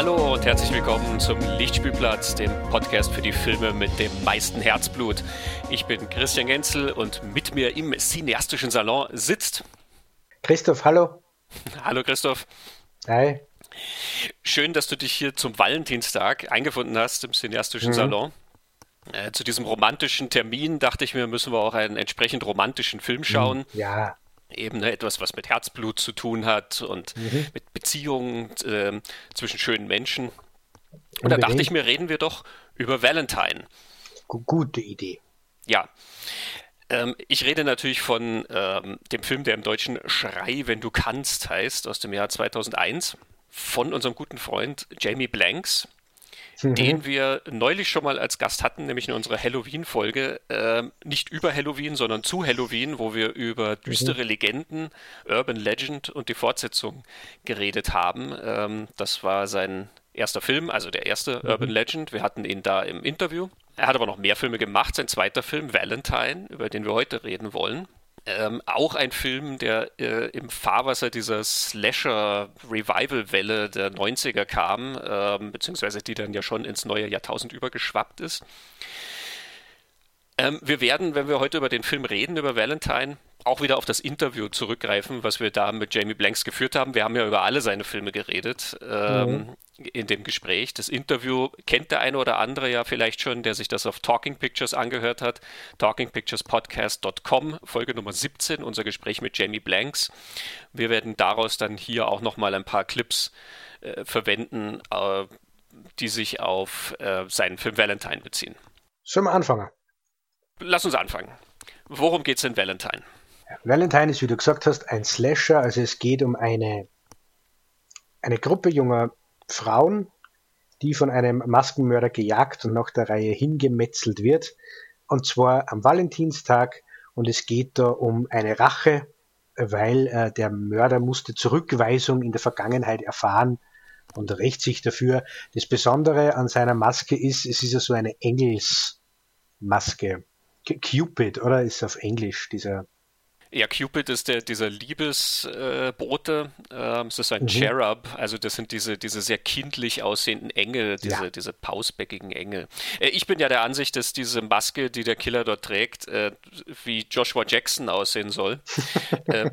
Hallo und herzlich willkommen zum Lichtspielplatz, dem Podcast für die Filme mit dem meisten Herzblut. Ich bin Christian Genzel und mit mir im cineastischen Salon sitzt Christoph, hallo. Hallo Christoph. Hi. Schön, dass du dich hier zum Valentinstag eingefunden hast im cineastischen mhm. Salon. Äh, zu diesem romantischen Termin dachte ich mir, müssen wir auch einen entsprechend romantischen Film schauen. Ja eben ne, etwas, was mit Herzblut zu tun hat und mhm. mit Beziehungen äh, zwischen schönen Menschen. Und da dachte ich mir, reden wir doch über Valentine. Gute Idee. Ja. Ähm, ich rede natürlich von ähm, dem Film, der im Deutschen Schrei, wenn du kannst heißt, aus dem Jahr 2001, von unserem guten Freund Jamie Blanks mhm. den wir neulich schon mal als Gast hatten, nämlich in unserer Halloween-Folge. Äh, nicht über Halloween, sondern zu Halloween, wo wir über düstere mhm. Legenden, Urban Legend und die Fortsetzung geredet haben. Ähm, das war sein erster Film, also der erste mhm. Urban Legend. Wir hatten ihn da im Interview. Er hat aber noch mehr Filme gemacht. Sein zweiter Film, Valentine, über den wir heute reden wollen. Ähm, auch ein Film, der äh, im Fahrwasser dieser Slasher-Revival-Welle der 90er kam, ähm, beziehungsweise die dann ja schon ins neue Jahrtausend übergeschwappt ist. Ähm, wir werden, wenn wir heute über den Film reden, über Valentine, auch wieder auf das Interview zurückgreifen, was wir da mit Jamie Blanks geführt haben. Wir haben ja über alle seine Filme geredet ähm, mhm. In dem Gespräch. Das Interview kennt der eine oder andere ja vielleicht schon, der sich das auf Talking Pictures angehört hat. TalkingPicturespodcast.com, Folge Nummer 17, unser Gespräch mit Jamie Blanks. Wir werden daraus dann hier auch nochmal ein paar Clips äh, verwenden, äh, die sich auf äh, seinen Film Valentine beziehen. Sollen wir anfangen? Lass uns anfangen. Worum geht es in Valentine? Valentine ist, wie du gesagt hast, ein Slasher. Also es geht um eine, eine Gruppe junger Frauen, die von einem Maskenmörder gejagt und nach der Reihe hingemetzelt wird. Und zwar am Valentinstag. Und es geht da um eine Rache, weil äh, der Mörder musste Zurückweisung in der Vergangenheit erfahren und rächt sich dafür. Das Besondere an seiner Maske ist, es ist ja so eine Engelsmaske. Cupid, oder? Ist auf Englisch dieser ja, Cupid ist der, dieser Liebesbote. Äh, ähm, es ist ein mhm. Cherub, also das sind diese, diese sehr kindlich aussehenden Engel, diese, ja. diese pausbäckigen Engel. Äh, ich bin ja der Ansicht, dass diese Maske, die der Killer dort trägt, äh, wie Joshua Jackson aussehen soll. Äh,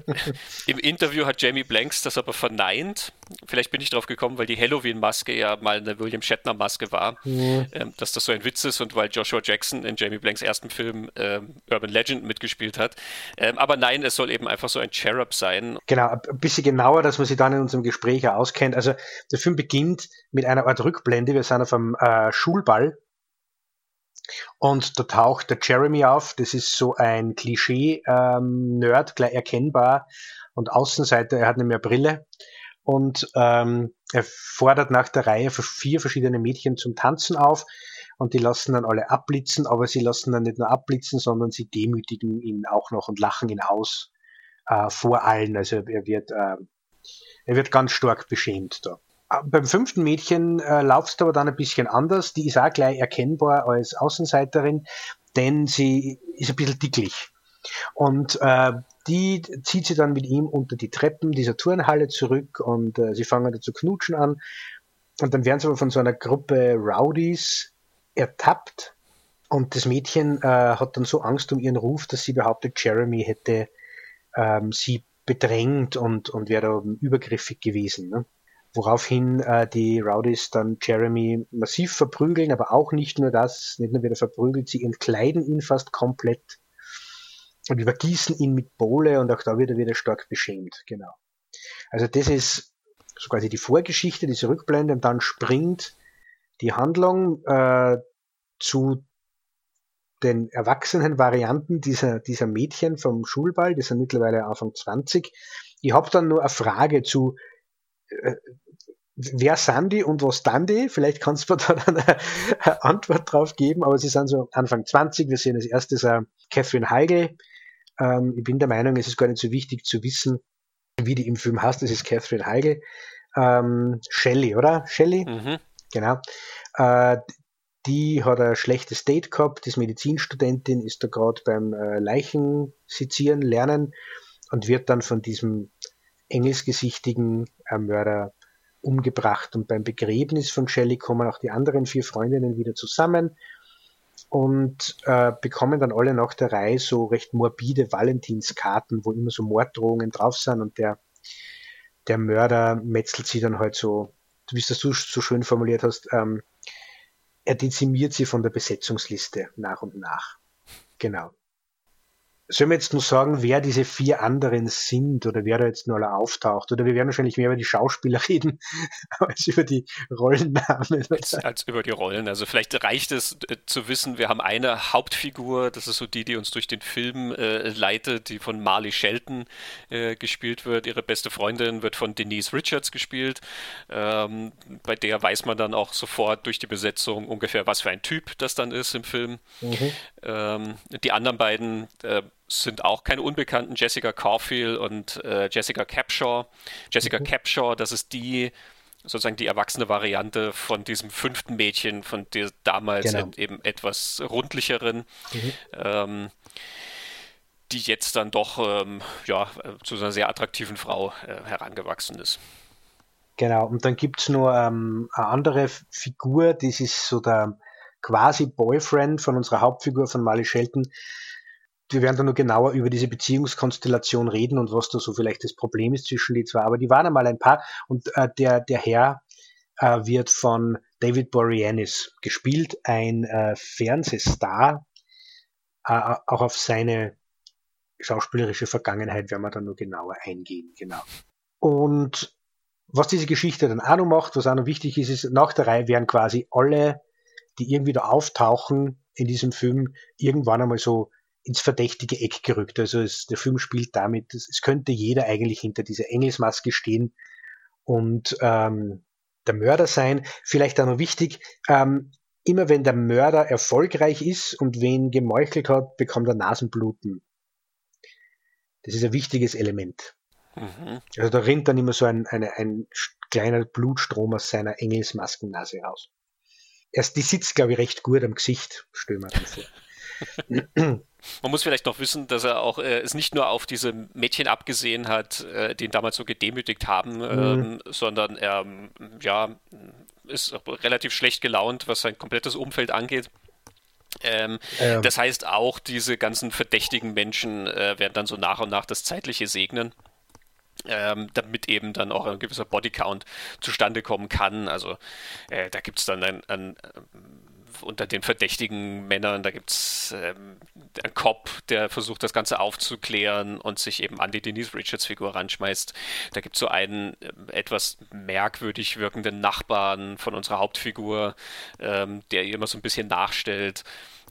Im Interview hat Jamie Blanks das aber verneint. Vielleicht bin ich drauf gekommen, weil die Halloween-Maske ja mal eine William Shatner-Maske war, mhm. ähm, dass das so ein Witz ist und weil Joshua Jackson in Jamie Blanks ersten Film ähm, Urban Legend mitgespielt hat. Ähm, aber nein, es soll eben einfach so ein Cherub sein. Genau, ein bisschen genauer, dass man sich dann in unserem Gespräch auskennt. Also der Film beginnt mit einer Art Rückblende. Wir sind auf einem äh, Schulball und da taucht der Jeremy auf. Das ist so ein Klischee-Nerd, ähm, gleich erkennbar. Und Außenseiter, er hat nicht mehr Brille. Und ähm, er fordert nach der Reihe vier verschiedene Mädchen zum Tanzen auf und die lassen dann alle abblitzen, aber sie lassen dann nicht nur abblitzen, sondern sie demütigen ihn auch noch und lachen ihn aus äh, vor allen. Also er wird, äh, er wird ganz stark beschämt da. Äh, beim fünften Mädchen äh, läuft aber dann ein bisschen anders. Die ist auch gleich erkennbar als Außenseiterin, denn sie ist ein bisschen dicklich. Und äh, die zieht sie dann mit ihm unter die Treppen dieser Turnhalle zurück und äh, sie fangen da zu knutschen an. Und dann werden sie aber von so einer Gruppe Rowdies ertappt und das Mädchen äh, hat dann so Angst um ihren Ruf, dass sie behauptet, Jeremy hätte ähm, sie bedrängt und, und wäre übergriffig gewesen. Ne? Woraufhin äh, die Rowdies dann Jeremy massiv verprügeln, aber auch nicht nur das, nicht nur wieder verprügelt, sie entkleiden ihn fast komplett und übergießen ihn mit Bohle und auch da wird er wieder stark beschämt. Genau. Also das ist so quasi die Vorgeschichte, diese Rückblende und dann springt die Handlung äh, zu den erwachsenen Varianten dieser, dieser Mädchen vom Schulball, die sind mittlerweile Anfang 20. Ich habe dann nur eine Frage zu, äh, wer sind die und was dann die? Vielleicht kannst du da dann eine, eine, Antwort drauf geben, aber sie sind so Anfang 20. Wir sehen als erstes äh, Catherine Heigl. Ähm, ich bin der Meinung, es ist gar nicht so wichtig zu wissen, wie die im Film heißt. Das ist Catherine Heigl. Ähm, Shelley, oder? Shelley? Mhm. Genau. Äh, die hat ein schlechtes Date gehabt, ist Medizinstudentin, ist da gerade beim äh, Leichensizieren lernen und wird dann von diesem engelsgesichtigen äh, Mörder umgebracht. Und beim Begräbnis von Shelley kommen auch die anderen vier Freundinnen wieder zusammen und äh, bekommen dann alle nach der Reihe so recht morbide Valentinskarten, wo immer so Morddrohungen drauf sind und der, der Mörder metzelt sie dann halt so, wie es das du so schön formuliert hast, ähm, er dezimiert sie von der Besetzungsliste nach und nach. Genau. Sollen wir jetzt nur sagen, wer diese vier anderen sind oder wer da jetzt nur alle auftaucht? Oder wir werden wahrscheinlich mehr über die Schauspieler reden als über die Rollennamen. Als, als, über die Rollen. Also vielleicht reicht es äh, zu wissen, wir haben eine Hauptfigur, das ist so die, die uns durch den Film äh, leitet, die von Marley Shelton äh, gespielt wird. Ihre beste Freundin wird von Denise Richards gespielt. Ähm, bei der weiß man dann auch sofort durch die Besetzung ungefähr, was für ein Typ das dann ist im Film. Mhm. Ähm, die anderen beiden äh, sind auch keine Unbekannten, Jessica Caulfield und äh, Jessica Capshaw. Jessica mhm. Capshaw, das ist die sozusagen die erwachsene Variante von diesem fünften Mädchen, von der damals genau. eben etwas rundlicheren, mhm. ähm, die jetzt dann doch ähm, ja, zu einer sehr attraktiven Frau äh, herangewachsen ist. Genau, und dann gibt es nur ähm, eine andere Figur, das ist so der quasi Boyfriend von unserer Hauptfigur von Marley Shelton, wir werden da nur genauer über diese Beziehungskonstellation reden und was da so vielleicht das Problem ist zwischen die zwei. Aber die waren einmal ein Paar und äh, der, der Herr äh, wird von David Boreanaz gespielt, ein äh, Fernsehstar. Äh, auch auf seine schauspielerische Vergangenheit werden wir dann nur genauer eingehen, genau. Und was diese Geschichte dann auch noch macht, was auch noch wichtig ist, ist, nach der Reihe werden quasi alle, die irgendwie da auftauchen in diesem Film, irgendwann einmal so ins verdächtige Eck gerückt. Also es, der Film spielt damit, es, es, könnte jeder eigentlich hinter dieser Engelsmaske stehen und ähm, der Mörder sein. Vielleicht auch noch wichtig, ähm, immer wenn der Mörder erfolgreich ist und wen gemeuchelt hat, bekommt er Nasenbluten. Das ist ein wichtiges Element. Mhm. Also da rinnt dann immer so ein, eine, ein kleiner Blutstrom aus seiner Engelsmaskennase raus. Erst die sitzt, glaube ich, recht gut am Gesicht, stellen wir vor. Man muss vielleicht noch wissen, dass er auch äh, es nicht nur auf diese Mädchen abgesehen hat, äh, die ihn damals so gedemütigt haben, mhm. ähm, sondern er ja, ist relativ schlecht gelaunt, was sein komplettes Umfeld angeht. Ähm, ähm. Das heißt, auch diese ganzen verdächtigen Menschen äh, werden dann so nach und nach das Zeitliche segnen. Ähm, damit eben dann auch ein gewisser Bodycount zustande kommen kann. Also äh, da gibt es dann ein, ein, unter den verdächtigen Männern, da gibt es ähm, einen Cop, der versucht, das Ganze aufzuklären und sich eben an die Denise Richards Figur ranschmeißt. Da gibt es so einen äh, etwas merkwürdig wirkenden Nachbarn von unserer Hauptfigur, ähm, der ihr immer so ein bisschen nachstellt.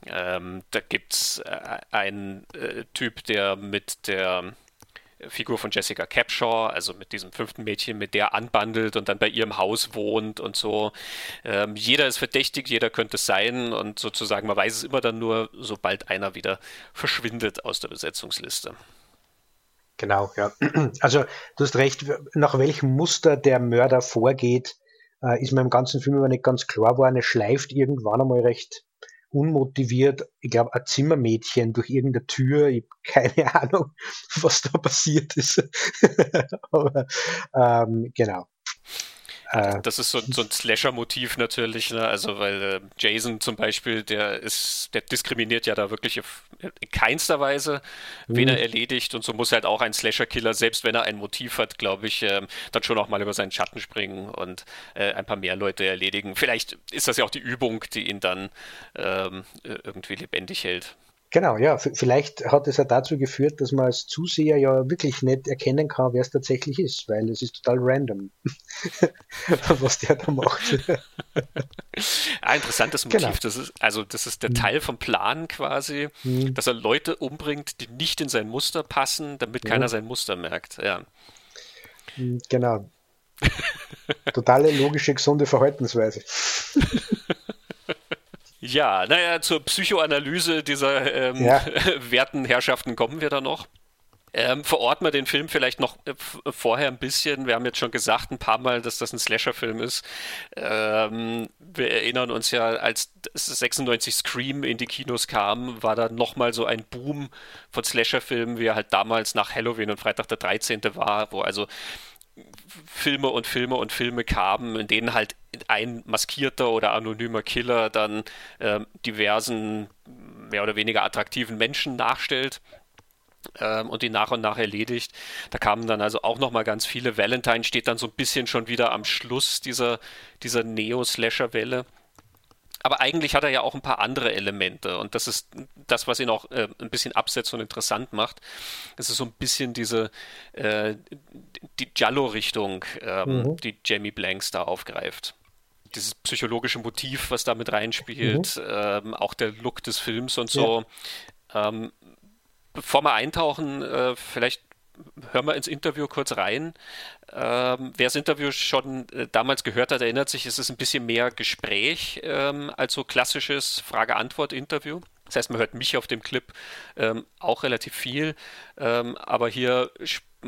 Ähm, da gibt es äh, einen äh, Typ, der mit der Figur von Jessica Capshaw, also mit diesem fünften Mädchen, mit der anbandelt und dann bei ihrem Haus wohnt und so. Ähm, jeder ist verdächtig, jeder könnte es sein und sozusagen, man weiß es immer dann nur, sobald einer wieder verschwindet aus der Besetzungsliste. Genau, ja. Also du hast recht, nach welchem Muster der Mörder vorgeht, äh, ist mir im ganzen Film aber nicht ganz klar geworden. Er schleift irgendwann einmal recht unmotiviert, ich glaube, ein Zimmermädchen durch irgendeine Tür, ich habe keine Ahnung, was da passiert ist. Aber ähm, genau. Äh, das ist so, so ein Slasher-Motiv natürlich, ne? Also weil äh, Jason zum Beispiel, der ist, der diskriminiert ja da wirklich in keinster Weise, wen er mhm. erledigt und so muss halt auch ein Slasher-Killer, selbst wenn er ein Motiv hat, glaube ich, ähm, dann schon auch mal über seinen Schatten springen und äh, ein paar mehr Leute erledigen. Vielleicht ist das ja auch die Übung, die ihn dann ähm, irgendwie lebendig hält. Genau, ja, vielleicht hat es ja dazu geführt, dass man als Zuseher ja wirklich nicht erkennen kann, wer es tatsächlich ist, weil es ist total random, was der da macht. ja, interessantes Motiv. Genau. Das ist, also, das ist der mhm. Teil vom Plan quasi, mhm. dass er Leute umbringt, die nicht in sein Muster passen, damit mhm. keiner sein Muster merkt. Ja. Mhm, genau. Totale logische, gesunde Verhaltensweise. Ja, naja, zur Psychoanalyse dieser ähm, ja. Wertenherrschaften kommen wir da noch. Ähm, verorten wir den Film vielleicht noch äh, vorher ein bisschen. Wir haben jetzt schon gesagt ein paar Mal, dass das ein Slasher-Film ist. Ähm, wir erinnern uns ja, als 96 Scream in die Kinos kam, war da nochmal so ein Boom von Slasher-Filmen, wie er halt damals nach Halloween und Freitag der 13. war, wo also Filme und Filme und Filme kamen, in denen halt ein maskierter oder anonymer Killer dann äh, diversen mehr oder weniger attraktiven Menschen nachstellt ähm, und die nach und nach erledigt. Da kamen dann also auch noch mal ganz viele. Valentine steht dann so ein bisschen schon wieder am Schluss dieser, dieser Neo-Slasher-Welle. Aber eigentlich hat er ja auch ein paar andere Elemente und das ist das, was ihn auch äh, ein bisschen absetzt und interessant macht. Das ist so ein bisschen diese äh, die Giallo-Richtung, ähm, mhm. die Jamie Blanks da aufgreift dieses psychologische Motiv, was da mit reinspielt, mhm. ähm, auch der Look des Films und so. Ja. Ähm, bevor wir eintauchen, äh, vielleicht hören wir ins Interview kurz rein. Ähm, wer das Interview schon äh, damals gehört hat, erinnert sich, es ist ein bisschen mehr Gespräch ähm, als so klassisches Frage-Antwort-Interview. Das heißt, man hört mich auf dem Clip ähm, auch relativ viel, ähm, aber hier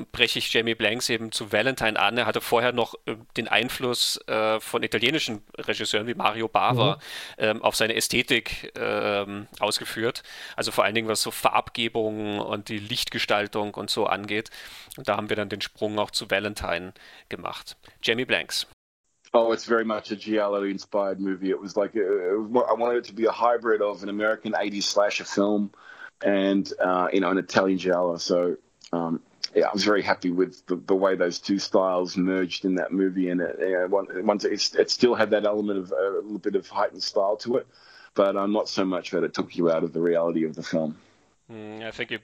breche ich Jamie Blanks eben zu Valentine an. Er hatte vorher noch äh, den Einfluss äh, von italienischen Regisseuren wie Mario Bava mhm. ähm, auf seine Ästhetik ähm, ausgeführt. Also vor allen Dingen was so Farbgebung und die Lichtgestaltung und so angeht. Und da haben wir dann den Sprung auch zu Valentine gemacht. Jamie Blanks. Oh, it's very much a Giallo-inspired movie. It was like a, I wanted it to be a hybrid of an American '80s slasher film and uh, you know an Italian Giallo. So um, yeah, I was very happy with the, the, way those two styles merged in that movie, and it, you know, once it, it, still had that element of a little bit of heightened style to it, but uh, not so much that it took you out of the reality of the film. Mm, I think it,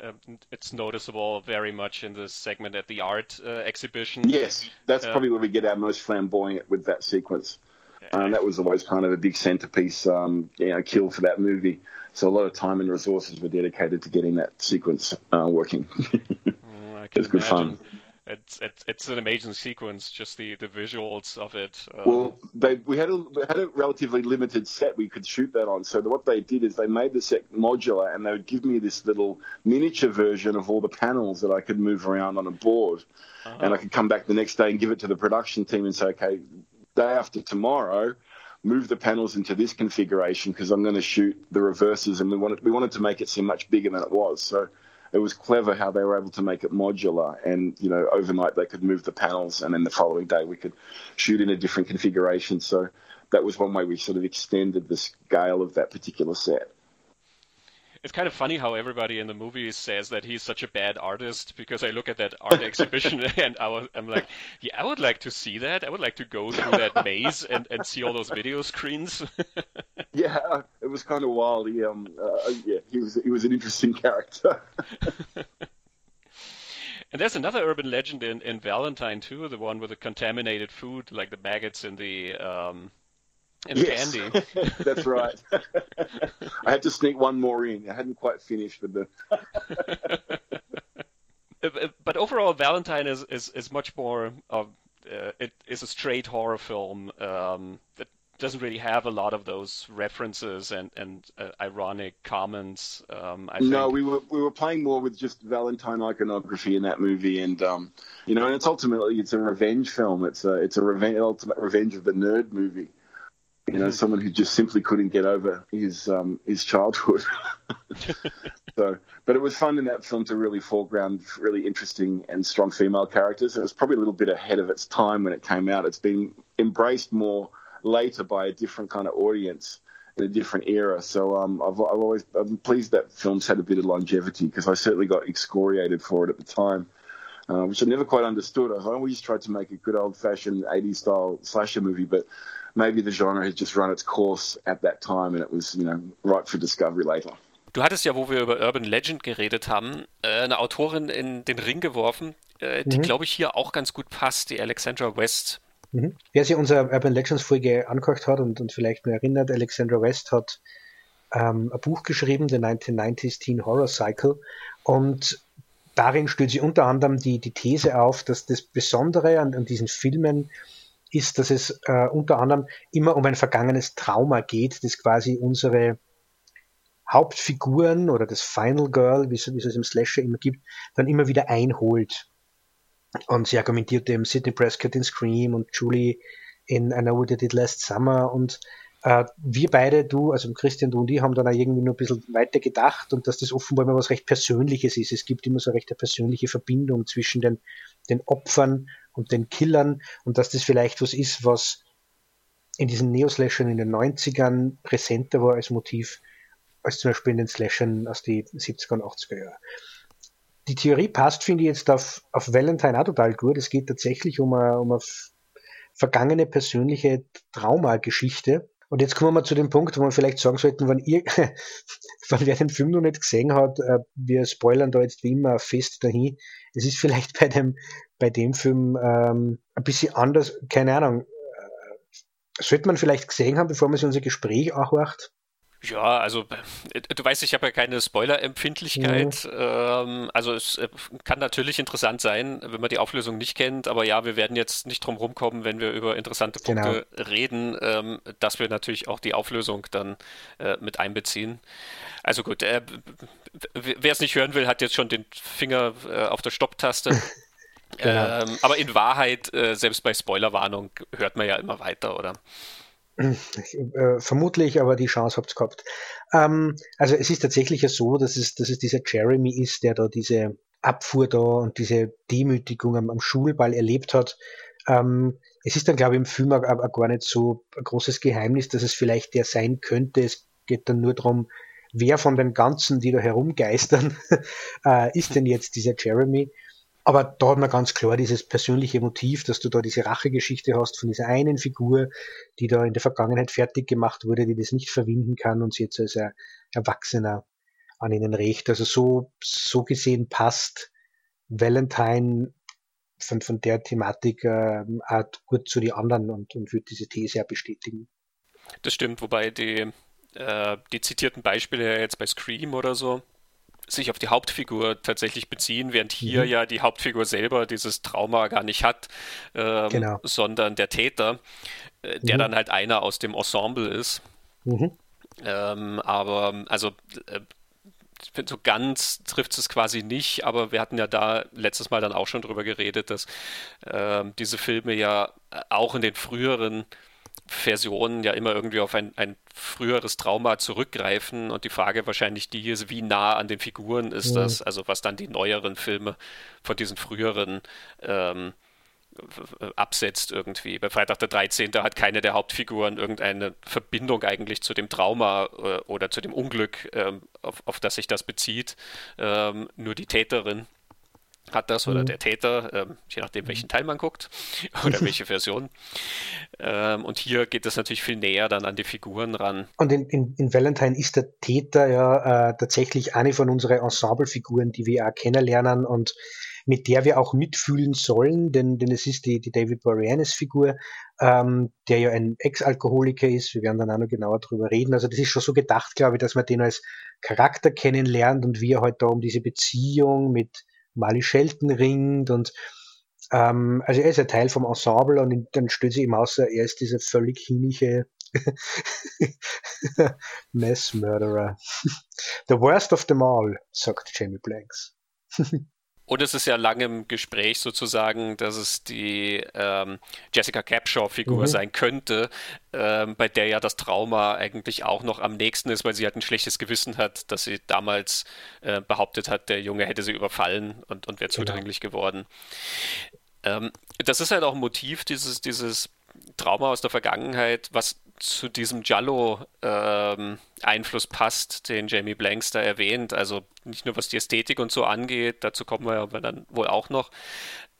uh, it's noticeable very much in this segment at the art uh, exhibition. Yes, that's uh, probably where we get our most flamboyant with that sequence. Um, that was always kind of a big centerpiece, um, you know, kill for that movie. So a lot of time and resources were dedicated to getting that sequence uh, working. I can it's good fun. It's, it's it's an amazing sequence, just the, the visuals of it. Um... Well, they we had a we had a relatively limited set we could shoot that on. So what they did is they made the set modular, and they would give me this little miniature version of all the panels that I could move around on a board, uh-huh. and I could come back the next day and give it to the production team and say, okay, day after tomorrow, move the panels into this configuration because I'm going to shoot the reverses, and we wanted we wanted to make it seem much bigger than it was. So it was clever how they were able to make it modular and you know overnight they could move the panels and then the following day we could shoot in a different configuration. So that was one way we sort of extended the scale of that particular set it's kind of funny how everybody in the movie says that he's such a bad artist because I look at that art exhibition and I was, I'm like, yeah, I would like to see that. I would like to go through that maze and, and see all those video screens. yeah, it was kind of wild. He, um, uh, yeah, he was he was an interesting character. And there's another urban legend in, in Valentine too, the one with the contaminated food, like the maggots in the um, and yes. candy. That's right. I had to sneak one more in. I hadn't quite finished with the. but overall, Valentine is, is, is much more of uh, it is a straight horror film um, that doesn't really have a lot of those references and and uh, ironic comments. Um, no, we were we were playing more with just Valentine iconography in that movie, and um, you know, and it's ultimately it's a revenge film. It's a it's a revenge, ultimate revenge of the nerd movie. You know, someone who just simply couldn't get over his um, his childhood. so, but it was fun in that film to really foreground really interesting and strong female characters. It was probably a little bit ahead of its time when it came out. It's been embraced more later by a different kind of audience in a different era. So um, I've, I've always I'm pleased that film's had a bit of longevity because I certainly got excoriated for it at the time. Uh, which I never quite understood. I always tried to make a good old fashioned 80s style slasher movie, but maybe the genre has just run its course at that time and it was, you know, right for discovery later. Du hattest ja, wo wir über Urban Legend geredet haben, äh, eine Autorin in den Ring geworfen, äh, die, mhm. glaube ich, hier auch ganz gut passt, die Alexandra West. Mhm. Wer sich unsere Urban Legends Folge angehört hat und, und vielleicht mehr erinnert, Alexandra West hat ähm, ein Buch geschrieben, The 1990s Teen Horror Cycle. Und darin stellt sie unter anderem die, die These auf, dass das Besondere an, an diesen Filmen ist, dass es äh, unter anderem immer um ein vergangenes Trauma geht, das quasi unsere Hauptfiguren oder das Final Girl, wie es, wie es im Slasher immer gibt, dann immer wieder einholt. Und sie argumentiert eben Sidney Prescott in Scream und Julie in I Know What You Did Last Summer und wir beide, du, also Christian, du und ich, haben dann auch irgendwie nur ein bisschen weiter gedacht und dass das offenbar immer was recht Persönliches ist. Es gibt immer so recht eine persönliche Verbindung zwischen den, den Opfern und den Killern und dass das vielleicht was ist, was in diesen Neo-Slashern in den 90ern präsenter war als Motiv als zum Beispiel in den Slashern aus den 70er und 80er Jahren. Die Theorie passt, finde ich, jetzt auf, auf Valentine auch total gut. Es geht tatsächlich um eine, um eine vergangene persönliche Traumageschichte. Und jetzt kommen wir zu dem Punkt, wo wir vielleicht sagen sollten, wenn, ihr, wenn wer den Film noch nicht gesehen hat, äh, wir spoilern da jetzt wie immer fest dahin. Es ist vielleicht bei dem, bei dem Film ähm, ein bisschen anders, keine Ahnung. Äh, sollte man vielleicht gesehen haben, bevor man sich unser Gespräch anhört? Ja, also äh, du weißt, ich habe ja keine Spoiler-Empfindlichkeit. Mhm. Ähm, also es äh, kann natürlich interessant sein, wenn man die Auflösung nicht kennt, aber ja, wir werden jetzt nicht drum rumkommen, wenn wir über interessante Punkte genau. reden, ähm, dass wir natürlich auch die Auflösung dann äh, mit einbeziehen. Also gut, äh, wer es nicht hören will, hat jetzt schon den Finger äh, auf der Stopptaste. genau. ähm, aber in Wahrheit, äh, selbst bei Spoilerwarnung, hört man ja immer weiter, oder? Äh, vermutlich, aber die Chance habt ihr gehabt. Ähm, also es ist tatsächlich ja so, dass es, dass es dieser Jeremy ist, der da diese Abfuhr da und diese Demütigung am, am Schulball erlebt hat. Ähm, es ist dann, glaube ich, im Film auch, auch gar nicht so ein großes Geheimnis, dass es vielleicht der sein könnte. Es geht dann nur darum, wer von den ganzen, die da herumgeistern, äh, ist denn jetzt dieser Jeremy? Aber da hat man ganz klar dieses persönliche Motiv, dass du da diese Rachegeschichte hast von dieser einen Figur, die da in der Vergangenheit fertig gemacht wurde, die das nicht verwinden kann und sie jetzt als Erwachsener an ihnen rächt. Also so, so gesehen passt Valentine von, von der Thematik äh, auch gut zu den anderen und, und würde diese These auch bestätigen. Das stimmt, wobei die, äh, die zitierten Beispiele jetzt bei Scream oder so, sich auf die Hauptfigur tatsächlich beziehen, während hier mhm. ja die Hauptfigur selber dieses Trauma gar nicht hat, ähm, genau. sondern der Täter, äh, der mhm. dann halt einer aus dem Ensemble ist. Mhm. Ähm, aber also äh, so ganz trifft es quasi nicht, aber wir hatten ja da letztes Mal dann auch schon drüber geredet, dass äh, diese Filme ja auch in den früheren Versionen ja immer irgendwie auf ein, ein früheres Trauma zurückgreifen und die Frage wahrscheinlich die ist, wie nah an den Figuren ist ja. das, also was dann die neueren Filme von diesen früheren ähm, absetzt irgendwie. Bei Freitag der 13. hat keine der Hauptfiguren irgendeine Verbindung eigentlich zu dem Trauma äh, oder zu dem Unglück, ähm, auf, auf das sich das bezieht. Ähm, nur die Täterin hat das oder mhm. der Täter, ähm, je nachdem welchen Teil man guckt oder welche Version. Ähm, und hier geht es natürlich viel näher dann an die Figuren ran. Und in, in, in Valentine ist der Täter ja äh, tatsächlich eine von unseren Ensemblefiguren, die wir auch kennenlernen und mit der wir auch mitfühlen sollen, denn, denn es ist die, die David Boreanaz Figur, ähm, der ja ein Ex-Alkoholiker ist. Wir werden dann auch noch genauer drüber reden. Also das ist schon so gedacht, glaube ich, dass man den als Charakter kennenlernt und wie er halt da um diese Beziehung mit Mali Shelton ringt und ähm, also er ist ein Teil vom Ensemble und dann stellt sich ihm aus, er ist dieser völlig hinnige Mass Murderer. The worst of them all, sagt Jamie Blanks. Und es ist ja lange im Gespräch sozusagen, dass es die ähm, Jessica Capshaw-Figur mhm. sein könnte, ähm, bei der ja das Trauma eigentlich auch noch am nächsten ist, weil sie halt ein schlechtes Gewissen hat, dass sie damals äh, behauptet hat, der Junge hätte sie überfallen und, und wäre genau. zudringlich geworden. Ähm, das ist halt auch ein Motiv, dieses, dieses Trauma aus der Vergangenheit, was zu diesem Giallo-Einfluss ähm, passt, den Jamie Blanks da erwähnt. Also nicht nur was die Ästhetik und so angeht, dazu kommen wir ja dann wohl auch noch,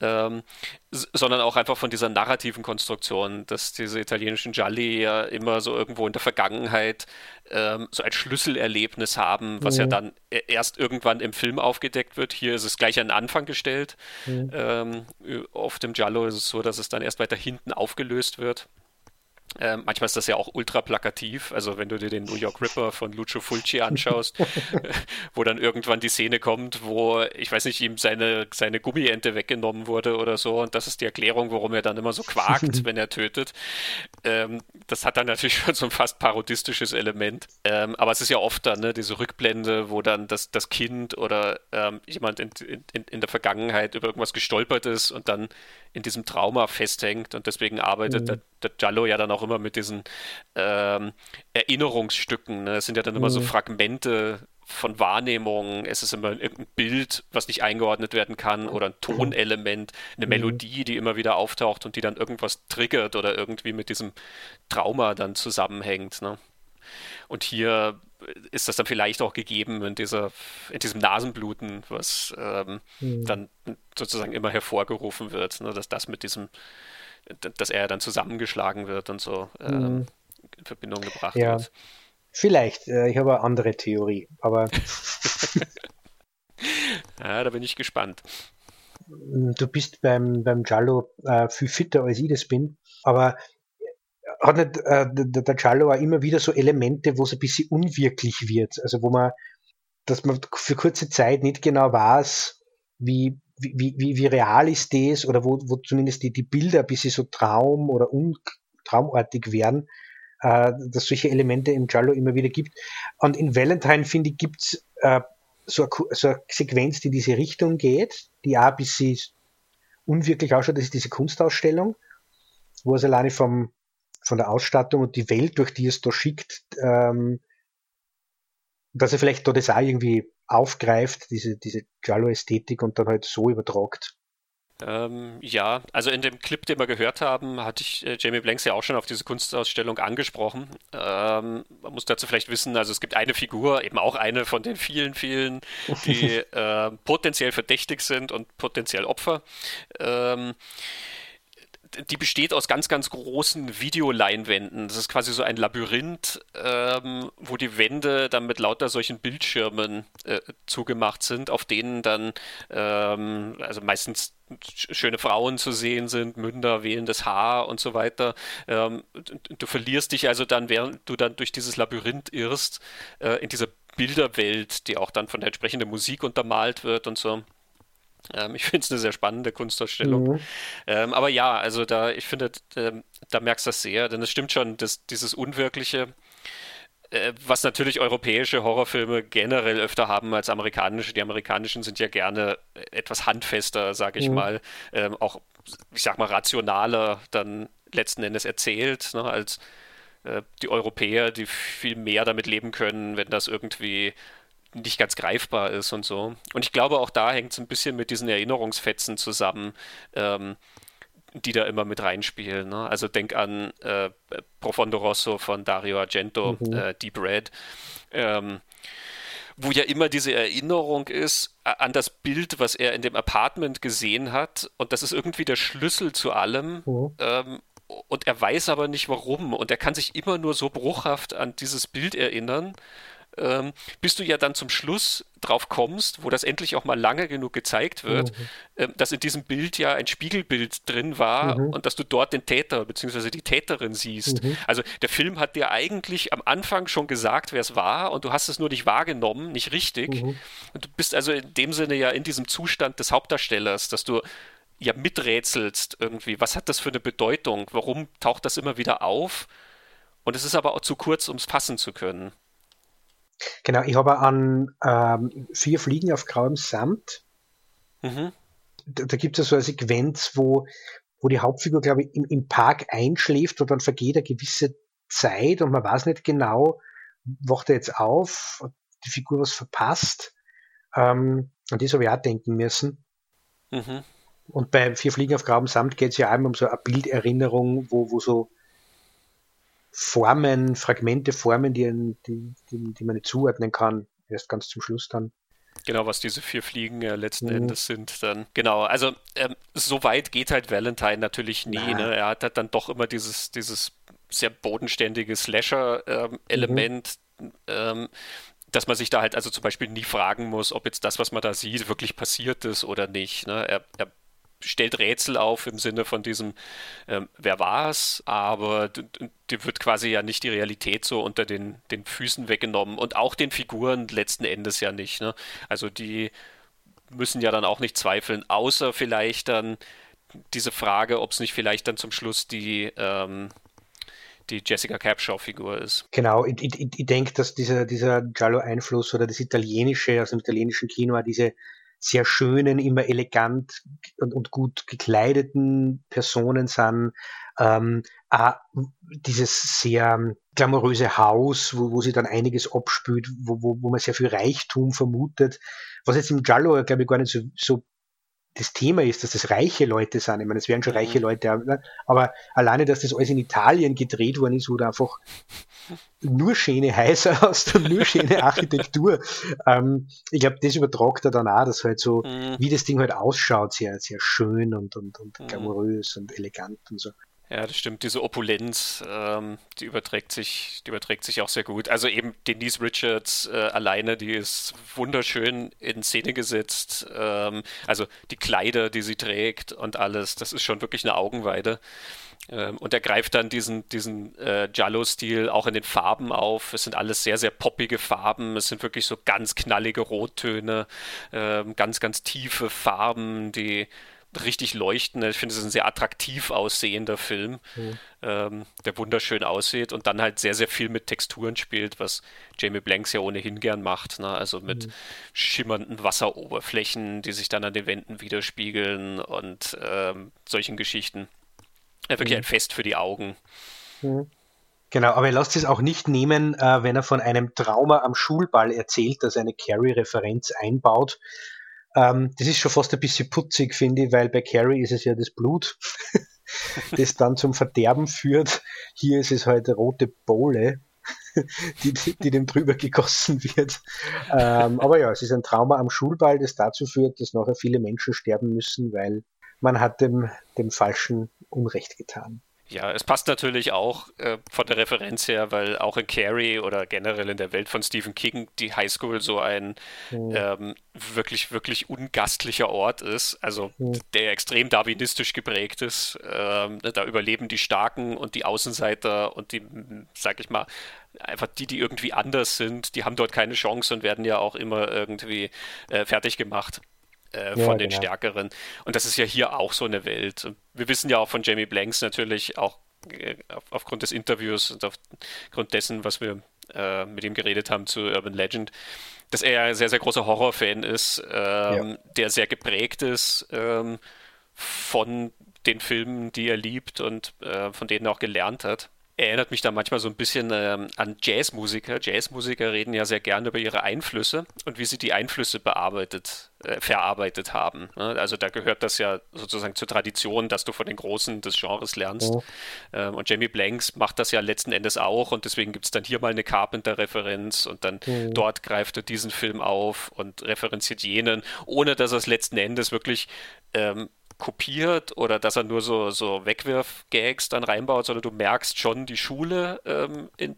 ähm, sondern auch einfach von dieser narrativen Konstruktion, dass diese italienischen Gialli ja immer so irgendwo in der Vergangenheit ähm, so ein Schlüsselerlebnis haben, was mhm. ja dann e-, erst irgendwann im Film aufgedeckt wird. Hier ist es gleich an den Anfang gestellt. Mhm. Ähm, auf dem Giallo ist es so, dass es dann erst weiter hinten aufgelöst wird. Äh, manchmal ist das ja auch ultra plakativ. Also wenn du dir den New York Ripper von Lucio Fulci anschaust, wo dann irgendwann die Szene kommt, wo, ich weiß nicht, ihm seine, seine Gummiente weggenommen wurde oder so. Und das ist die Erklärung, warum er dann immer so quakt, wenn er tötet. Ähm, das hat dann natürlich schon so ein fast parodistisches Element. Ähm, aber es ist ja oft dann ne, diese Rückblende, wo dann das, das Kind oder ähm, jemand in, in, in der Vergangenheit über irgendwas gestolpert ist und dann in diesem Trauma festhängt. Und deswegen arbeitet mhm. der, der Giallo ja dann auch auch immer mit diesen ähm, Erinnerungsstücken. Ne? Es sind ja dann immer mhm. so Fragmente von Wahrnehmung. Es ist immer irgendein Bild, was nicht eingeordnet werden kann oder ein Tonelement, eine mhm. Melodie, die immer wieder auftaucht und die dann irgendwas triggert oder irgendwie mit diesem Trauma dann zusammenhängt. Ne? Und hier ist das dann vielleicht auch gegeben in, dieser, in diesem Nasenbluten, was ähm, mhm. dann sozusagen immer hervorgerufen wird, ne? dass das mit diesem, dass er dann zusammengeschlagen wird und so ähm, mhm. in Verbindung gebracht ja. wird. Vielleicht, äh, ich habe eine andere Theorie, aber. ja, da bin ich gespannt. Du bist beim, beim Giallo äh, viel fitter als ich das bin, aber hat nicht äh, der, der Giallo auch immer wieder so Elemente, wo es ein bisschen unwirklich wird, also wo man, dass man für kurze Zeit nicht genau weiß, wie, wie, wie, wie real ist das oder wo, wo zumindest die, die Bilder ein bisschen so Traum oder un, traumartig werden äh, dass solche Elemente im Giallo immer wieder gibt. Und in Valentine, finde ich, gibt es äh, so, so eine Sequenz, die diese Richtung geht, die auch ein bisschen unwirklich ausschaut, das ist diese Kunstausstellung, wo es alleine vom, von der Ausstattung und die Welt, durch die es da schickt, ähm, dass er vielleicht da das auch irgendwie aufgreift, diese, diese Giallo-Ästhetik und dann halt so übertragt. Ähm, ja, also in dem Clip, den wir gehört haben, hatte ich äh, Jamie Blanks ja auch schon auf diese Kunstausstellung angesprochen. Ähm, man muss dazu vielleicht wissen, also es gibt eine Figur, eben auch eine von den vielen, vielen, die äh, potenziell verdächtig sind und potenziell Opfer. Ähm, die besteht aus ganz, ganz großen Videoleinwänden. Das ist quasi so ein Labyrinth, ähm, wo die Wände dann mit lauter solchen Bildschirmen äh, zugemacht sind, auf denen dann ähm, also meistens schöne Frauen zu sehen sind, Münder, wehlendes Haar und so weiter. Ähm, du verlierst dich also dann, während du dann durch dieses Labyrinth irrst, äh, in dieser Bilderwelt, die auch dann von der entsprechenden Musik untermalt wird und so. Ähm, ich finde es eine sehr spannende Kunstausstellung. Mhm. Ähm, aber ja, also da, ich finde, ähm, da merkst du das sehr, denn es stimmt schon, dass dieses Unwirkliche, äh, was natürlich europäische Horrorfilme generell öfter haben als amerikanische. Die amerikanischen sind ja gerne etwas handfester, sage ich mhm. mal, ähm, auch, ich sag mal, rationaler dann letzten Endes erzählt, ne, als äh, die Europäer, die viel mehr damit leben können, wenn das irgendwie nicht ganz greifbar ist und so. Und ich glaube, auch da hängt es ein bisschen mit diesen Erinnerungsfetzen zusammen, ähm, die da immer mit reinspielen. Ne? Also denk an äh, Profondo Rosso von Dario Argento, mhm. äh, Deep Red. Ähm, wo ja immer diese Erinnerung ist an das Bild, was er in dem Apartment gesehen hat. Und das ist irgendwie der Schlüssel zu allem. Mhm. Ähm, und er weiß aber nicht warum. Und er kann sich immer nur so bruchhaft an dieses Bild erinnern ähm, bis du ja dann zum Schluss drauf kommst, wo das endlich auch mal lange genug gezeigt wird, mhm. ähm, dass in diesem Bild ja ein Spiegelbild drin war mhm. und dass du dort den Täter bzw. die Täterin siehst. Mhm. Also der Film hat dir eigentlich am Anfang schon gesagt, wer es war und du hast es nur nicht wahrgenommen, nicht richtig. Mhm. Und du bist also in dem Sinne ja in diesem Zustand des Hauptdarstellers, dass du ja miträtselst irgendwie, was hat das für eine Bedeutung, warum taucht das immer wieder auf? Und es ist aber auch zu kurz, um es fassen zu können. Genau, ich habe an ähm, Vier Fliegen auf grauem Samt. Mhm. Da, da gibt es so eine Sequenz, wo, wo die Hauptfigur, glaube ich, im, im Park einschläft und dann vergeht eine gewisse Zeit und man weiß nicht genau, wacht er jetzt auf, hat die Figur was verpasst. Ähm, an das habe ich auch denken müssen. Mhm. Und bei Vier Fliegen auf grauem Samt geht es ja einmal um so eine Bilderinnerung, wo, wo so Formen, Fragmente, Formen, die, die, die, die man nicht zuordnen kann, erst ganz zum Schluss dann. Genau, was diese vier Fliegen äh, letzten mhm. Endes sind dann. Genau, also ähm, so weit geht halt Valentine natürlich nie. Ne? Er hat halt dann doch immer dieses, dieses sehr bodenständige Slasher-Element, ähm, mhm. ähm, dass man sich da halt also zum Beispiel nie fragen muss, ob jetzt das, was man da sieht, wirklich passiert ist oder nicht. Ne? Er, er stellt Rätsel auf im Sinne von diesem, ähm, wer war es, aber dir wird quasi ja nicht die Realität so unter den, den Füßen weggenommen und auch den Figuren letzten Endes ja nicht. Ne? Also die müssen ja dann auch nicht zweifeln, außer vielleicht dann diese Frage, ob es nicht vielleicht dann zum Schluss die, ähm, die Jessica Capshaw-Figur ist. Genau, ich, ich, ich denke, dass dieser, dieser Giallo-Einfluss oder das Italienische aus dem italienischen Kino, diese sehr schönen, immer elegant und, und gut gekleideten Personen sind. Ähm, äh, dieses sehr glamouröse Haus, wo, wo sie dann einiges abspült, wo, wo, wo man sehr viel Reichtum vermutet, was jetzt im Giallo, glaube ich, gar nicht so, so das Thema ist, dass das reiche Leute sind. Ich meine, es wären schon reiche mhm. Leute, ne? aber alleine, dass das alles in Italien gedreht worden ist, wo da einfach nur schöne Häuser hast und nur schöne Architektur. ähm, ich glaube, das übertragt er dann auch, dass halt so, mhm. wie das Ding halt ausschaut, sehr, sehr schön und, und, und mhm. glamourös und elegant und so. Ja, das stimmt. Diese Opulenz, ähm, die überträgt sich, die überträgt sich auch sehr gut. Also eben Denise Richards äh, alleine, die ist wunderschön in Szene gesetzt. Ähm, also die Kleider, die sie trägt und alles, das ist schon wirklich eine Augenweide. Ähm, und er greift dann diesen, diesen äh, Giallo-Stil auch in den Farben auf. Es sind alles sehr, sehr poppige Farben. Es sind wirklich so ganz knallige Rottöne, ähm, ganz, ganz tiefe Farben, die richtig leuchten. Ich finde, es ist ein sehr attraktiv aussehender Film, mhm. ähm, der wunderschön aussieht und dann halt sehr, sehr viel mit Texturen spielt, was Jamie Blanks ja ohnehin gern macht. Ne? Also mit mhm. schimmernden Wasseroberflächen, die sich dann an den Wänden widerspiegeln und ähm, solchen Geschichten. Ja, wirklich mhm. ein Fest für die Augen. Mhm. Genau, aber er lässt es auch nicht nehmen, äh, wenn er von einem Trauma am Schulball erzählt, das eine Carrie-Referenz einbaut. Ähm, das ist schon fast ein bisschen putzig, finde ich, weil bei Carrie ist es ja das Blut, das dann zum Verderben führt. Hier ist es halt rote Bohle, die, die dem drüber gegossen wird. Ähm, aber ja, es ist ein Trauma am Schulball, das dazu führt, dass nachher viele Menschen sterben müssen, weil man hat dem, dem Falschen Unrecht getan. Ja, es passt natürlich auch äh, von der Referenz her, weil auch in Carrie oder generell in der Welt von Stephen King die Highschool so ein mhm. ähm, wirklich, wirklich ungastlicher Ort ist, also mhm. der extrem darwinistisch geprägt ist. Ähm, da überleben die Starken und die Außenseiter und die, sag ich mal, einfach die, die irgendwie anders sind, die haben dort keine Chance und werden ja auch immer irgendwie äh, fertig gemacht äh, von ja, den genau. Stärkeren. Und das ist ja hier auch so eine Welt. Und wir wissen ja auch von Jamie Blanks natürlich auch äh, auf, aufgrund des Interviews und aufgrund dessen, was wir äh, mit ihm geredet haben zu Urban Legend, dass er ein sehr, sehr großer Horrorfan ist, ähm, ja. der sehr geprägt ist ähm, von den Filmen, die er liebt und äh, von denen er auch gelernt hat erinnert mich da manchmal so ein bisschen ähm, an Jazzmusiker. Jazzmusiker reden ja sehr gerne über ihre Einflüsse und wie sie die Einflüsse bearbeitet, äh, verarbeitet haben. Ne? Also da gehört das ja sozusagen zur Tradition, dass du von den Großen des Genres lernst. Oh. Ähm, und Jamie Blanks macht das ja letzten Endes auch und deswegen gibt es dann hier mal eine Carpenter-Referenz und dann oh. dort greift er diesen Film auf und referenziert jenen, ohne dass er es letzten Endes wirklich ähm, kopiert oder dass er nur so, so Wegwirf-Gags dann reinbaut, sondern du merkst schon die Schule, ähm, in,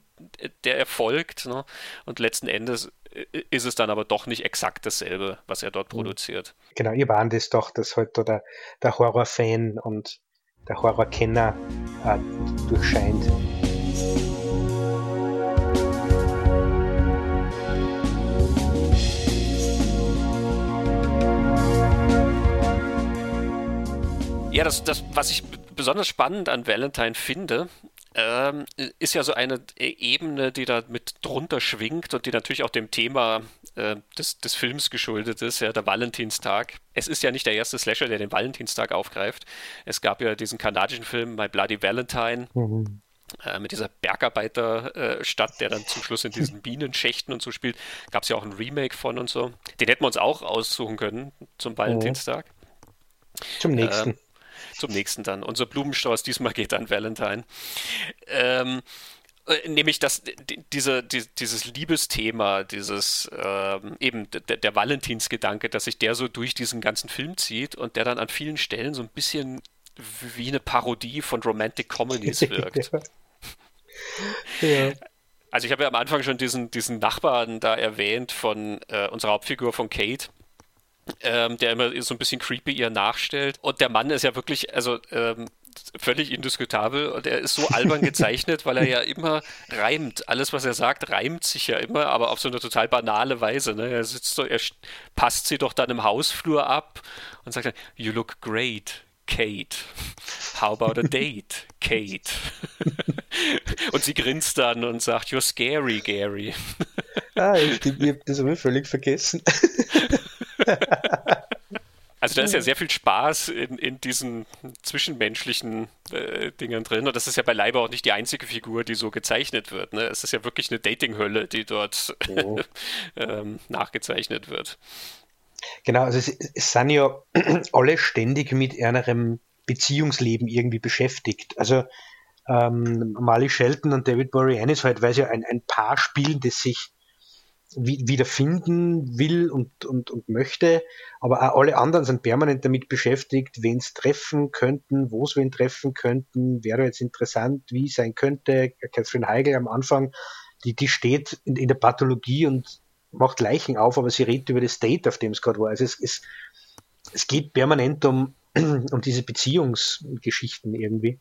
der er folgt. Ne? Und letzten Endes äh, ist es dann aber doch nicht exakt dasselbe, was er dort mhm. produziert. Genau, ihr waren das doch, dass halt da der, der Horrorfan und der Horrorkenner äh, durchscheint. Ja, das, das, was ich besonders spannend an Valentine finde, ähm, ist ja so eine Ebene, die da mit drunter schwingt und die natürlich auch dem Thema äh, des, des Films geschuldet ist, ja, der Valentinstag. Es ist ja nicht der erste Slasher, der den Valentinstag aufgreift. Es gab ja diesen kanadischen Film My Bloody Valentine. Mhm. Äh, mit dieser Bergarbeiterstadt, äh, der dann zum Schluss in diesen Bienenschächten und so spielt, gab es ja auch ein Remake von und so. Den hätten wir uns auch aussuchen können zum mhm. Valentinstag. Zum nächsten. Ähm, zum nächsten dann. Unser Blumenstrauß diesmal geht an Valentine. Ähm, äh, nämlich dass diese, die, dieses Liebesthema, dieses ähm, eben der, der Valentinsgedanke, dass sich der so durch diesen ganzen Film zieht und der dann an vielen Stellen so ein bisschen wie eine Parodie von Romantic Comedies wirkt. ja. Also ich habe ja am Anfang schon diesen, diesen Nachbarn da erwähnt von äh, unserer Hauptfigur von Kate, ähm, der immer so ein bisschen creepy ihr nachstellt. Und der Mann ist ja wirklich, also ähm, völlig indiskutabel und er ist so albern gezeichnet, weil er ja immer reimt. Alles, was er sagt, reimt sich ja immer, aber auf so eine total banale Weise. Ne? Er sitzt so, er passt sie doch dann im Hausflur ab und sagt dann, You look great. Kate. How about a date, Kate? und sie grinst dann und sagt, You're scary, Gary. ah, ich, ich, ich habe das aber völlig vergessen. Also da ist ja sehr viel Spaß in, in diesen zwischenmenschlichen äh, Dingen drin. Und das ist ja bei Leiber auch nicht die einzige Figur, die so gezeichnet wird. Ne? Es ist ja wirklich eine Dating-Hölle, die dort oh. ähm, nachgezeichnet wird. Genau, also es, es sind ja alle ständig mit einem Beziehungsleben irgendwie beschäftigt. Also ähm, Marley Shelton und David Boreanaz halt, weil sie ein, ein Paar spielen, das sich wiederfinden will und, und, und möchte, aber auch alle anderen sind permanent damit beschäftigt, wen es treffen könnten, wo es wen treffen könnten, wäre jetzt interessant, wie sein könnte. Catherine Heigl am Anfang, die, die steht in, in der Pathologie und macht Leichen auf, aber sie redet über das Date, auf dem es gerade war. Also es, es, es geht permanent um, um diese Beziehungsgeschichten irgendwie.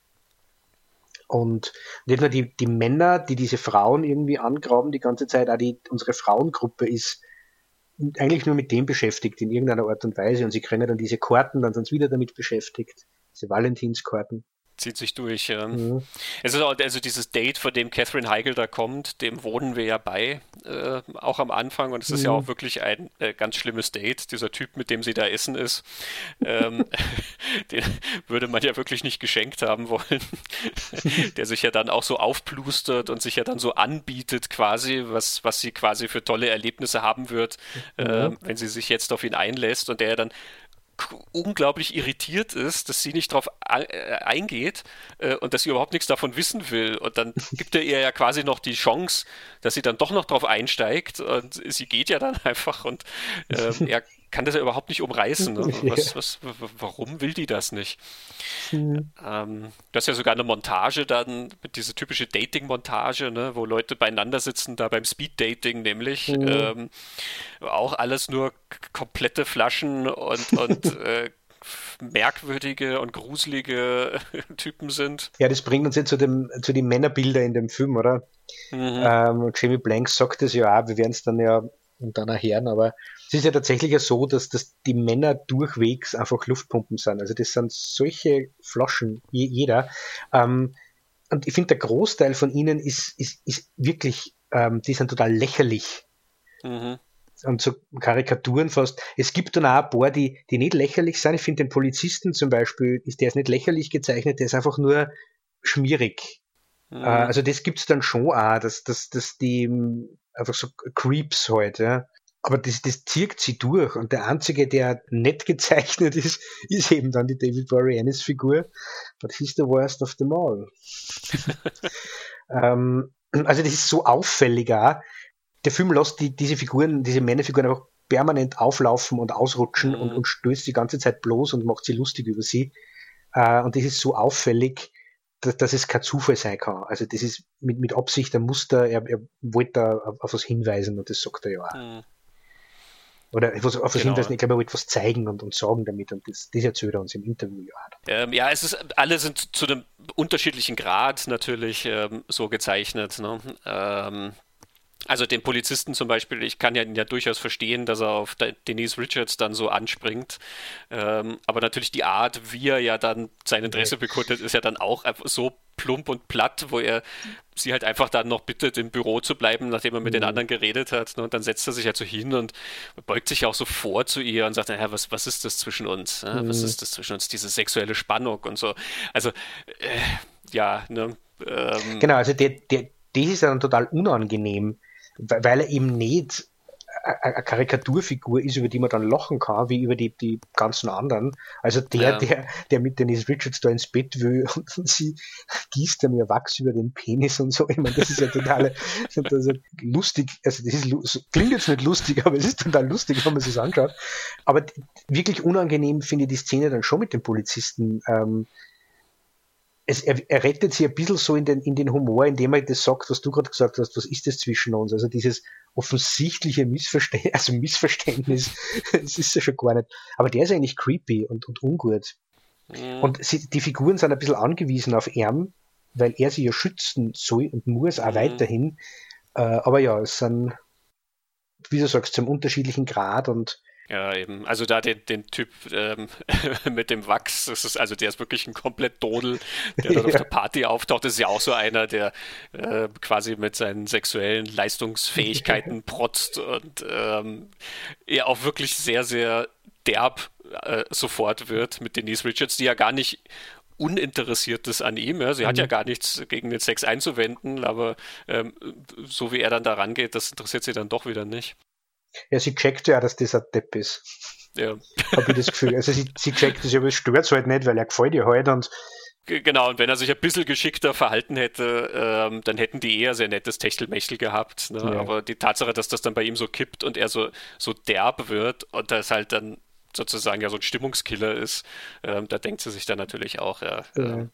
Und nicht nur die, die Männer, die diese Frauen irgendwie angraben die ganze Zeit, auch die, unsere Frauengruppe ist eigentlich nur mit dem beschäftigt in irgendeiner Art und Weise. Und sie können dann diese Karten, dann sind sie wieder damit beschäftigt, diese Valentinskarten zieht sich durch. Ja. Mhm. Es ist auch, also dieses Date, vor dem Catherine Heigl da kommt, dem wohnen wir ja bei, äh, auch am Anfang. Und es ist mhm. ja auch wirklich ein äh, ganz schlimmes Date. Dieser Typ, mit dem sie da essen ist, ähm, den würde man ja wirklich nicht geschenkt haben wollen. Der sich ja dann auch so aufplustert und sich ja dann so anbietet, quasi, was, was sie quasi für tolle Erlebnisse haben wird, mhm. äh, wenn sie sich jetzt auf ihn einlässt und der ja dann unglaublich irritiert ist, dass sie nicht darauf äh, eingeht äh, und dass sie überhaupt nichts davon wissen will. Und dann gibt er ihr ja quasi noch die Chance, dass sie dann doch noch darauf einsteigt und sie geht ja dann einfach und äh, er kann das ja überhaupt nicht umreißen. Ne? Was, was, warum will die das nicht? Mhm. Ähm, du hast ja sogar eine Montage dann, diese typische Dating-Montage, ne, wo Leute beieinander sitzen, da beim Speed-Dating nämlich. Mhm. Ähm, auch alles nur komplette Flaschen und, und äh, merkwürdige und gruselige Typen sind. Ja, das bringt uns jetzt zu, dem, zu den Männerbildern in dem Film, oder? Mhm. Ähm, Jamie Blanks sagt es ja auch, wir werden es dann ja und dann erhören, aber es ist ja tatsächlich ja so, dass, dass die Männer durchwegs einfach Luftpumpen sind. Also das sind solche Flaschen, jeder. Ähm, und ich finde, der Großteil von ihnen ist, ist, ist wirklich, ähm, die sind total lächerlich. Mhm. Und so Karikaturen fast. Es gibt dann auch ein paar, die, die nicht lächerlich sind. Ich finde den Polizisten zum Beispiel, ist der ist nicht lächerlich gezeichnet, der ist einfach nur schmierig. Mhm. Äh, also das gibt es dann schon auch, dass, dass, dass die einfach so Creeps halt, ja. Aber das, das zirkt sie durch. Und der einzige, der nett gezeichnet ist, ist eben dann die David Boreanaz Figur. But he's the worst of them all. ähm, also das ist so auffällig auch. Der Film lässt die, diese Figuren, diese Männerfiguren einfach permanent auflaufen und ausrutschen mhm. und, und stößt die ganze Zeit bloß und macht sie lustig über sie. Äh, und das ist so auffällig, dass, dass es kein Zufall sein kann. Also das ist mit, mit Absicht ein Muster, er, er wollte da auf, was hinweisen und das sagt er ja auch. Mhm. Oder etwas, auf genau. hinweisen, ich glaube, er wollte was zeigen und, und sagen damit und das, das erzählt er uns im Interview ja. Ähm, ja, es ist, alle sind zu einem unterschiedlichen Grad natürlich ähm, so gezeichnet. Ne? Ähm, also den Polizisten zum Beispiel, ich kann ja, ja durchaus verstehen, dass er auf Denise Richards dann so anspringt. Ähm, aber natürlich die Art, wie er ja dann sein Interesse bekundet, ist ja dann auch so plump und platt, wo er sie halt einfach dann noch bittet, im Büro zu bleiben, nachdem er mit mhm. den anderen geredet hat. Ne? Und dann setzt er sich halt so hin und beugt sich auch so vor zu ihr und sagt, naja, was, was ist das zwischen uns? Ne? Mhm. Was ist das zwischen uns? Diese sexuelle Spannung und so. Also, äh, ja, ne? Ähm, genau, also der, der, das ist dann total unangenehm weil er eben nicht eine Karikaturfigur ist, über die man dann lachen kann, wie über die, die ganzen anderen. Also der, ja. der, der mit Denise Richards da ins Bett will und sie gießt dann ja Wachs über den Penis und so. Ich meine, das ist ja total also lustig. Also das ist, klingt jetzt nicht lustig, aber es ist total lustig, wenn man sich das anschaut. Aber wirklich unangenehm finde ich die Szene dann schon mit dem Polizisten. Ähm, es, er, er rettet sich ein bisschen so in den, in den Humor, indem er das sagt, was du gerade gesagt hast, was ist das zwischen uns? Also dieses offensichtliche Missverständnis, also Missverständnis, das ist ja schon gar nicht. Aber der ist eigentlich creepy und, und ungut. Mhm. Und sie, die Figuren sind ein bisschen angewiesen auf ihn, weil er sie ja schützen soll und muss auch mhm. weiterhin. Äh, aber ja, es sind, wie du sagst, zum unterschiedlichen Grad und ja, eben. Also da den, den Typ ähm, mit dem Wachs, das ist, also der ist wirklich ein komplett Dodel, der dann ja. auf der Party auftaucht. Das ist ja auch so einer, der äh, quasi mit seinen sexuellen Leistungsfähigkeiten protzt und ähm, ja auch wirklich sehr, sehr derb äh, sofort wird mit Denise Richards, die ja gar nicht uninteressiert ist an ihm. Ja. Sie mhm. hat ja mhm. gar nichts gegen den Sex einzuwenden, aber ähm, so wie er dann da rangeht, das interessiert sie dann doch wieder nicht. Ja, sie checkt ja, dass das ein Depp ist. Ja. Habe ich das Gefühl. Also sie, sie checkt das, aber es stört es halt nicht, weil er gefällt ihr halt und Genau, und wenn er sich ein bisschen geschickter verhalten hätte, ähm, dann hätten die eher sehr nettes Techtelmechtel gehabt. Ne? Ja. Aber die Tatsache, dass das dann bei ihm so kippt und er so, so derb wird und das halt dann sozusagen ja so ein Stimmungskiller ist, ähm, da denkt sie sich dann natürlich auch, ja, ja. Äh,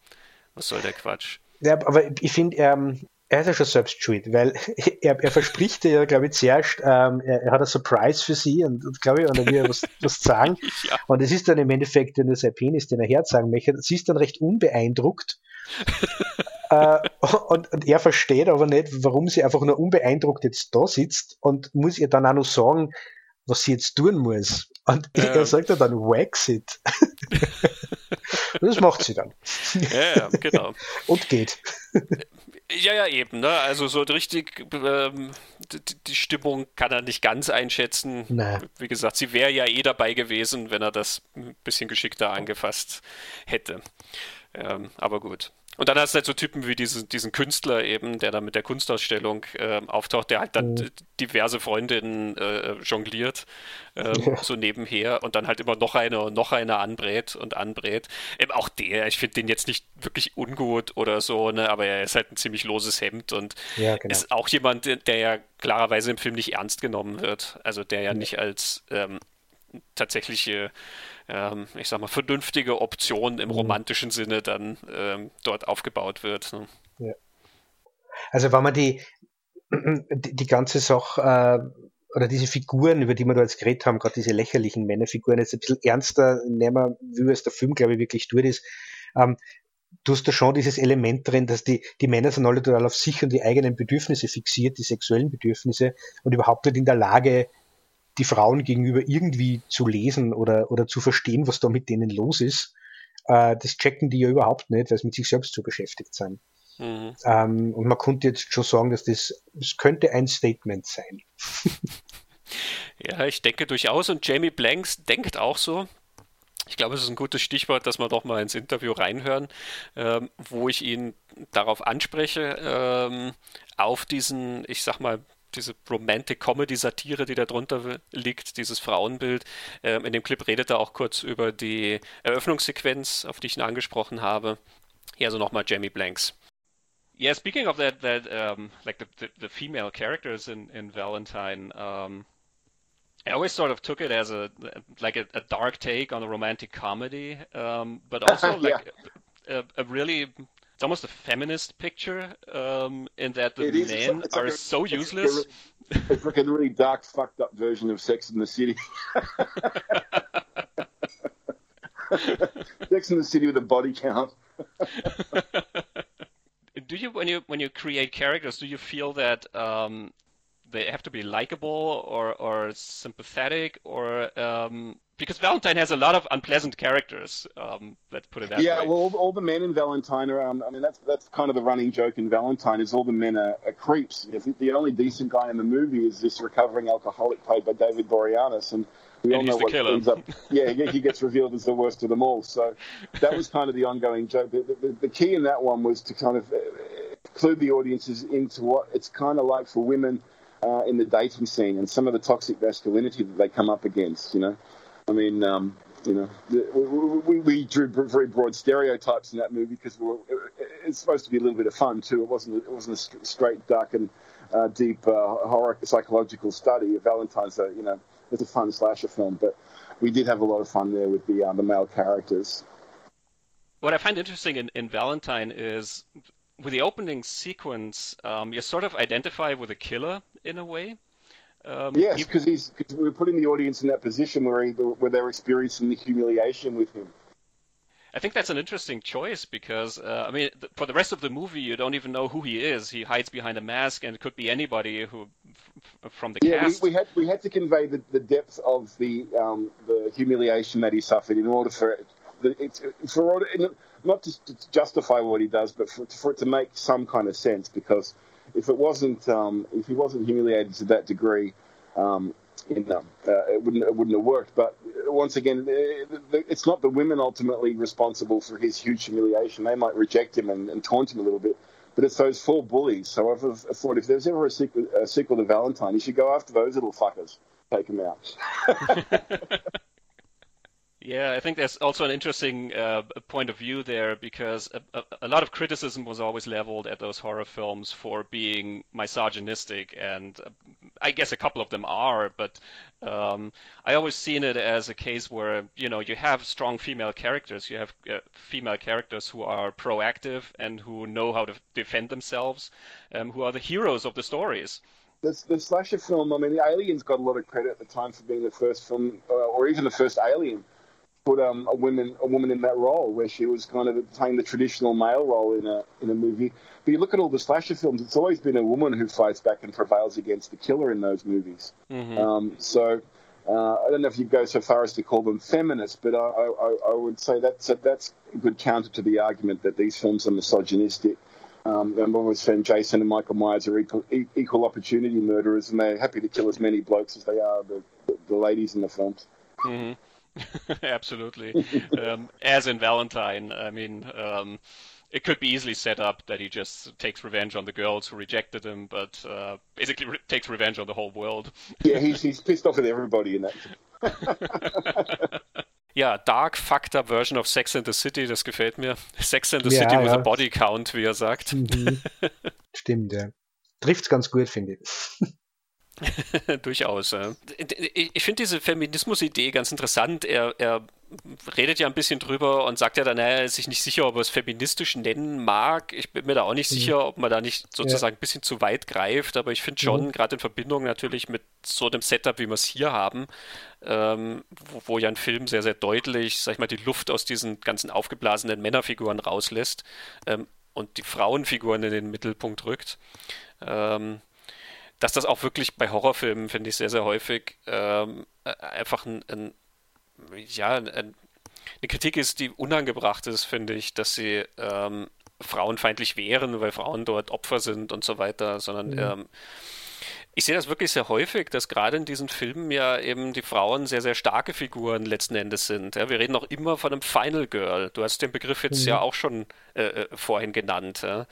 was soll der Quatsch. Ja, aber ich finde, ähm, er ist ja schon selbst schuld, weil er, er verspricht ja, glaube ich, zuerst, ähm, er, er, hat ein Surprise für sie und, und glaube ich, und er will was, was sagen. ja. Und es ist dann im Endeffekt nur sein Penis, den er herzeigen möchte. Sie ist dann recht unbeeindruckt. äh, und, und, er versteht aber nicht, warum sie einfach nur unbeeindruckt jetzt da sitzt und muss ihr dann auch noch sagen, was sie jetzt tun muss. Und ja. er sagt ja dann, wax it. das macht sie dann. Ja, genau. Und geht. Ja, ja, eben. Ne? Also so richtig ähm, die, die, Stimmung kann er nicht ganz einschätzen. Nee. Wie gesagt, sie wäre ja eh dabei gewesen, wenn er das ein bisschen geschickter angefasst hätte. Ähm, aber gut. Und dann hast du halt so Typen wie diesen, diesen Künstler eben, der dann mit der Kunstausstellung äh, auftaucht, der halt dann mhm. diverse Freundinnen äh, jongliert, ähm, ja. so nebenher und dann halt immer noch eine und noch eine anbrät und anbrät. Eben auch der, ich finde den jetzt nicht wirklich ungut oder so, ne, aber er ist halt ein ziemlich loses Hemd und ja, genau. ist auch jemand, der ja klarerweise im Film nicht ernst genommen wird. Also der ja, ja. nicht als ähm, tatsächliche ähm, ich sag mal, vernünftige Option im mhm. romantischen Sinne dann ähm, dort aufgebaut wird. Ne? Ja. Also wenn man die, die, die ganze Sache äh, oder diese Figuren, über die wir da jetzt geredet haben, gerade diese lächerlichen Männerfiguren, jetzt ein bisschen ernster nehmen, wie es der Film, glaube ich, wirklich tut ist, ähm, du hast da schon dieses Element drin, dass die, die Männer sind alle total auf sich und die eigenen Bedürfnisse fixiert, die sexuellen Bedürfnisse und überhaupt nicht in der Lage, die Frauen gegenüber irgendwie zu lesen oder, oder zu verstehen, was da mit denen los ist. Äh, das checken die ja überhaupt nicht, weil sie mit sich selbst so beschäftigt sind. Mhm. Ähm, und man könnte jetzt schon sagen, dass das, das könnte ein Statement sein. ja, ich denke durchaus und Jamie Blanks denkt auch so. Ich glaube, es ist ein gutes Stichwort, dass wir doch mal ins Interview reinhören, ähm, wo ich ihn darauf anspreche, ähm, auf diesen, ich sag mal, diese Romantic Comedy Satire, die da drunter liegt, dieses Frauenbild. Ähm, in dem Clip redet er auch kurz über die Eröffnungssequenz, auf die ich ihn angesprochen habe. Hier also nochmal Jamie Blanks. Yeah, speaking of that, that um, like the, the, the, female characters in, in Valentine, um, I always sort of took it as a like a, a dark take on a romantic comedy, um, but also like yeah. a, a, really it's almost a feminist picture um, in that the men is, are like a, so useless. Like it's like a really dark, fucked up version of Sex in the City. Sex in the City with a body count. do you when you when you create characters, do you feel that um, they have to be likable or or sympathetic or um, because Valentine has a lot of unpleasant characters. Um, let's put it that yeah, way. Yeah, well, all, all, the men in Valentine are. Um, I mean, that's that's kind of the running joke in Valentine is all the men are, are creeps. The only decent guy in the movie is this recovering alcoholic played by David Boreanaz, and we and all know what killer. ends up. Yeah, he gets revealed as the worst of them all. So that was kind of the ongoing joke. The, the, the key in that one was to kind of uh, clue the audiences into what it's kind of like for women. Uh, in the dating scene and some of the toxic masculinity that they come up against, you know. I mean, um, you know, we, we, drew very broad stereotypes in that movie because we it's supposed to be a little bit of fun too. It wasn't it wasn't a straight, dark and uh, deep uh, horror psychological study. Valentine's, a, you know, it's a fun slasher film, but we did have a lot of fun there with the uh, the male characters. What I find interesting in, in Valentine is with the opening sequence, um, you sort of identify with a killer in a way. Um, yes, because he's cause we're putting the audience in that position where he, where they're experiencing the humiliation with him. I think that's an interesting choice because uh, I mean, th- for the rest of the movie, you don't even know who he is. He hides behind a mask, and it could be anybody who f- from the yeah, cast. we, we, had we had to convey the, the depth of the um, the humiliation that he suffered in order for it, it's for order, not just to justify what he does, but for, for it to make some kind of sense because if it wasn't, um, if he wasn't humiliated to that degree, um, you know, uh, it wouldn't it wouldn't have worked. But once again, it's not the women ultimately responsible for his huge humiliation. They might reject him and, and taunt him a little bit, but it's those four bullies. So I've, I've thought if there's ever a sequel, a sequel to Valentine, you should go after those little fuckers, take them out. Yeah, I think there's also an interesting uh, point of view there because a, a, lot of criticism was always leveled at those horror films for being misogynistic, and uh, I guess a couple of them are, but um, I always seen it as a case where you know you have strong female characters, you have uh, female characters who are proactive and who know how to defend themselves, um, who are the heroes of the stories. The, the slasher film, I mean, the Aliens got a lot of credit at the time for being the first film, uh, or even the first Alien put um, a woman a woman in that role where she was kind of playing the traditional male role in a in a movie. But you look at all the slasher films; it's always been a woman who fights back and prevails against the killer in those movies. Mm-hmm. Um, so. Uh, I don't know if you go so far as to call them feminists, but I, I, I would say that's a, that's a good counter to the argument that these films are misogynistic. Um, I've always found Jason and Michael Myers are equal, equal opportunity murderers, and they're happy to kill as many blokes as they are the, the, the ladies in the films. Mm-hmm. Absolutely. um, as in Valentine, I mean, um, it could be easily set up that he just takes revenge on the girls who rejected him, but uh, basically re- takes revenge on the whole world. yeah, he's, he's pissed off at everybody in that. Ja, Dark Fucked Up Version of Sex in the City, das gefällt mir. Sex in the ja, City ja. with a Body Count, wie er sagt. Mhm. Stimmt, ja. Trifft's ganz gut, finde ich. Durchaus. Ja. Ich finde diese Feminismus-Idee ganz interessant. Er, er, redet ja ein bisschen drüber und sagt ja dann, er ist sich nicht sicher, ob er es feministisch nennen mag. Ich bin mir da auch nicht mhm. sicher, ob man da nicht sozusagen ja. ein bisschen zu weit greift, aber ich finde schon, mhm. gerade in Verbindung natürlich mit so einem Setup, wie wir es hier haben, ähm, wo, wo, ja ein Film sehr, sehr deutlich, sag ich mal, die Luft aus diesen ganzen aufgeblasenen Männerfiguren rauslässt ähm, und die Frauenfiguren in den Mittelpunkt rückt. Ähm, dass das auch wirklich bei Horrorfilmen, finde ich, sehr, sehr häufig ähm, äh, einfach ein, ein ja, ein, eine Kritik ist, die unangebracht ist, finde ich, dass sie ähm, frauenfeindlich wären, weil Frauen dort Opfer sind und so weiter, sondern mhm. ähm, ich sehe das wirklich sehr häufig, dass gerade in diesen Filmen ja eben die Frauen sehr, sehr starke Figuren letzten Endes sind. Ja, wir reden auch immer von einem Final Girl. Du hast den Begriff jetzt mhm. ja auch schon äh, äh vorhin genannt. Ja.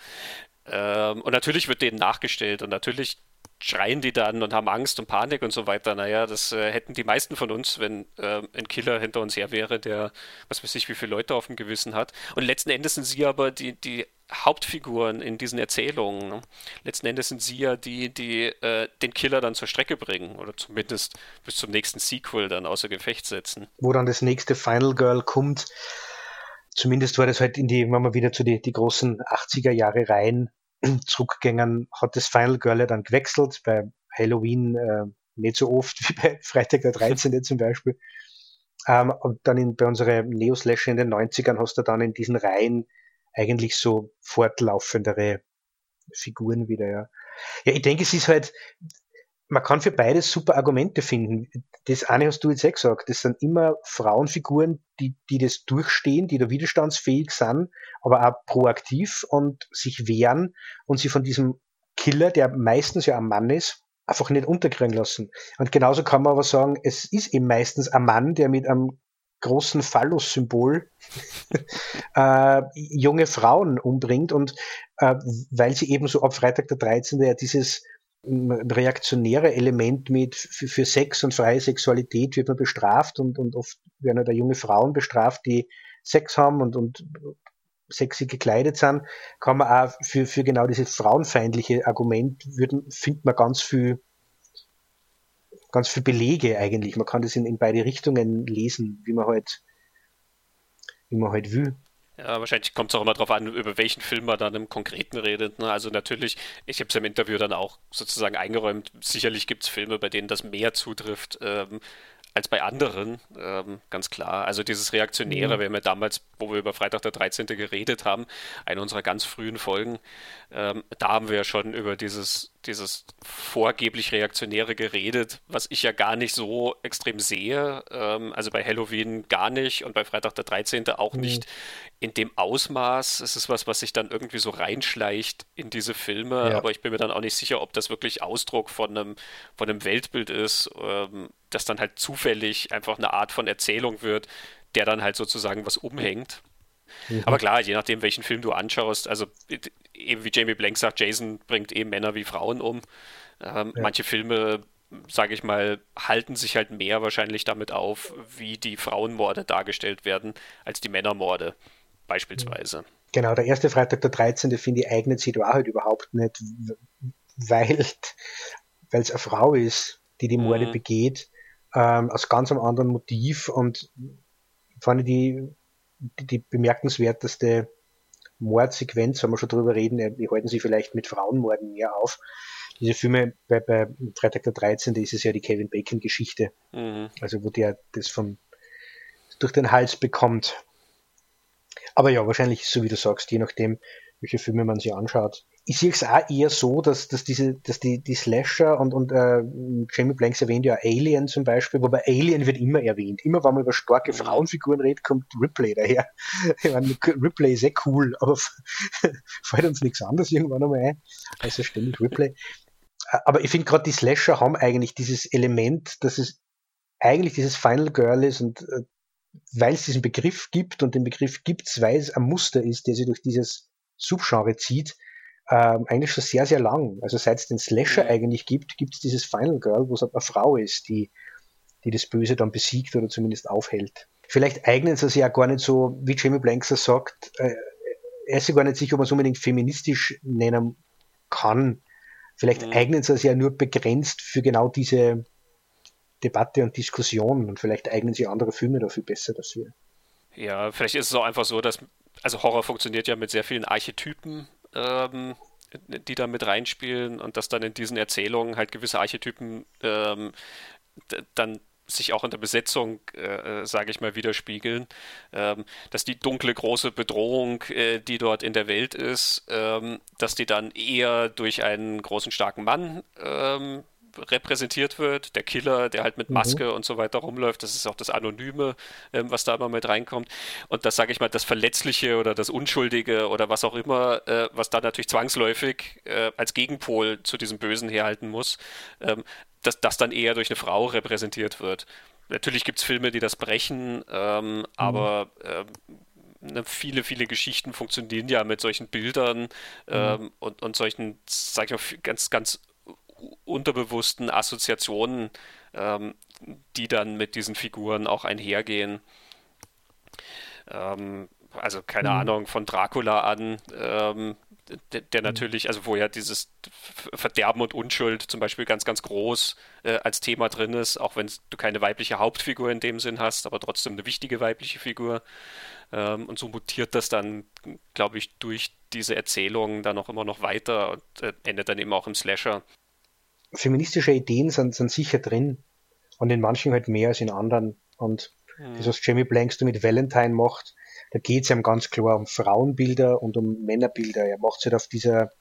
Ähm, und natürlich wird denen nachgestellt und natürlich schreien die dann und haben Angst und Panik und so weiter. Naja, das äh, hätten die meisten von uns, wenn äh, ein Killer hinter uns her wäre, der, was weiß ich, wie viele Leute auf dem Gewissen hat. Und letzten Endes sind sie aber die, die Hauptfiguren in diesen Erzählungen. Ne? Letzten Endes sind sie ja die, die äh, den Killer dann zur Strecke bringen oder zumindest bis zum nächsten Sequel dann außer Gefecht setzen. Wo dann das nächste Final Girl kommt. Zumindest war das halt in die, wenn man wieder zu die, die großen 80er Jahre rein zurückgegangen, hat das Final Girl dann gewechselt, bei Halloween äh, nicht so oft wie bei Freitag der 13. zum Beispiel. Ähm, und dann in, bei unserer Neo-Slasher in den 90ern hast du dann in diesen Reihen eigentlich so fortlaufendere Figuren wieder, ja. Ja, ich denke, es ist halt, man kann für beides super Argumente finden. Das eine hast du jetzt eh gesagt, das sind immer Frauenfiguren, die, die das durchstehen, die da widerstandsfähig sind, aber auch proaktiv und sich wehren und sie von diesem Killer, der meistens ja ein Mann ist, einfach nicht unterkriegen lassen. Und genauso kann man aber sagen, es ist eben meistens ein Mann, der mit einem großen Phallus-Symbol äh, junge Frauen umbringt und äh, weil sie eben so ab Freitag der 13. ja dieses reaktionäre Element mit für, für, Sex und freie Sexualität wird man bestraft und, und oft werden halt junge Frauen bestraft, die Sex haben und, und sexy gekleidet sind, kann man auch für, für genau dieses frauenfeindliche Argument würden, findet man ganz viel, ganz viel Belege eigentlich. Man kann das in, in beide Richtungen lesen, wie man halt, wie man halt will. Ja, wahrscheinlich kommt es auch immer darauf an, über welchen Film man dann im Konkreten redet. Ne? Also natürlich, ich habe es im Interview dann auch sozusagen eingeräumt, sicherlich gibt es Filme, bei denen das mehr zutrifft. Ähm, als bei anderen, ähm, ganz klar. Also dieses Reaktionäre, mhm. wir haben ja damals, wo wir über Freitag der 13. geredet haben, eine unserer ganz frühen Folgen, ähm, da haben wir ja schon über dieses, dieses vorgeblich Reaktionäre geredet, was ich ja gar nicht so extrem sehe. Ähm, also bei Halloween gar nicht und bei Freitag der 13. auch mhm. nicht in dem Ausmaß. Es ist was, was sich dann irgendwie so reinschleicht in diese Filme, ja. aber ich bin mir dann auch nicht sicher, ob das wirklich Ausdruck von einem, von einem Weltbild ist. Das dann halt zufällig einfach eine Art von Erzählung wird, der dann halt sozusagen was umhängt. Mhm. Aber klar, je nachdem, welchen Film du anschaust, also eben wie Jamie Blank sagt, Jason bringt eben Männer wie Frauen um. Ähm, ja. Manche Filme, sage ich mal, halten sich halt mehr wahrscheinlich damit auf, wie die Frauenmorde dargestellt werden, als die Männermorde beispielsweise. Genau, der erste Freitag der 13. finde ich eignet sich da halt überhaupt nicht, weil es eine Frau ist, die die Morde mhm. begeht ähm, aus ganz einem anderen Motiv und fand ich die, die, die bemerkenswerteste Mordsequenz, wenn wir schon drüber reden, äh, die halten sich vielleicht mit Frauenmorden mehr auf. Diese Filme bei, bei Freitag der 13. ist es ja die Kevin Bacon Geschichte. Mhm. Also wo der das von durch den Hals bekommt. Aber ja, wahrscheinlich so wie du sagst, je nachdem, welche Filme man sich anschaut, ich sehe es auch eher so, dass, dass diese, dass die, die Slasher und, und äh, Jamie Blanks erwähnt ja Alien zum Beispiel, wobei Alien wird immer erwähnt. Immer wenn man über starke Frauenfiguren redet, kommt Ripley daher. Ich meine, Ripley ist eh cool, aber fällt uns nichts anderes irgendwann einmal ein. Also ständig Ripley. Aber ich finde gerade die Slasher haben eigentlich dieses Element, dass es eigentlich dieses Final Girl ist und äh, weil es diesen Begriff gibt und den Begriff gibt es, weil es ein Muster ist, der sich durch dieses Subgenre zieht, ähm, eigentlich schon sehr, sehr lang. Also seit es den Slasher eigentlich gibt, gibt es dieses Final Girl, wo es halt eine Frau ist, die, die das Böse dann besiegt oder zumindest aufhält. Vielleicht eignen sie sich ja gar nicht so, wie Jamie Blankser sagt, äh, er ist sich gar nicht sicher, ob man es unbedingt feministisch nennen kann. Vielleicht mhm. eignen sie sich ja nur begrenzt für genau diese Debatte und Diskussion und vielleicht eignen sich andere Filme dafür besser dafür. Ja, vielleicht ist es auch einfach so, dass also Horror funktioniert ja mit sehr vielen Archetypen ähm, die da mit reinspielen und dass dann in diesen Erzählungen halt gewisse Archetypen ähm, dann sich auch in der Besetzung, äh, sage ich mal, widerspiegeln, ähm, dass die dunkle große Bedrohung, äh, die dort in der Welt ist, ähm, dass die dann eher durch einen großen starken Mann ähm, repräsentiert wird, der Killer, der halt mit mhm. Maske mhm. und so weiter rumläuft, das ist auch das Anonyme, ähm, was da immer mit reinkommt. Und das sage ich mal, das Verletzliche oder das Unschuldige oder was auch immer, äh, was da natürlich zwangsläufig äh, als Gegenpol zu diesem Bösen herhalten muss, ähm, dass das dann eher durch eine Frau repräsentiert wird. Natürlich gibt es Filme, die das brechen, ähm, mhm. aber ähm, ne, viele, viele Geschichten funktionieren ja mit solchen Bildern mhm. ähm, und, und solchen, sag ich mal, ganz, ganz unterbewussten Assoziationen, ähm, die dann mit diesen Figuren auch einhergehen. Ähm, also keine mhm. Ahnung, von Dracula an, ähm, der, der, mhm. natürlich, also wo ja dieses Verderben und Unschuld zum Beispiel ganz, ganz groß äh, als Thema drin ist, auch wenn du keine weibliche Hauptfigur in dem Sinn hast, aber trotzdem eine wichtige weibliche Figur. Ähm, und so mutiert das dann, glaube ich, durch diese Erzählungen dann auch immer noch weiter und äh, endet dann eben auch im Slasher feministische Ideen sind, sind sicher drin und in manchen halt mehr als in anderen. Und mhm. das, was Jamie Blanks da mit Valentine macht, da geht es ihm ganz klar um Frauenbilder und um Männerbilder. Er macht es halt auf dieser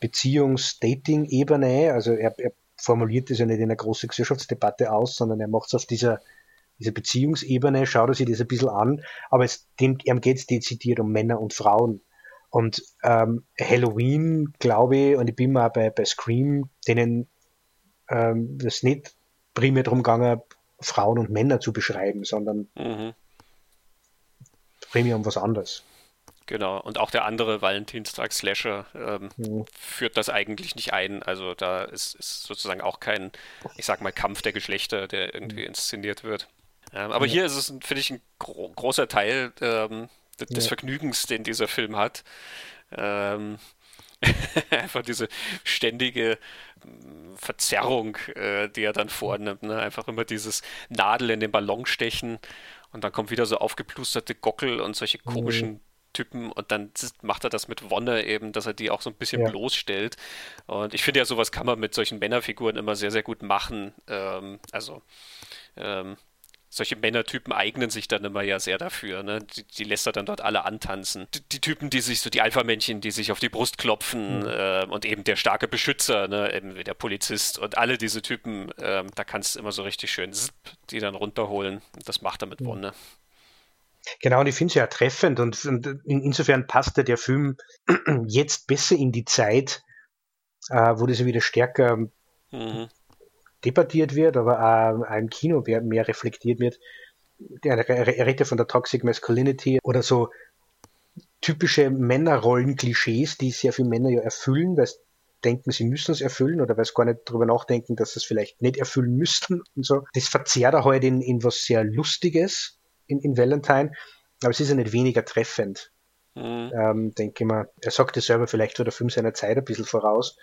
Beziehungs-Dating-Ebene, also er, er formuliert das ja nicht in einer großen Gesellschaftsdebatte aus, sondern er macht es auf dieser, dieser Beziehungsebene, schaut er sich das ein bisschen an, aber es, dem, ihm geht es dezidiert um Männer und Frauen. Und ähm, Halloween, glaube ich, und ich bin mal bei, bei Scream, denen ähm, das nicht primär darum gegangen, Frauen und Männer zu beschreiben, sondern mhm. primär um was anderes. Genau, und auch der andere Valentinstag-Slasher ähm, mhm. führt das eigentlich nicht ein. Also da ist, ist, sozusagen auch kein, ich sag mal, Kampf der Geschlechter, der irgendwie mhm. inszeniert wird. Ähm, aber ja. hier ist es, finde ich, ein gro großer Teil ähm, des ja. Vergnügens, den dieser Film hat. Ähm, einfach diese ständige mm, Verzerrung, äh, die er dann vornimmt. Ne? Einfach immer dieses Nadel in den Ballon stechen und dann kommt wieder so aufgeplusterte Gockel und solche mhm. komischen mhm. Typen und dann macht er das mit Wonne eben, dass er die auch so ein bisschen ja. bloßstellt. Und ich finde ja, sowas kann man mit solchen Männerfiguren immer sehr, sehr gut machen. Ähm, also ähm, solche Männertypen eignen sich dann immer ja sehr dafür. Ne? Die, die lässt er dann dort alle antanzen. Die, die, Typen, die sich so, die Alpha-Männchen, die sich auf die Brust klopfen mhm. äh, und eben der starke Beschützer, ne? eben der Polizist und alle diese Typen, äh, da kannst du immer so richtig schön zip, die dann runterholen. Das macht er mit mhm. Wonne. Genau, und ich finde es ja treffend und, und insofern passt der Film jetzt besser in die Zeit, äh, wo das wieder stärker mhm debattiert wird, aber auch, im Kino mehr, mehr reflektiert wird. Er, redet von der Toxic Masculinity oder so typische Männerrollen-Klischees, die sehr viele Männer ja erfüllen, weil sie denken, sie müssen es erfüllen oder weil sie gar nicht darüber nachdenken, dass sie es vielleicht nicht erfüllen müssten und so. Das verzerrt er heute halt in, in was sehr Lustiges in, in Valentine, aber es ist ja nicht weniger treffend. Mhm. Ähm, denke ich mal, er sagt es selber, vielleicht war der Film seiner Zeit ein bisschen voraus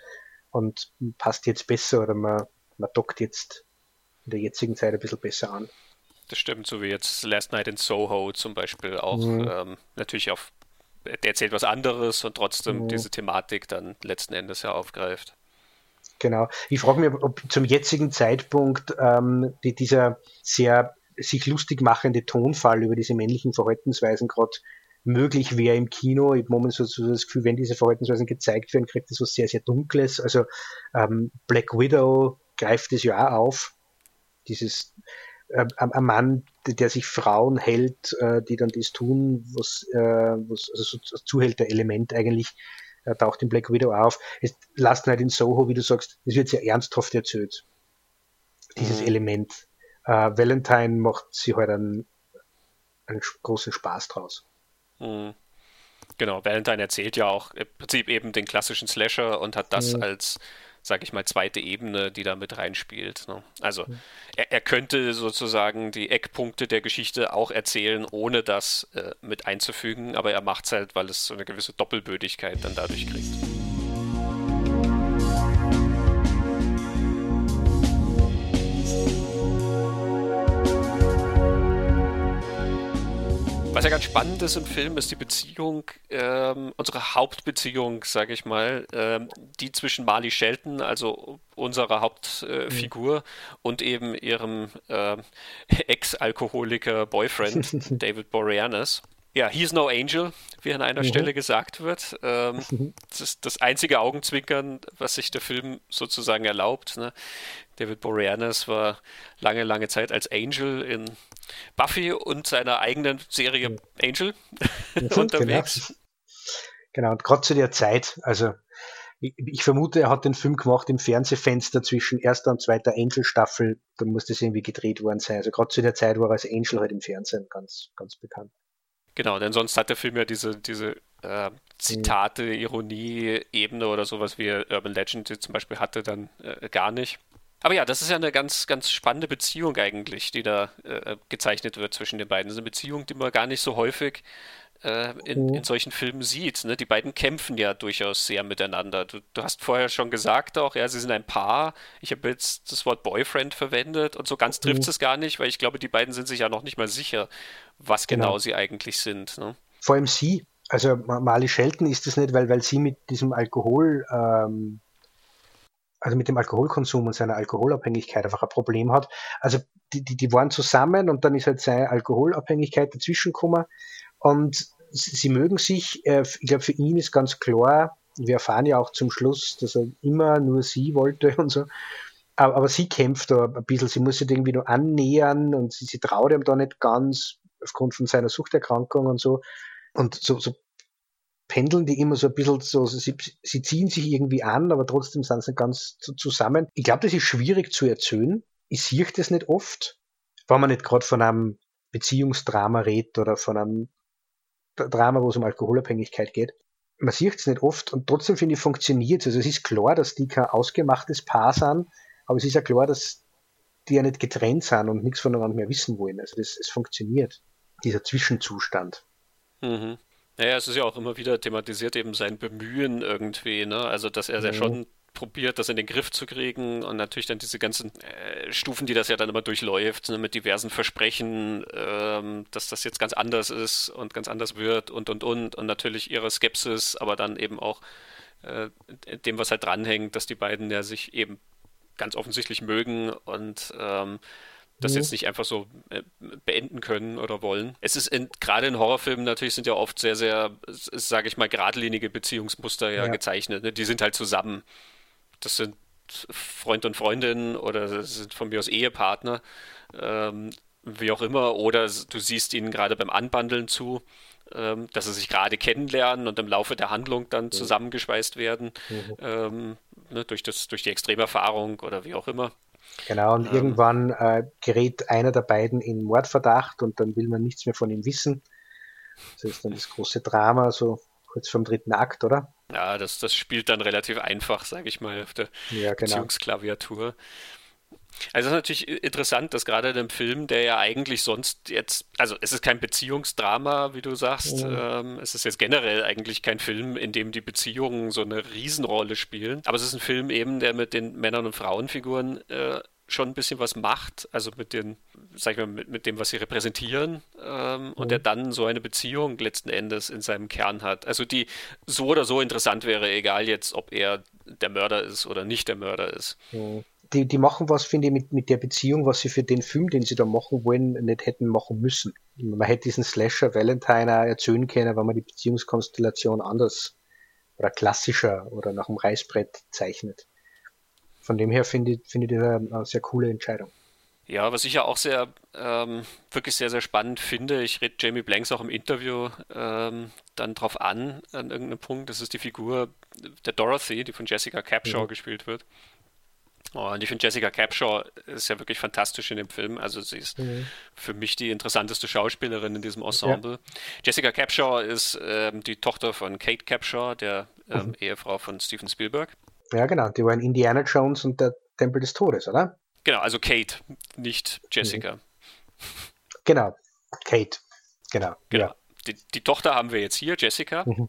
und passt jetzt besser oder man man dockt jetzt in der jetzigen Zeit ein bisschen besser an. Das stimmt, so wie jetzt Last Night in Soho zum Beispiel auch mhm. ähm, natürlich auf, der erzählt was anderes und trotzdem mhm. diese Thematik dann letzten Endes ja aufgreift. Genau. Ich frage mich, ob zum jetzigen Zeitpunkt ähm, die, dieser sehr sich lustig machende Tonfall über diese männlichen Verhaltensweisen gerade möglich wäre im Kino. Ich habe momentan so, so, das Gefühl, wenn diese Verhaltensweisen gezeigt werden, kriegt das was sehr, sehr Dunkles. Also ähm, Black Widow greift es ja auch auf. Dieses äh, ein Mann, der sich Frauen hält, äh, die dann das tun, was, äh, was also so Zuhälter-Element eigentlich äh, taucht in Black Widow auf. Es Last Night in Soho, wie du sagst, es wird sehr ernsthaft erzählt. Dieses mhm. Element. Äh, Valentine macht sie halt einen, einen großen Spaß draus. Mhm. Genau, Valentine erzählt ja auch im Prinzip eben den klassischen Slasher und hat das mhm. als sag ich mal, zweite Ebene, die da mit reinspielt. Ne? Also er, er, könnte sozusagen die Eckpunkte der Geschichte auch erzählen, ohne das äh, mit einzufügen, aber er macht es halt, weil es so eine gewisse Doppelbödigkeit dann dadurch kriegt. Was ja ganz spannend ist im Film, ist die Beziehung, ähm, unsere Hauptbeziehung, sage ich mal, ähm, die zwischen Marley Shelton, also unserer Hauptfigur, äh, mhm. und eben ihrem äh, Ex-Alkoholiker Boyfriend David Boreanaz. Ja, he's no angel, wie an einer mhm. Stelle gesagt wird. Ähm, mhm. das ist das einzige Augenzwinkern, was sich der Film sozusagen erlaubt. Ne? David Boreanaz war lange, lange Zeit als Angel in Buffy und seiner eigenen Serie mhm. Angel unterwegs. Genau. genau, und gerade zu der Zeit, also ich, ich, vermute, er hat den Film gemacht im Fernsehfenster zwischen erster und zweiter Angel-Staffel, da muss das irgendwie gedreht worden sein. Also gerade zu der Zeit war er als Angel halt im Fernsehen ganz, ganz bekannt. Genau, denn sonst hat der Film ja diese, diese äh, Zitate, Ironie-Ebene oder sowas wie Urban Legend zum Beispiel hatte, dann äh, gar nicht. Aber ja, das ist ja eine ganz, ganz spannende Beziehung eigentlich, die da äh, gezeichnet wird zwischen den beiden. Das ist eine Beziehung, die man gar nicht so häufig äh, in, mhm. in, solchen Filmen sieht. Ne? Die beiden kämpfen ja durchaus sehr miteinander. Du, du, hast vorher schon gesagt auch, ja, sie sind ein Paar. Ich habe jetzt das Wort Boyfriend verwendet und so ganz trifft mhm. es gar nicht, weil ich glaube, die beiden sind sich ja noch nicht mal sicher, was genau, genau sie eigentlich sind. Ne? Vor allem sie. Also Marley Shelton ist es nicht, weil, weil sie mit diesem Alkohol ähm, also mit dem Alkoholkonsum und seiner Alkoholabhängigkeit einfach ein Problem hat. Also die, die, die waren zusammen und dann ist halt seine Alkoholabhängigkeit dazwischen gekommen und sie, mögen sich. Äh, ich glaube, für ihn ist ganz klar, wir erfahren ja auch zum Schluss, dass er immer nur sie wollte und so. Aber, aber sie kämpft da ein bisschen, sie muss sich irgendwie nur annähern und sie, sie traut ihm da nicht ganz aufgrund von seiner Suchterkrankung und so. Und so, so pendeln die immer so ein bisschen so, sie, sie ziehen sich irgendwie an, aber trotzdem sind sie ganz zusammen. Ich glaube, das ist schwierig zu erzählen. Ich sehe das nicht oft, wenn man nicht gerade von einem Beziehungsdrama redet oder von einem Drama, wo es um Alkoholabhängigkeit geht. Man sieht es nicht oft und trotzdem finde ich, funktioniert es. Also es ist klar, dass die kein ausgemachtes Paar sind, aber es ist ja klar, dass die ja nicht getrennt sind und nichts voneinander mehr wissen wollen. Also das, es funktioniert, dieser Zwischenzustand. Mhm. Naja, es ist ja auch immer wieder thematisiert, eben sein Bemühen irgendwie, ne? Also, dass er mhm. ja schon probiert, das in den Griff zu kriegen und natürlich dann diese ganzen äh, Stufen, die das ja dann immer durchläuft, ne, mit diversen Versprechen, ähm, dass das jetzt ganz anders ist und ganz anders wird und und und und natürlich ihre Skepsis, aber dann eben auch äh, dem, was halt dranhängt, dass die beiden ja sich eben ganz offensichtlich mögen und ähm, das mhm. jetzt nicht einfach so äh, beenden können oder wollen. Es ist in, gerade in Horrorfilmen natürlich sind ja oft sehr, sehr, sage ich mal, geradlinige Beziehungsmuster ja, ja. gezeichnet. Ne? Die sind halt zusammen. Das sind Freund und Freundin oder das sind von mir aus Ehepartner, ähm, wie auch immer. Oder du siehst ihnen gerade beim Anbandeln zu ähm, dass sie sich gerade kennenlernen und im Laufe der Handlung dann zusammengeschweißt werden, mhm. ähm, ne, durch, das, durch die Extremerfahrung oder wie auch immer. Genau, und ähm, irgendwann äh, gerät einer der beiden in Mordverdacht und dann will man nichts mehr von ihm wissen. Das ist dann das große Drama, so kurz vom dritten Akt, oder? Ja, das, das spielt dann relativ einfach, sage ich mal, auf der ja, genau. Beziehungsklaviatur. Also es ist natürlich interessant, dass gerade in einem Film, der ja eigentlich sonst jetzt, also es ist kein Beziehungsdrama, wie du sagst, mhm. ähm, es ist jetzt generell eigentlich kein Film, in dem die Beziehungen so eine Riesenrolle spielen, aber es ist ein Film eben, der mit den Männern- und Frauenfiguren äh, schon ein bisschen was macht, also mit den, sag ich mal, mit, mit dem, was sie repräsentieren ähm, mhm. und der dann so eine Beziehung letzten Endes in seinem Kern hat. Also die so oder so interessant wäre, egal jetzt, ob er der Mörder ist oder nicht der Mörder ist. Mhm die, die machen was, finde ich, mit, mit der Beziehung, was sie für den Film, den sie da machen wollen, nicht hätten machen müssen. Man hätte diesen Slasher Valentine auch erzählen können, wenn man die Beziehungskonstellation anders oder klassischer oder nach dem Reißbrett zeichnet. Von dem her finde ich, finde ich das eine sehr coole Entscheidung. Ja, was ich ja auch sehr, ähm, wirklich sehr, sehr spannend finde, ich rede Jamie Blanks auch im Interview ähm, dann drauf an, an irgendeinem Punkt, das ist die Figur der Dorothy, die von Jessica Capshaw mhm. gespielt wird. Und ich finde Jessica Capshaw ist ja wirklich fantastisch in dem Film. Also sie ist mhm. für mich die interessanteste Schauspielerin in diesem Ensemble. Ja. Jessica Capshaw ist ähm, die Tochter von Kate Capshaw, der ähm, mhm. Ehefrau von Steven Spielberg. Ja, genau. Die war in Indiana Jones und der Tempel des Todes, oder? Genau, also Kate, nicht Jessica. Mhm. Genau, Kate. Genau. genau. Ja. Die, die, Tochter haben wir jetzt hier, Jessica. Mhm.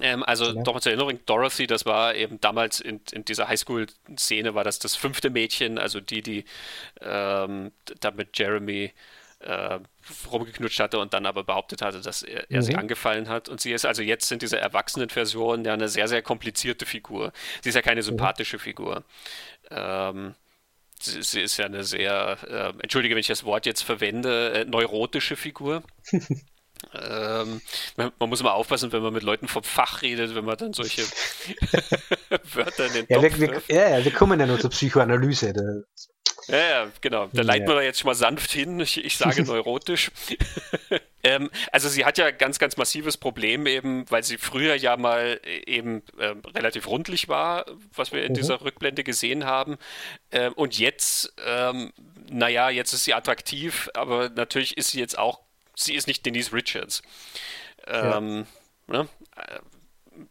Ähm, also ja. mal zur Erinnerung, Dorothy, das war eben damals in, in dieser Highschool-Szene, war das das fünfte Mädchen, also die, die ähm, da mit Jeremy äh, rumgeknutscht hatte und dann aber behauptet hatte, dass er, er mhm. sie angefallen hat. Und sie ist also jetzt in dieser Erwachsenenversion ja eine sehr, sehr komplizierte Figur. Sie ist ja keine mhm. sympathische mhm. Figur. Ähm, sie, sie, ist ja eine sehr, äh, entschuldige, wenn ich das Wort jetzt verwende, äh, neurotische Figur. Ähm, man, man, muss mal aufpassen, wenn man mit Leuten vom Fach redet, wenn man dann solche Wörter den ja, wir, wir, ja, wir kommen ja nur zur Psychoanalyse. Da. Ja, ja, genau. Da ja. leiten wir da jetzt schon mal sanft hin. Ich, ich sage neurotisch. ähm, also sie hat ja ganz, ganz massives Problem eben, weil sie früher ja mal eben ähm, relativ rundlich war, was wir in mhm. dieser Rückblende gesehen haben. Ähm, und jetzt, ähm, naja, jetzt ist sie attraktiv, aber natürlich ist sie jetzt auch sie ist nicht Denise Richards. Ähm, ja. ne?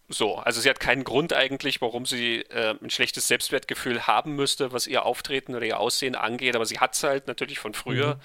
So, also sie hat keinen Grund eigentlich, warum sie äh, ein schlechtes Selbstwertgefühl haben müsste, was ihr Auftreten oder ihr Aussehen angeht, aber sie hat es halt natürlich von früher mhm.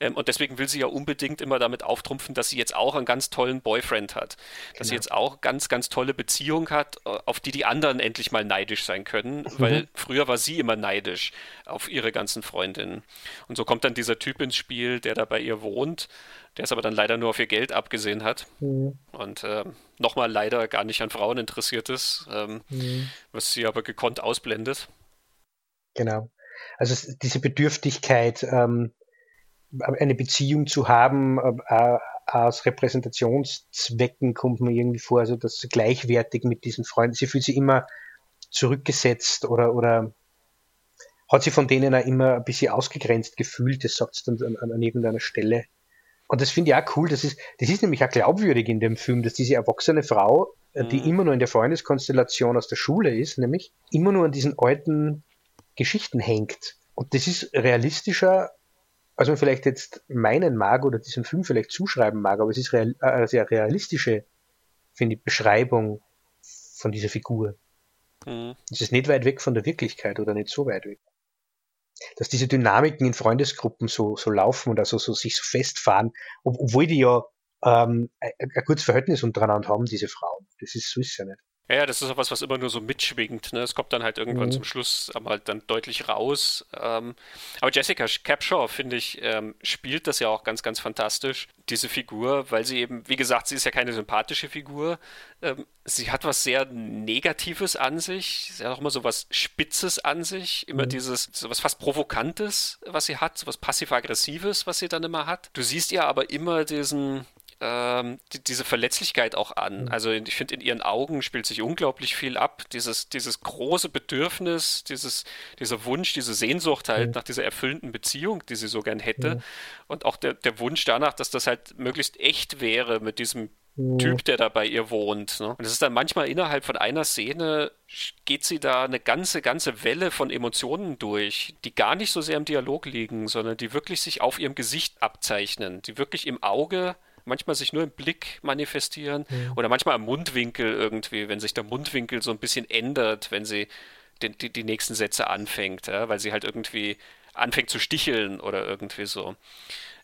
ähm, und deswegen will sie ja unbedingt immer damit auftrumpfen, dass sie jetzt auch einen ganz tollen Boyfriend hat, dass genau. sie jetzt auch ganz, ganz tolle Beziehung hat, äh, auf die die anderen endlich mal neidisch sein können, mhm. weil früher war sie immer neidisch auf ihre ganzen Freundinnen und so kommt dann dieser Typ ins Spiel, der da bei ihr wohnt der es aber dann leider nur auf ihr Geld abgesehen hat mhm. und äh, nochmal leider gar nicht an Frauen interessiert ist, ähm, mhm. was sie aber gekonnt ausblendet. Genau. Also diese Bedürftigkeit, ähm, eine Beziehung zu haben, äh, aus Repräsentationszwecken kommt mir irgendwie vor, also das gleichwertig mit diesen Freunden. Sie fühlt sich immer zurückgesetzt oder, oder hat sie von denen auch immer ein bisschen ausgegrenzt gefühlt, das sagt sie dann an, an irgendeiner Stelle. Und das finde ich auch cool. Das ist, das ist nämlich auch glaubwürdig in dem Film, dass diese erwachsene Frau, äh, die mhm. immer nur in der Freundeskonstellation aus der Schule ist, nämlich immer nur an diesen alten Geschichten hängt. Und das ist realistischer, als man vielleicht jetzt meinen mag oder diesem Film vielleicht zuschreiben mag, aber es ist real, äh, eine sehr realistische, finde ich, Beschreibung von dieser Figur. Mhm. Es ist nicht weit weg von der Wirklichkeit oder nicht so weit weg dass diese Dynamiken in Freundesgruppen so, so laufen und also so sich so festfahren, obwohl die ja ähm, ein, ein gutes Verhältnis untereinander haben, diese Frauen. Das ist so ist ja nicht. Ja, das ist auch was, was immer nur so mitschwingt. Ne? Es kommt dann halt irgendwann Mhm. zum Schluss aber halt dann deutlich raus. Ähm, aber Jessica Capshaw, finde ich, ähm, spielt das ja auch ganz, ganz fantastisch, diese Figur, weil sie eben, wie gesagt, sie ist ja keine sympathische Figur. Ähm, sie hat was sehr Negatives an sich. Sie hat auch immer so was Spitzes an sich. Immer Mhm. dieses, so was fast Provokantes, was sie hat, so was Passiv-Aggressives, was sie dann immer hat. Du siehst ihr aber immer diesen ähm, die, diese Verletzlichkeit auch an. Mhm. Also ich finde, in ihren Augen spielt sich unglaublich viel ab. Dieses, dieses große Bedürfnis, dieses, dieser Wunsch, diese Sehnsucht halt Mhm. nach dieser erfüllenden Beziehung, die sie so gern hätte. Mhm. Und auch der, der Wunsch danach, dass das halt möglichst echt wäre mit diesem Mhm. Typ, der da bei ihr wohnt. Ne? Und es ist dann manchmal innerhalb von einer Szene, geht sie da eine ganze, ganze Welle von Emotionen durch, die gar nicht so sehr im Dialog liegen, sondern die wirklich sich auf ihrem Gesicht abzeichnen, die wirklich im Auge manchmal sich nur im Blick manifestieren Mhm. oder manchmal am Mundwinkel irgendwie, wenn sich der Mundwinkel so ein bisschen ändert, wenn sie den, die, die nächsten Sätze anfängt, ja, weil sie halt irgendwie anfängt zu sticheln oder irgendwie so.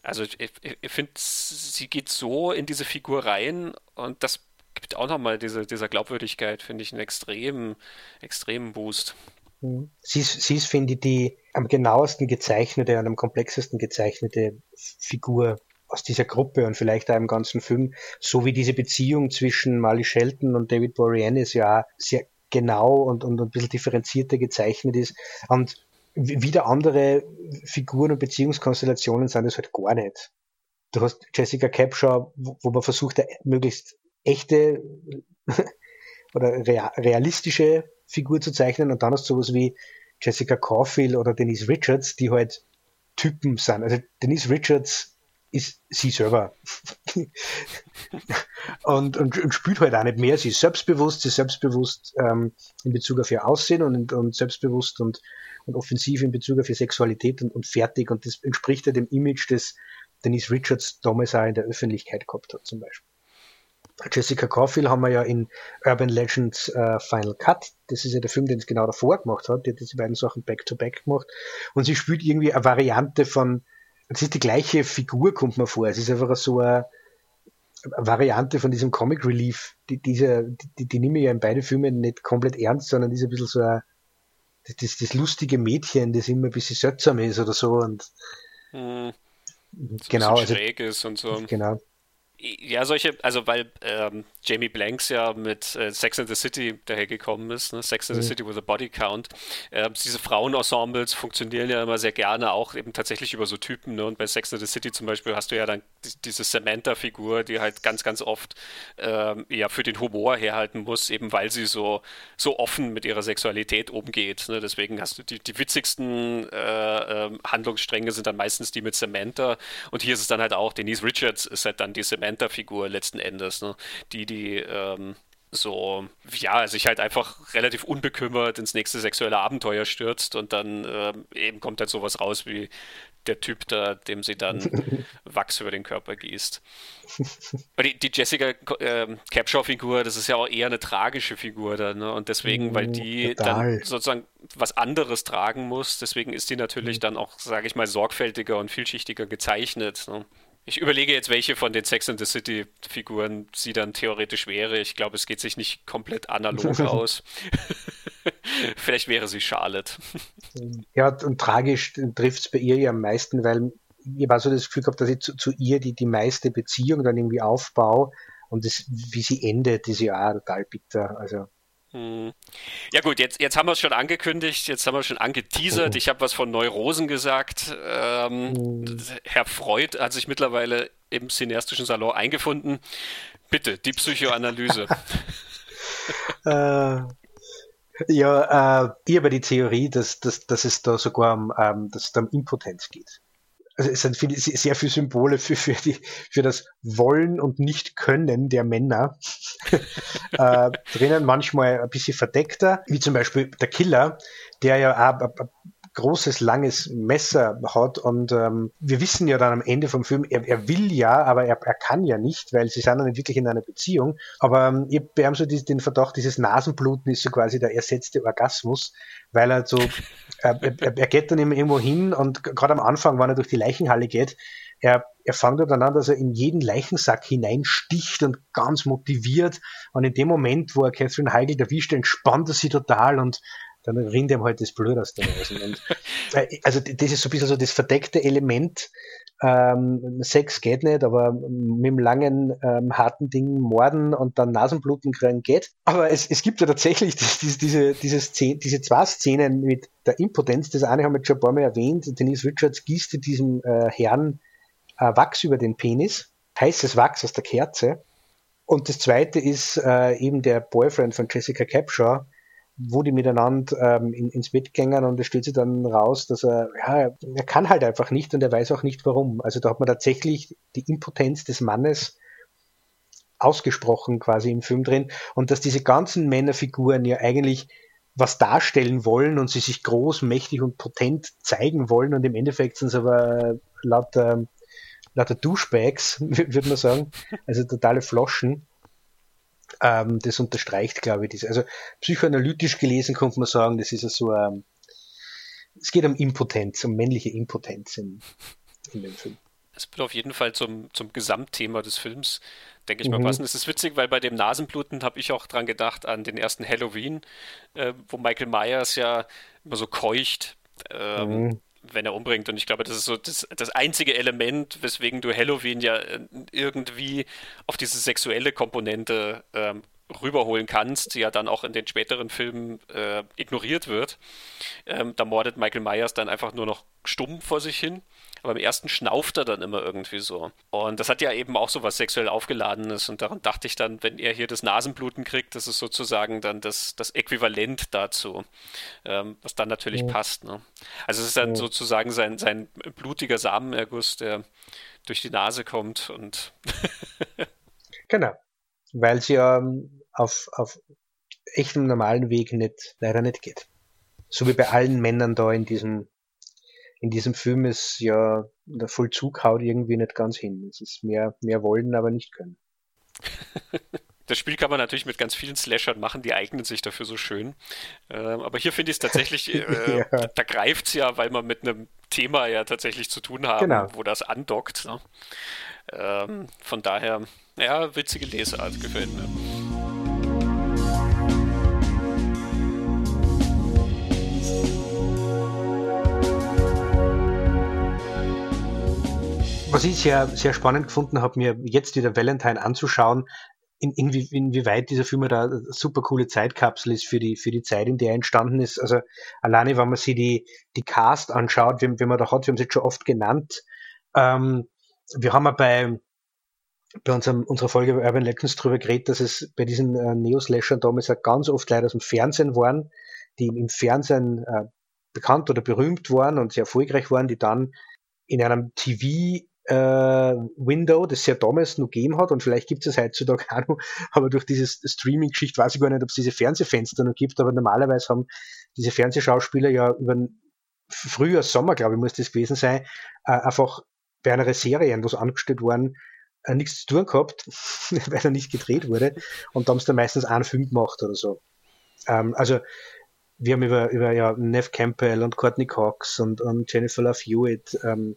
Also ich, ich, ich finde, sie geht so in diese Figur rein und das gibt auch nochmal diese, dieser Glaubwürdigkeit, finde ich, einen extremen, extremen Boost. Mhm. Sie ist, sie ist, finde ich, die am genauesten gezeichnete und am komplexesten gezeichnete Figur aus dieser Gruppe und vielleicht auch im ganzen Film, so wie diese Beziehung zwischen Marley Shelton und David Boreanaz ja sehr genau und, und ein bisschen differenzierter gezeichnet ist. Und wieder andere Figuren und Beziehungskonstellationen sind es halt gar nicht. Du hast Jessica Capshaw, wo, wo man versucht, eine möglichst echte oder rea realistische Figur zu zeichnen und dann hast du sowas wie Jessica Caulfield oder Denise Richards, die halt Typen sind. Also Denise Richards ist sie selber. und, und, und spielt halt auch nicht mehr. Sie ist selbstbewusst, sie ist selbstbewusst ähm, in Bezug auf ihr Aussehen und, und selbstbewusst und, und offensiv in Bezug auf ihre Sexualität und, und fertig. Und das entspricht ja dem Image, das Denise Richards damals auch in der Öffentlichkeit gehabt hat, zum Beispiel. Jessica Caulfield haben wir ja in Urban Legends äh, Final Cut. Das ist ja der Film, den es genau davor gemacht hat. Die hat diese beiden Sachen back-to-back gemacht. Und sie spielt irgendwie eine Variante von, es ist die gleiche Figur, kommt mir vor. Es ist einfach so eine, Variante von diesem Comic Relief. Die, diese, die, die nehme ich ja in beide Filme nicht komplett ernst, sondern ist ein bisschen so ein, das, das, lustige Mädchen, das immer ein bisschen seltsam ist oder so. Und Hm, so genau, also, schräg ist und so. genau. Ja, solche, also weil ähm, Jamie Blanks ja mit äh, Sex and the City dahergekommen ist, ne? Sex and the Mhm. City with a Body Count. Äh, diese Frauenensembles funktionieren ja immer sehr gerne auch eben tatsächlich über so Typen. Ne? Und bei Sex and the City zum Beispiel hast du ja dann die, diese Samantha-Figur, die halt ganz, ganz oft ähm, ja für den Humor herhalten muss, eben weil sie so, so offen mit ihrer Sexualität umgeht. Ne? Deswegen hast du die, die witzigsten äh, ähm, Handlungsstränge sind dann meistens die mit Samantha. Und hier ist es dann halt auch, Denise Richards ist halt dann die Samantha-Figur letzten Endes, ne? die, die ähm, so, ja, sich halt einfach relativ unbekümmert ins nächste sexuelle Abenteuer stürzt und dann ähm, eben kommt halt sowas raus wie der Typ da, dem sie dann Wachs über den Körper gießt. Die, die Jessica ähm, Capshaw-Figur, das ist ja auch eher eine tragische Figur dann, ne? Und deswegen, weil Mm, die total. dann sozusagen was anderes tragen muss, deswegen ist die natürlich dann auch, sage ich mal, sorgfältiger und vielschichtiger gezeichnet. Ne? Ich überlege jetzt, welche von den Sex and the City Figuren sie dann theoretisch wäre. Ich glaube, es geht sich nicht komplett analog aus. Vielleicht wäre sie Charlotte. Ja, und tragisch trifft es bei ihr ja am meisten, weil ich habe so das Gefühl gehabt, dass ich zu, zu ihr die, die meiste Beziehung dann irgendwie aufbaue und das, wie sie endet, ist ja auch total bitter. Also. Ja gut, jetzt, jetzt haben wir es schon angekündigt, jetzt haben wir schon angeteasert. Ich habe was von Neurosen gesagt. Ähm, Herr Freud hat sich mittlerweile im cineastischen Salon eingefunden. Bitte, die Psychoanalyse. äh, ja, äh, ich habe die Theorie, dass, dass, dass es da sogar um, ähm, dass es da um Impotenz geht. Also es sind viele, sehr viele Symbole für, für, die, für das Wollen und Nicht-Können der Männer. Äh, drinnen, manchmal ein bisschen verdeckter, wie zum Beispiel der Killer, der ja auch ein großes, langes Messer hat und ähm, wir wissen ja dann am Ende vom Film, er, er will ja, aber er, er kann ja nicht, weil sie sind ja nicht wirklich in einer Beziehung. Aber ähm, wir haben so die, den Verdacht, dieses Nasenbluten ist so quasi der ersetzte Orgasmus, weil er so, er, er geht dann immer irgendwo hin und gerade am Anfang, wenn er durch die Leichenhalle geht, er, er fängt dann an, dass er in jeden Leichensack hineinsticht und ganz motiviert. Und in dem Moment, wo er Catherine Heigl erwischt, entspannt er sie total und dann rinnt ihm halt das Blut aus den Nasen. Und, äh, also das ist so ein bisschen so das verdeckte Element. Ähm, Sex geht nicht, aber mit dem langen, ähm, harten Ding morden und dann Nasenbluten kriegen geht. Aber es, es gibt ja tatsächlich das, diese, diese, Szene, diese zwei Szenen mit der Impotenz. Das eine haben wir schon ein paar Mal erwähnt. Denise Richards gießt diesem äh, Herrn äh, Wachs über den Penis, heißes Wachs aus der Kerze. Und das zweite ist äh, eben der Boyfriend von Jessica Capshaw, wo die miteinander ähm, in, ins Bett gängen und es stellt sich dann raus, dass er, ja, er kann halt einfach nicht und er weiß auch nicht warum. Also da hat man tatsächlich die Impotenz des Mannes ausgesprochen quasi im Film drin und dass diese ganzen Männerfiguren ja eigentlich was darstellen wollen und sie sich groß, mächtig und potent zeigen wollen und im Endeffekt sind es aber laut, ähm, lauter Duschbags, würde man sagen, also totale Floschen. Ähm, das unterstreicht, glaube ich, diese. Also psychoanalytisch gelesen könnte man sagen, das ist ja so ein, ähm, es geht um Impotenz, um männliche Impotenz in, in dem Film. Es wird auf jeden Fall zum, zum Gesamtthema des Films, denke ich mal, mhm. passen. Es ist witzig, weil bei dem Nasenbluten habe ich auch dran gedacht an den ersten Halloween, äh, wo Michael Myers ja immer so keucht. Ähm, mhm wenn er umbringt. Und ich glaube, das ist so das, das einzige Element, weswegen du Halloween ja äh, irgendwie auf diese sexuelle Komponente ähm, rüberholen kannst, die ja dann auch in den späteren Filmen äh, ignoriert wird. Ähm, da mordet Michael Myers dann einfach nur noch stumm vor sich hin. Aber im ersten schnauft er dann immer irgendwie so. Und das hat ja eben auch so was sexuell aufgeladenes. Und daran dachte ich dann, wenn er hier das Nasenbluten kriegt, das ist sozusagen dann das, das Äquivalent dazu, ähm, was dann natürlich ja. passt. Ne? Also es ist dann ja. sozusagen sein, sein blutiger Samenerguss, der durch die Nase kommt und genau weil es ja ähm, auf, auf echtem normalen Weg nicht, leider nicht geht. So wie bei allen Männern da in diesem, in diesem Film ist ja der Vollzug haut irgendwie nicht ganz hin. Es ist mehr, mehr wollen, aber nicht können. Das Spiel kann man natürlich mit ganz vielen Slashern machen, die eignen sich dafür so schön. Ähm, aber hier finde ich es tatsächlich, äh, ja. da, da greift es ja, weil man mit einem Thema ja tatsächlich zu tun haben, genau. wo das andockt. Ne? Ähm, von daher, ja, witzige Lesart gefällt mir. Was ich sehr, sehr spannend gefunden habe, mir jetzt wieder Valentine anzuschauen, in, inwie, inwieweit dieser Film da super coole Zeitkapsel ist für die, für die Zeit, in der er entstanden ist. Also alleine, wenn man sich die, die Cast anschaut, wenn, wenn man da hat, wir haben es jetzt schon oft genannt, ähm, wir haben ja bei, bei unserem, unserer Folge über Urban Legends darüber geredet, dass es bei diesen äh, Neo-Slashern damals ja ganz oft leider aus dem Fernsehen waren, die im Fernsehen äh, bekannt oder berühmt waren und sehr erfolgreich waren, die dann in einem TV Window, das es ja damals noch gegeben hat und vielleicht gibt es heutzutage auch noch, aber durch diese Streaming-Geschichte weiß ich gar nicht, ob es diese Fernsehfenster noch gibt, aber normalerweise haben diese Fernsehschauspieler ja über Frühjahr, Sommer, glaube ich, muss das gewesen sein, äh, einfach bei einer Serie, was angestellt worden, äh, nichts zu tun gehabt, weil er nicht gedreht wurde. Und da haben sie dann meistens einen Film gemacht oder so. Ähm, also wir haben über, über ja, Nev Campbell und Courtney Cox und, und Jennifer Love Hewitt, ähm,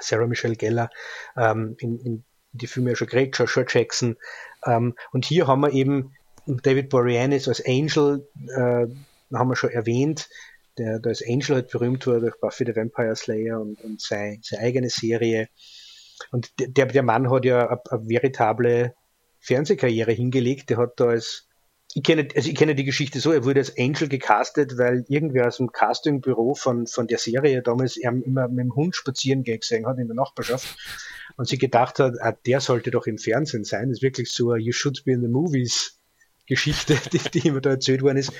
Sarah Michelle Geller, ähm, in, in die Filme ja schon geredet, Joshua Jackson. Ähm, und hier haben wir eben David Boreanaz als Angel, äh, haben wir schon erwähnt, der, der als Angel halt berühmt wurde durch Buffy the Vampire Slayer und, und seine, seine eigene Serie. Und der, der Mann hat ja eine veritable Fernsehkarriere hingelegt. Der hat da als ich kenne, also ich kenne die Geschichte so, er wurde als Angel gecastet, weil irgendwer aus dem Castingbüro von, von der Serie damals ihm immer mit dem Hund spazieren gesehen hat in der Nachbarschaft und sie gedacht hat, ah, der sollte doch im Fernsehen sein. Das ist wirklich so eine You Should Be in the Movies Geschichte, die, die immer da erzählt worden ist.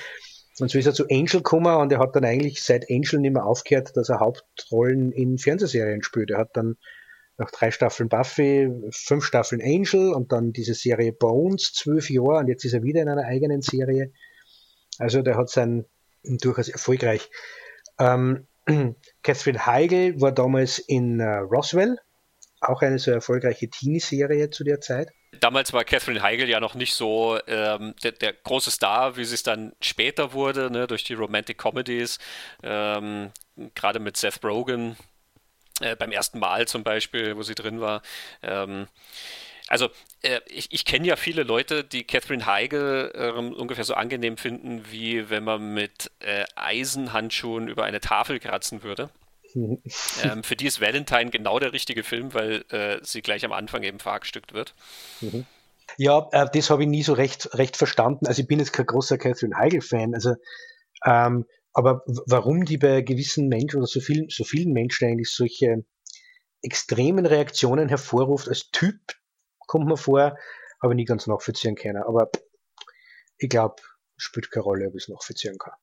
Und so ist er zu Angel gekommen und er hat dann eigentlich seit Angel nicht mehr aufgehört, dass er Hauptrollen in Fernsehserien spielt. Er hat dann nach drei Staffeln Buffy, fünf Staffeln Angel und dann diese Serie Bones, zwölf Jahre und jetzt ist er wieder in einer eigenen Serie. Also der hat sein durchaus erfolgreich. Ähm, Catherine Heigl war damals in uh, Roswell, auch eine so erfolgreiche Teenie-Serie zu der Zeit. Damals war Catherine Heigl ja noch nicht so ähm, der, der, große Star, wie sie es dann später wurde, ne, durch die Romantic Comedies, ähm, gerade mit Seth Rogen, äh, beim ersten Mal zum Beispiel, wo sie drin war. Ähm, also äh, ich, ich kenne ja viele Leute, die Catherine Heigl äh, ungefähr so angenehm finden, wie wenn man mit äh, Eisenhandschuhen über eine Tafel kratzen würde. ähm, für die ist Valentine genau der richtige Film, weil äh, sie gleich am Anfang eben verhackstückt wird. Mhm. Ja, das habe ich nie so recht, recht verstanden. Also ich bin jetzt kein großer Catherine Heigl-Fan. Also ähm, aber warum die bei gewissen Menschen oder so vielen, so vielen Menschen eigentlich solche extremen Reaktionen hervorruft als Typ, kommt mir vor, ich nie ganz nachvollziehen können. Aber ich glaube, spielt keine Rolle, ob ich es nachvollziehen kann.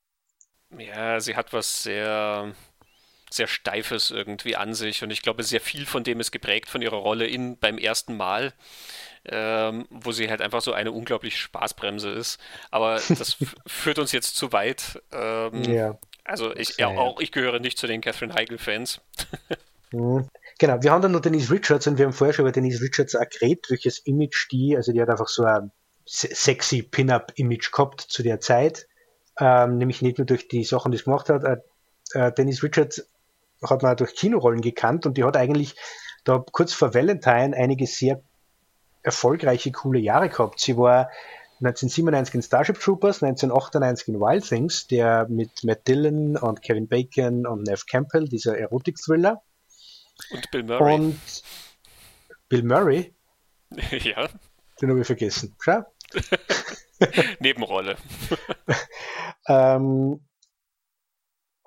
Ja, sie hat was sehr, sehr Steifes irgendwie an sich und ich glaube, sehr viel von dem ist geprägt von ihrer Rolle in beim ersten Mal ähm, wo sie halt einfach so eine unglaublich Spaßbremse ist. Aber das führt uns jetzt zu weit. Ähm, ja. Also ich, ja, auch ich gehöre nicht zu den Catherine Heigl-Fans. mhm. Genau, wir haben dann noch Denise Richards und wir haben vorher schon über Denise Richards auch geredet, welches Image die, also die hat einfach so ein sexy Pin-Up-Image gehabt zu der Zeit. Ähm, nämlich nicht nur durch die Sachen, die sie gemacht hat. Äh, äh, Denise Richards hat man durch Kinorollen gekannt und die hat eigentlich da kurz vor Valentine einige sehr erfolgreiche, coole Jahre gehabt. Sie war 1997 in Starship Troopers, 1998 in Wild Things, der mit Matt Dillon und Kevin Bacon und Nev Campbell, dieser Erotik-Thriller. Und Bill Murray. Und Bill Murray? ja. Den habe ich vergessen. Schau. Nebenrolle. ähm,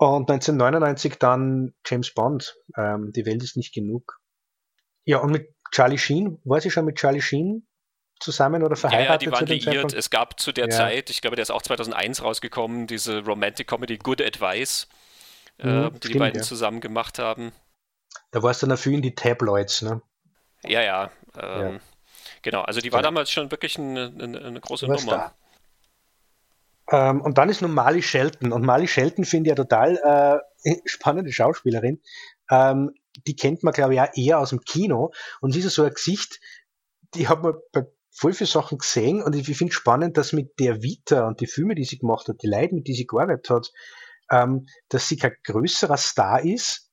und 1999 dann James Bond. Ähm, die Welt ist nicht genug. Ja, und mit Charlie Sheen, war sie schon mit Charlie Sheen zusammen oder verheiratet? Ja, ja die waren liiert. Es gab zu der ja. Zeit, ich glaube, der ist auch 2001 rausgekommen, diese Romantic Comedy Good Advice, mhm, äh, die stimmt, die beiden ja. zusammen gemacht haben. Da war es dann dafür in die Tabloids, ne? Ja, ja. Ähm, ja. Genau, also die war damals schon wirklich eine, eine, eine große Nummer. Ähm, und dann ist nun Mali Shelton. Und Mali Shelton finde ich ja total äh, spannende Schauspielerin. Ähm, die kennt man, glaube ich, auch eher aus dem Kino. Und sie ist so ein Gesicht, die hat man bei voll viele Sachen gesehen und ich finde spannend, dass mit der Vita und die Filme, die sie gemacht hat, die Leute, mit die sie gearbeitet hat, ähm, dass sie kein größerer Star ist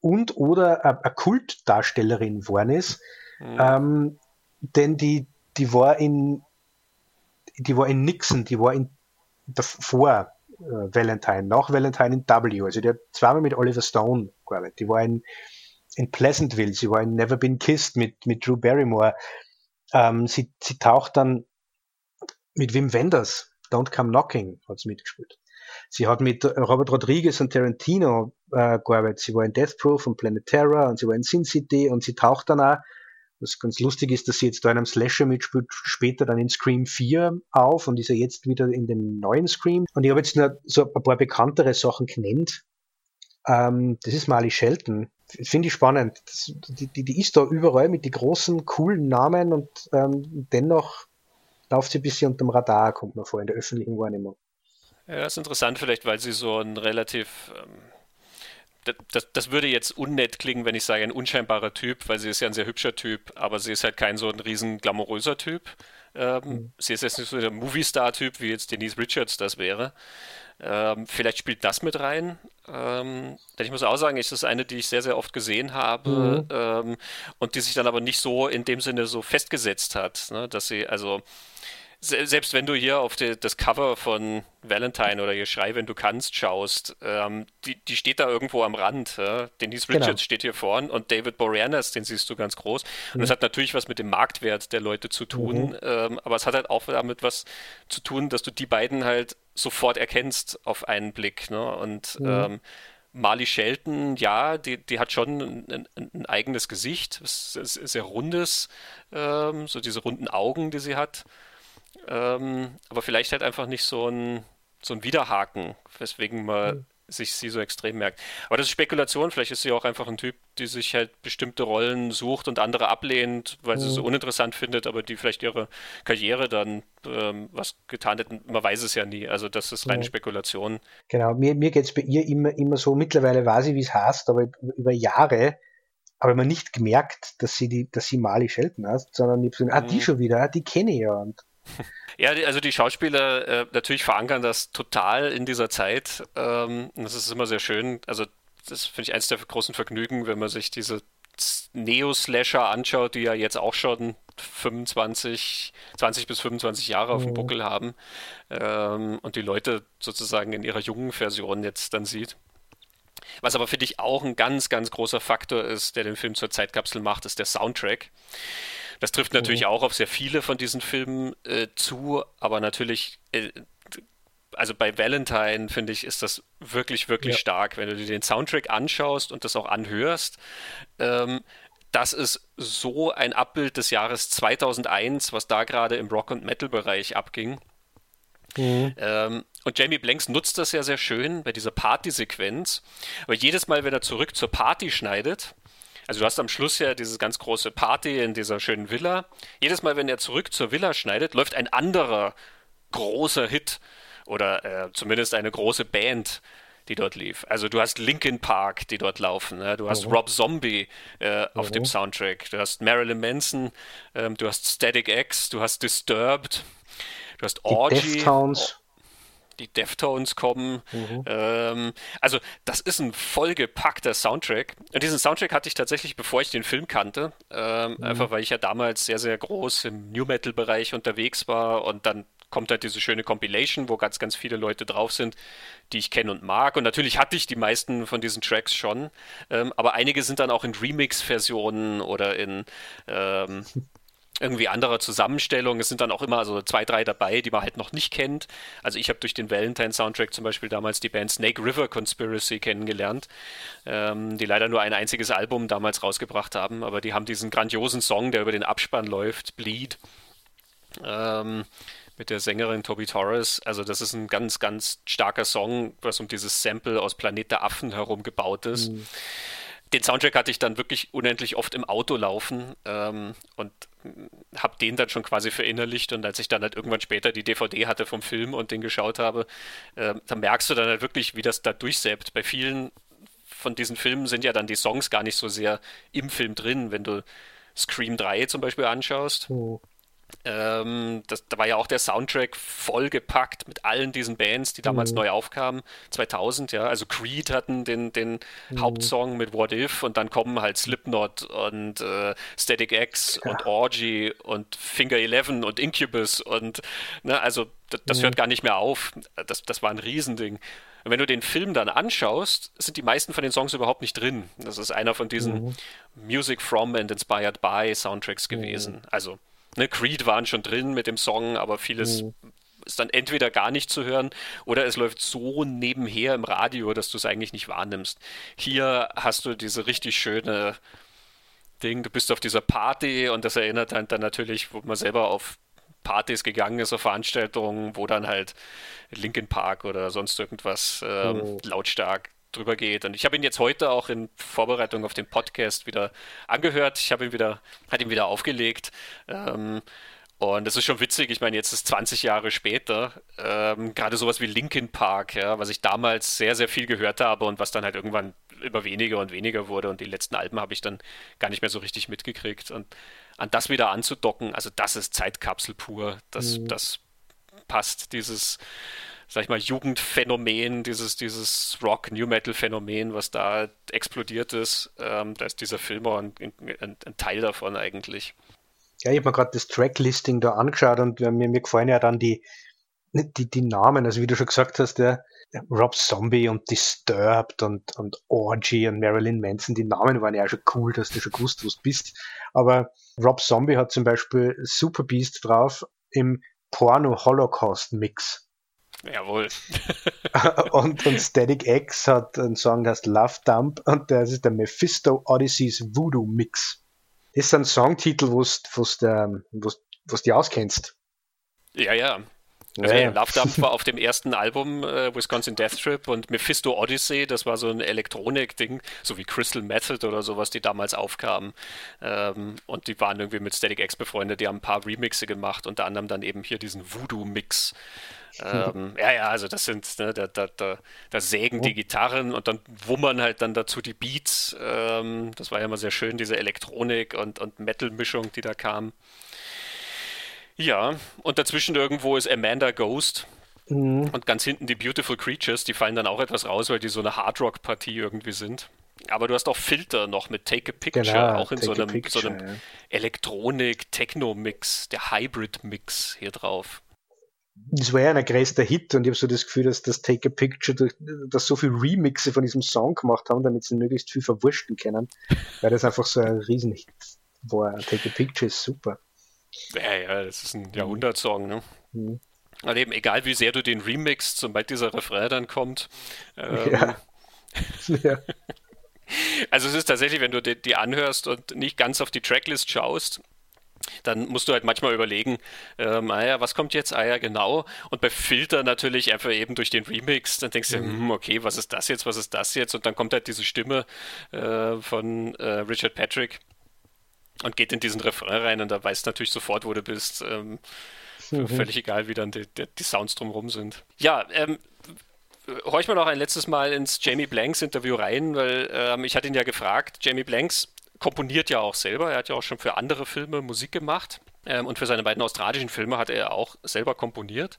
und oder eine Kultdarstellerin geworden ist. Mhm. Ähm, denn die, die war in die war in Nixon, die war in davor äh, Valentine, nach Valentine in W. Also die hat zweimal mit Oliver Stone gearbeitet. Die war in, in Pleasantville, sie war in Never Been Kissed mit, mit Drew Barrymore. Ähm, sie, sie taucht dann mit Wim Wenders, Don't Come Knocking, hat sie mitgespielt. Sie hat mit Robert Rodriguez und Tarantino äh, gearbeitet. Sie war in Death Proof und Planet Terror und sie war in Sin City und sie taucht dann auch was ganz lustig ist, dass sie jetzt da in einem Slasher mitspielt, später dann in Scream 4 auf und ist ja jetzt wieder in dem neuen Scream. Und ich habe jetzt nur so ein paar bekanntere Sachen genannt. Ähm, das ist Marley Shelton. Finde ich spannend. Das, die, die, die, ist da überall mit den großen, coolen Namen und ähm, dennoch läuft sie ein bisschen unterm Radar, kommt man vor, in der öffentlichen Wahrnehmung. Ja, das ist interessant vielleicht, weil sie so ein relativ ähm das, das, würde jetzt unnett klingen, wenn ich sage, ein unscheinbarer Typ, weil sie ist ja ein sehr hübscher Typ, aber sie ist halt kein so ein riesen glamouröser Typ. Ähm, mhm. Sie ist jetzt nicht so der Movie-Star-Typ, wie jetzt Denise Richards das wäre. Ähm, vielleicht spielt das mit rein. Ähm, denn ich muss auch sagen, es ist eine, die ich sehr, sehr oft gesehen habe mhm. ähm, und die sich dann aber nicht so in dem Sinne so festgesetzt hat, ne? dass sie, also selbst wenn du hier auf die, das Cover von Valentine oder hier Schrei, wenn du kannst, schaust, ähm, die, die steht da irgendwo am Rand. Ja? Denise Richards genau. steht hier vorn und David Boreanaz, den siehst du ganz groß. Und mhm. das hat natürlich was mit dem Marktwert der Leute zu tun, mhm. ähm, aber es hat halt auch damit was zu tun, dass du die beiden halt sofort erkennst auf einen Blick. Ne? Und mhm. ähm, Marley Shelton, ja, die, die hat schon ein, ein, eigenes Gesicht, sehr rundes, ähm, so diese runden Augen, die sie hat. Ähm, aber vielleicht halt einfach nicht so ein, so ein Widerhaken, weswegen man mhm. sich sie so extrem merkt. Aber das ist Spekulation, vielleicht ist sie auch einfach ein Typ, die sich halt bestimmte Rollen sucht und andere ablehnt, weil sie mhm. sie uninteressant findet, aber die vielleicht ihre Karriere dann ähm, was getan hätten. Man weiß es ja nie. Also das ist reine ja. Spekulation. Genau, mir, mir geht es bei ihr immer, immer so, mittlerweile weiß ich, wie es heißt, aber über Jahre habe ich mir nicht gemerkt, dass sie die, dass sie Mali Shelton heißt, sondern ich gesagt, ah, die mhm. schon wieder, ah, die kenne ich ja. Und ja, also die Schauspieler äh, natürlich verankern das total in dieser Zeit. Ähm, das ist immer sehr schön. Also das finde ich eines der großen Vergnügen, wenn man sich diese Neo-Slasher anschaut, die ja jetzt auch schon 25, 20 bis 25 Jahre auf dem mhm. Buckel haben ähm, und die Leute sozusagen in ihrer jungen Version jetzt dann sieht. Was aber finde ich auch ein ganz, ganz großer Faktor ist, der den Film zur Zeitkapsel macht, ist der Soundtrack. Das trifft natürlich mhm. auch auf sehr viele von diesen Filmen äh, zu, aber natürlich, äh, also bei Valentine finde ich, ist das wirklich, wirklich ja. stark, wenn du dir den Soundtrack anschaust und das auch anhörst. Ähm, das ist so ein Abbild des Jahres 2001, was da gerade im Rock- und Metal-Bereich abging. Mhm. Ähm, und Jamie Blanks nutzt das ja sehr schön bei dieser Party-Sequenz. Aber jedes Mal, wenn er zurück zur Party schneidet, also du hast am Schluss ja diese ganz große Party in dieser schönen Villa. Jedes Mal, wenn er zurück zur Villa schneidet, läuft ein anderer großer Hit oder äh, zumindest eine große Band, die dort lief. Also du hast Linkin Park, die dort laufen. Ne? Du hast mhm. Rob Zombie äh, auf mhm. dem Soundtrack. Du hast Marilyn Manson. Ähm, du hast Static X. Du hast Disturbed. Du hast Orgy. Die Deftones die Deftones kommen. Mhm. Ähm, also das ist ein vollgepackter Soundtrack. Und diesen Soundtrack hatte ich tatsächlich, bevor ich den Film kannte, ähm, mhm. einfach weil ich ja damals sehr, sehr groß im New Metal-Bereich unterwegs war und dann kommt halt diese schöne Compilation, wo ganz, ganz viele Leute drauf sind, die ich kenne und mag. Und natürlich hatte ich die meisten von diesen Tracks schon, ähm, aber einige sind dann auch in Remix-Versionen oder in ähm, irgendwie anderer Zusammenstellung. Es sind dann auch immer so zwei, drei dabei, die man halt noch nicht kennt. Also ich habe durch den Valentine-Soundtrack zum Beispiel damals die Band Snake River Conspiracy kennengelernt, ähm, die leider nur ein einziges Album damals rausgebracht haben, aber die haben diesen grandiosen Song, der über den Abspann läuft, Bleed. Ähm, mit der Sängerin Toby Torres. Also das ist ein ganz, ganz starker Song, was um dieses Sample aus Planet der Affen herum gebaut ist. Mhm den Soundtrack hatte ich dann wirklich unendlich oft im Auto laufen ähm, und habe den dann schon quasi verinnerlicht und als ich dann halt irgendwann später die DVD hatte vom Film und den geschaut habe, äh, dann merkst du dann halt wirklich, wie das da durchsäbt. Bei vielen von diesen Filmen sind ja dann die Songs gar nicht so sehr im Film drin, wenn du Scream 3 zum Beispiel anschaust. Oh. Ähm, das, da war ja auch der Soundtrack vollgepackt mit allen diesen Bands, die damals mhm. neu aufkamen, 2000, ja. Also Creed hatten den, den mhm. Hauptsong mit What If und dann kommen halt Slipknot und äh, Static X ja. und Orgy und Finger Eleven und Incubus und, ne, also das, das mhm. hört gar nicht mehr auf. Das, das war ein Riesending. Und wenn du den Film dann anschaust, sind die meisten von den Songs überhaupt nicht drin. Das ist einer von diesen mhm. Music from and Inspired by Soundtracks gewesen. Mhm. Also ne, Creed waren schon drin mit dem Song, aber vieles mhm. ist dann entweder gar nicht zu hören oder es läuft so nebenher im Radio, dass du es eigentlich nicht wahrnimmst. Hier hast du diese richtig schöne Ding, du bist auf dieser Party und das erinnert dann, dann natürlich, wo man selber auf Partys gegangen ist, auf Veranstaltungen, wo dann halt Linkin Park oder sonst irgendwas ähm, oh. lautstark drüber geht. Und ich habe ihn jetzt heute auch in Vorbereitung auf den Podcast wieder angehört. Ich habe ihn wieder, hat ihn wieder aufgelegt. Ähm, und das ist schon witzig. Ich meine, jetzt ist 20 Jahre später. Ähm, gerade sowas wie Linkin Park, ja, was ich damals sehr, sehr viel gehört habe und was dann halt irgendwann immer weniger und weniger wurde. Und die letzten Alben habe ich dann gar nicht mehr so richtig mitgekriegt. Und an das wieder anzudocken, also das ist Zeitkapsel pur. Das, mhm. das passt, dieses sag ich mal, Jugendphänomen, dieses, dieses Rock-New-Metal-Phänomen, was da explodiert ist. Ähm, da ist dieser Film auch ein, ein, ein Teil davon eigentlich. Ja, ich habe mir gerade das Tracklisting da angeschaut und mir, mir gefallen ja dann die, die, die Namen, also wie du schon gesagt hast, der Rob Zombie und Disturbed und, und Orgy und Marilyn Manson, die Namen waren ja schon cool, dass du schon gewusst, wo du bist. Aber Rob Zombie hat zum Beispiel Super Beast drauf im Porno-Holocaust-Mix. Jawohl. und, und Static X hat einen Song, der heißt Love Dump und das ist der Mephisto Odysseys Voodoo Mix. Ist ein Songtitel, wo du die auskennst. Ja, ja. Also ja, Love Dump war auf dem ersten Album äh, Wisconsin Death Trip und Mephisto Odyssey, das war so ein Elektronik-Ding, so wie Crystal Method oder sowas, die damals aufkamen. Ähm, und die waren irgendwie mit Static X befreundet, die haben ein paar Remixe gemacht, unter anderem dann eben hier diesen Voodoo-Mix. ähm, ja, ja, also das sind, ne, da, da, da, da, sägen die Gitarren und dann wummern halt dann dazu die Beats. Ähm, das war ja immer sehr schön, diese Elektronik und, und Metal-Mischung, die da kam. Ja, und dazwischen irgendwo ist Amanda Ghost. Mhm. Und ganz hinten die Beautiful Creatures, die fallen dann auch etwas raus, weil die so eine Hardrock-Partie irgendwie sind. Aber du hast auch Filter noch mit Take a Picture, genau, auch in so einem, picture, so einem ja. Elektronik-Techno-Mix, der Hybrid-Mix hier drauf. Das war ja ein größter Hit und ich habe so das Gefühl, dass das Take a Picture, durch, dass so viele Remixe von diesem Song gemacht haben, damit sie möglichst viel verwursten können, weil das einfach so ein Riesenhit war. Take a Picture ist super. Ja, ja, das ist ein Jahrhundertsong, ne? Mhm. Aber eben, egal wie sehr du den remixst, sobald dieser Refrain dann kommt. Ähm, ja. ja. Also es ist tatsächlich, wenn du die, die, anhörst und nicht ganz auf die Tracklist schaust, dann musst du halt manchmal überlegen, ähm, ah ja, was kommt jetzt? Ah ja, genau. Und bei Filter natürlich einfach eben durch den Remix, dann denkst du, mhm. hm, okay, was ist das jetzt, was ist das jetzt? Und dann kommt halt diese Stimme äh, von äh, Richard Patrick und geht in diesen Refrain rein und da weißt natürlich sofort, wo du bist. Ähm, mhm. Völlig egal, wie dann die, die, die Sounds drumherum sind. Ja, ähm, horch mal noch ein letztes Mal ins Jamie Blanks Interview rein, weil ähm, ich hatte ihn ja gefragt. Jamie Blanks komponiert ja auch selber. Er hat ja auch schon für andere Filme Musik gemacht. Ähm, und für seine beiden australischen Filme hat er auch selber komponiert.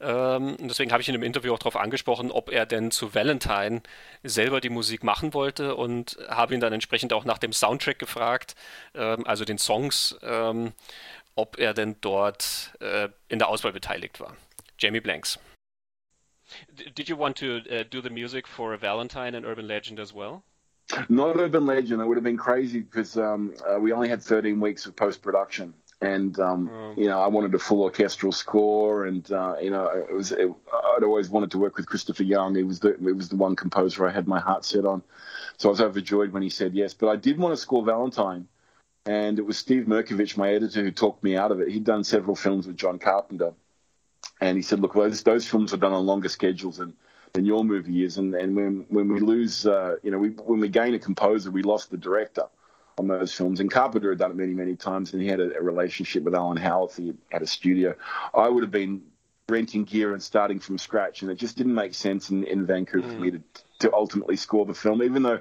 Ähm, und deswegen habe ich in dem Interview auch darauf angesprochen, ob er denn zu Valentine selber die Musik machen wollte und habe ihn dann entsprechend auch nach dem Soundtrack gefragt, ähm, also den Songs, ähm, ob er denn dort äh, in der Auswahl beteiligt war. Jamie Blanks. Did you want to uh, do the music for Valentine and Urban Legend as well? Not Urban Legend. It would have been crazy because um, uh, we only had 13 weeks of post production. and um, mm. you know I wanted a full orchestral score, and uh, you know it was it, I'd always wanted to work with Christopher Young. He was the it was the one composer I had my heart set on, so I was overjoyed when he said yes. But I did want to score Valentine, and it was Steve Merkovich, my editor, who talked me out of it. He'd done several films with John Carpenter, and he said, "Look, those those films are done on longer schedules than." Than your movie is, and, and when when we lose, uh, you know, we, when we gain a composer, we lost the director on those films. And Carpenter had done it many, many times, and he had a, a relationship with Alan Howarth. He had a studio. I would have been renting gear and starting from scratch, and it just didn't make sense in, in Vancouver mm. for me to, to ultimately score the film, even though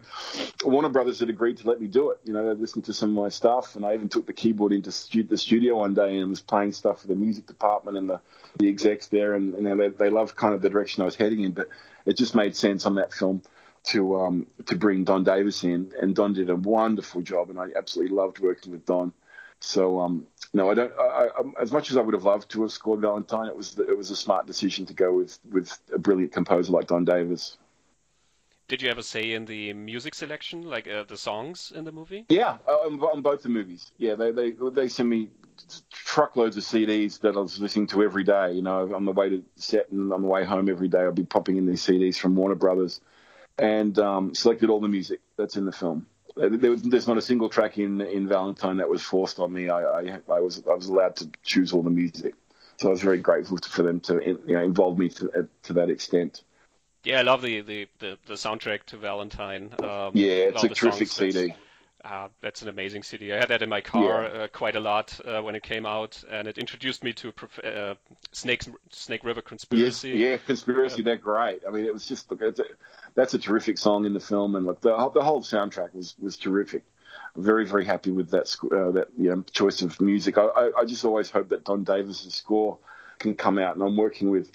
Warner Brothers had agreed to let me do it. You know, they listened to some of my stuff, and I even took the keyboard into stu- the studio one day and was playing stuff for the music department and the, the execs there, and, and they, they loved kind of the direction I was heading in, but it just made sense on that film to um, to bring Don Davis in, and Don did a wonderful job, and I absolutely loved working with Don. So um, no, I don't. I, I, as much as I would have loved to have scored Valentine, it was it was a smart decision to go with with a brilliant composer like Don Davis. Did you ever say in the music selection, like uh, the songs in the movie? Yeah, on, on both the movies. Yeah, they they they send me truckloads of CDs that I was listening to every day. You know, on the way to set and on the way home every day, I'd be popping in these CDs from Warner Brothers and um, selected all the music that's in the film. There was, there's not a single track in in Valentine that was forced on me. I, I, I was I was allowed to choose all the music, so I was very grateful for them to you know, involve me to, to that extent. Yeah, I love the, the, the, the soundtrack to Valentine. Um, yeah, it's a terrific CD. Uh, that's an amazing CD. I had that in my car yeah. uh, quite a lot uh, when it came out, and it introduced me to uh, Snake Snake River Conspiracy. Yes, yeah, Conspiracy. they're great. I mean, it was just look, a, that's a terrific song in the film, and look, the, the whole soundtrack was was terrific. I'm very very happy with that uh, that you know, choice of music. I, I, I just always hope that Don Davis's score can come out, and I'm working with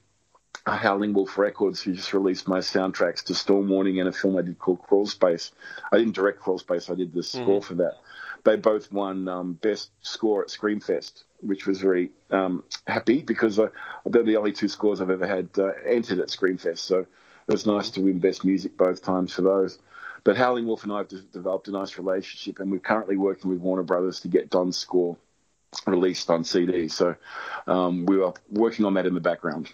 Howling Wolf Records, who just released my soundtracks to Storm Warning and a film I did called Crawl Space. I didn't direct Crawl Space, I did the mm-hmm. score for that. They both won um, Best Score at Screamfest, which was very um, happy because uh, they're the only two scores I've ever had uh, entered at Screamfest. So it was nice to win Best Music both times for those. But Howling Wolf and I have de- developed a nice relationship, and we're currently working with Warner Brothers to get Don's score released on CD. So um, we are working on that in the background.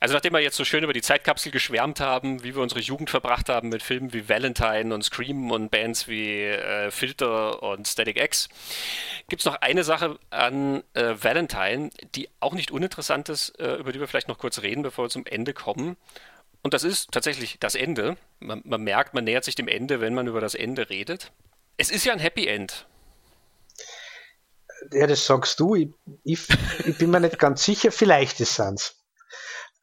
Also nachdem wir jetzt so schön über die Zeitkapsel geschwärmt haben, wie wir unsere Jugend verbracht haben mit Filmen wie Valentine und Scream und Bands wie äh, Filter und Static X, gibt es noch eine Sache an äh, Valentine, die auch nicht uninteressant ist, äh, über die wir vielleicht noch kurz reden, bevor wir zum Ende kommen. Und das ist tatsächlich das Ende. Man, man merkt, man nähert sich dem Ende, wenn man über das Ende redet. Es ist ja ein Happy End. Ja, das sagst du. Ich, ich, ich bin mir nicht ganz sicher. Vielleicht ist es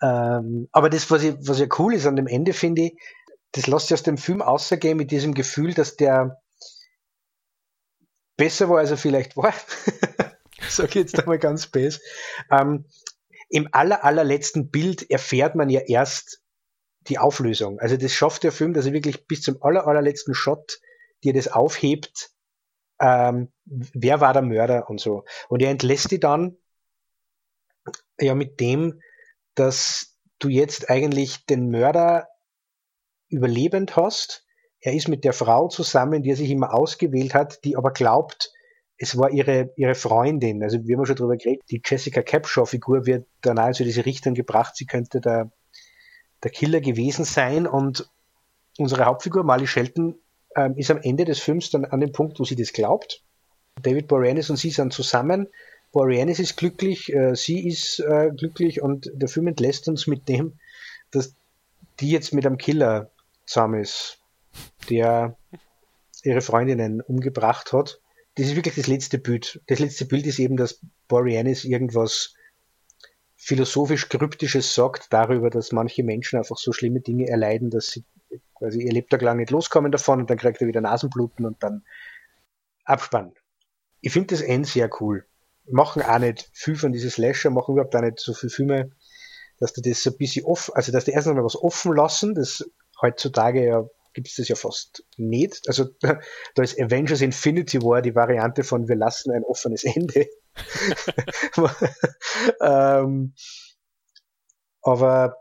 ähm, aber das, was, ich, was ja cool ist an dem Ende, finde ich, das lässt sich aus dem Film außergehen mit diesem Gefühl, dass der besser war, als er vielleicht war. Sag ich jetzt einmal ganz base. Ähm, Im aller, allerletzten Bild erfährt man ja erst die Auflösung. Also das schafft der Film, dass er wirklich bis zum aller, allerletzten Shot dir das aufhebt, ähm, wer war der Mörder und so. Und er entlässt die dann ja mit dem, dass du jetzt eigentlich den Mörder überlebend hast. Er ist mit der Frau zusammen, die er sich immer ausgewählt hat, die aber glaubt, es war ihre, ihre Freundin. Also wir haben schon drüber geredet, die Jessica Capshaw-Figur wird dann also diese Richtung gebracht, sie könnte der, der Killer gewesen sein und unsere Hauptfigur, Marley Shelton, ähm, ist am Ende des Films dann an dem Punkt, wo sie das glaubt. David Boreanaz und sie sind zusammen Boreanis ist glücklich, äh, sie ist äh, glücklich und der Film entlässt uns mit dem, dass die jetzt mit einem Killer zusammen ist, der ihre Freundinnen umgebracht hat. Das ist wirklich das letzte Bild. Das letzte Bild ist eben, dass Boreanis irgendwas philosophisch Kryptisches sagt darüber, dass manche Menschen einfach so schlimme Dinge erleiden, dass sie quasi ihr Lebtag lang nicht loskommen davon und dann kriegt er wieder Nasenbluten und dann Abspann. Ich finde das N sehr cool machen auch nicht viel von diesen Slasher, machen überhaupt auch nicht so viele Filme, dass du das so ein bisschen offen, also dass die erstens mal was offen lassen, das heutzutage ja gibt es das ja fast nicht. Also da, ist Avengers Infinity War die Variante von wir lassen ein offenes Ende. ähm, aber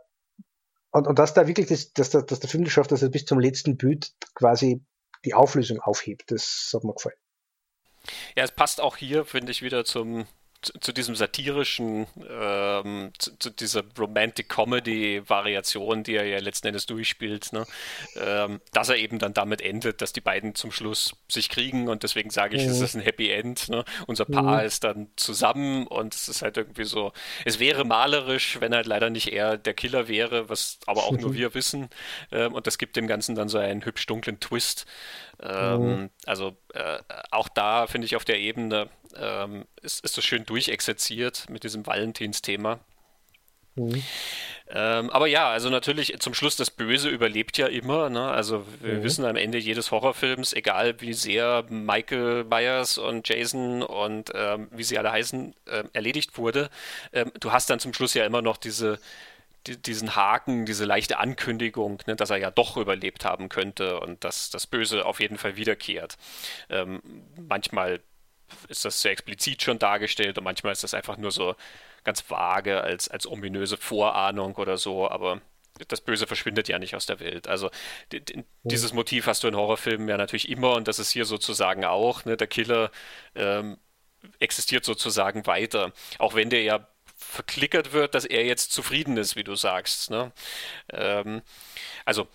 und, und dass da wirklich das, dass, dass, dass der Film das schafft, dass er bis zum letzten Bild quasi die Auflösung aufhebt, das hat mir gefallen. Ja, es passt auch hier, finde ich, wieder zum, zu, zu diesem satirischen, ähm, zu, zu, dieser Romantic Comedy-Variation, die er ja letzten Endes durchspielt, ne? ähm, dass er eben dann damit endet, dass die beiden zum Schluss sich kriegen und deswegen sage ich, mhm. es ist ein Happy End. Ne? Unser Paar mhm. ist dann zusammen und es ist halt irgendwie so, es wäre malerisch, wenn halt leider nicht er der Killer wäre, was aber auch nur wir wissen. Ähm, und das gibt dem Ganzen dann so einen hübsch dunklen Twist. Ähm, mhm. Also äh, auch da finde ich auf der Ebene ähm, ist, ist das schön durchexerziert mit diesem Valentinsthema. Mhm. Ähm, aber ja, also natürlich zum Schluss das Böse überlebt ja immer. Ne? Also wir mhm. wissen am Ende jedes Horrorfilms, egal wie sehr Michael Myers und Jason und ähm, wie sie alle heißen, äh, erledigt wurde, ähm, du hast dann zum Schluss ja immer noch diese diesen Haken, diese leichte Ankündigung, ne, dass er ja doch überlebt haben könnte und dass das Böse auf jeden Fall wiederkehrt. Ähm, manchmal ist das sehr explizit schon dargestellt und manchmal ist das einfach nur so ganz vage als, als ominöse Vorahnung oder so, aber das Böse verschwindet ja nicht aus der Welt. Also die, die, dieses Motiv hast du in Horrorfilmen ja natürlich immer und das ist hier sozusagen auch. Ne? Der Killer ähm, existiert sozusagen weiter, auch wenn der ja verklickert wird, dass er jetzt zufrieden ist, wie du sagst. Ne? Ähm, also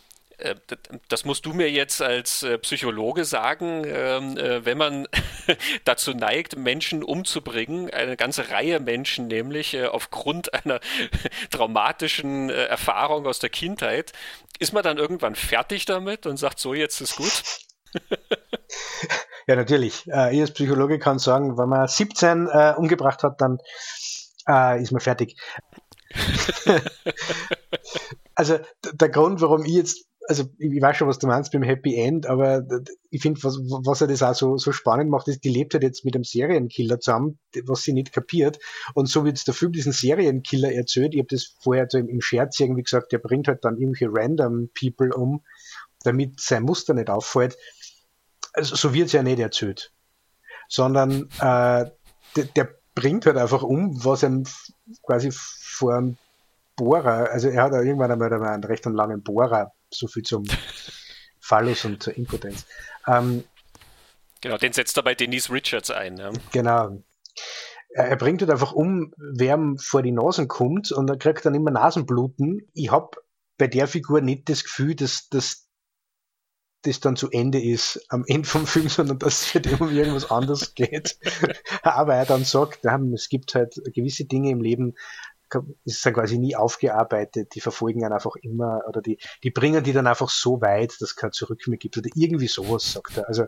das musst du mir jetzt als äh, Psychologe sagen, ähm, äh, wenn man dazu neigt, Menschen umzubringen, eine ganze Reihe Menschen nämlich aufgrund einer traumatischen Erfahrung aus der Kindheit, ist man dann irgendwann fertig damit und sagt, so jetzt ist gut? Ja, natürlich. Ich als Psychologe kann sagen, wenn man 17 umgebracht hat, dann ist man fertig. also der Grund, warum ich jetzt also ich weiß schon, was du meinst beim Happy End, aber ich finde, was, was er das auch so, so spannend macht, ist, die lebt halt jetzt mit einem Serienkiller zusammen, was sie nicht kapiert. Und so wird der Film diesen Serienkiller erzählt. Ich habe das vorher so im, Scherz irgendwie gesagt, der bringt halt dann irgendwelche random People um, damit sein Muster nicht auffällt. Also, so wird es ja nicht erzählt. Sondern äh, der, der bringt halt einfach um, was ihm quasi vor einem Bohrer, also er hat irgendwann einmal einen recht langen Bohrer so viel zum Phallus und zur Impotenz. Ähm, genau, den setzt er bei Denise Richards ein. Ja. Genau. er bringt halt einfach um, wer ihm vor die Nasen kommt und er kriegt dann immer Nasenbluten. Ich habe bei der Figur nicht das Gefühl, dass, dass das dann zu Ende ist am Ende vom Film, sondern dass es den um irgendwas anderes geht. Aber er dann sagt, es gibt halt gewisse Dinge im Leben, ist dann quasi nie aufgearbeitet, die verfolgen einen einfach immer oder die, die bringen die dann einfach so weit, dass es kein Zurück mehr gibt oder irgendwie sowas, sagt er. Also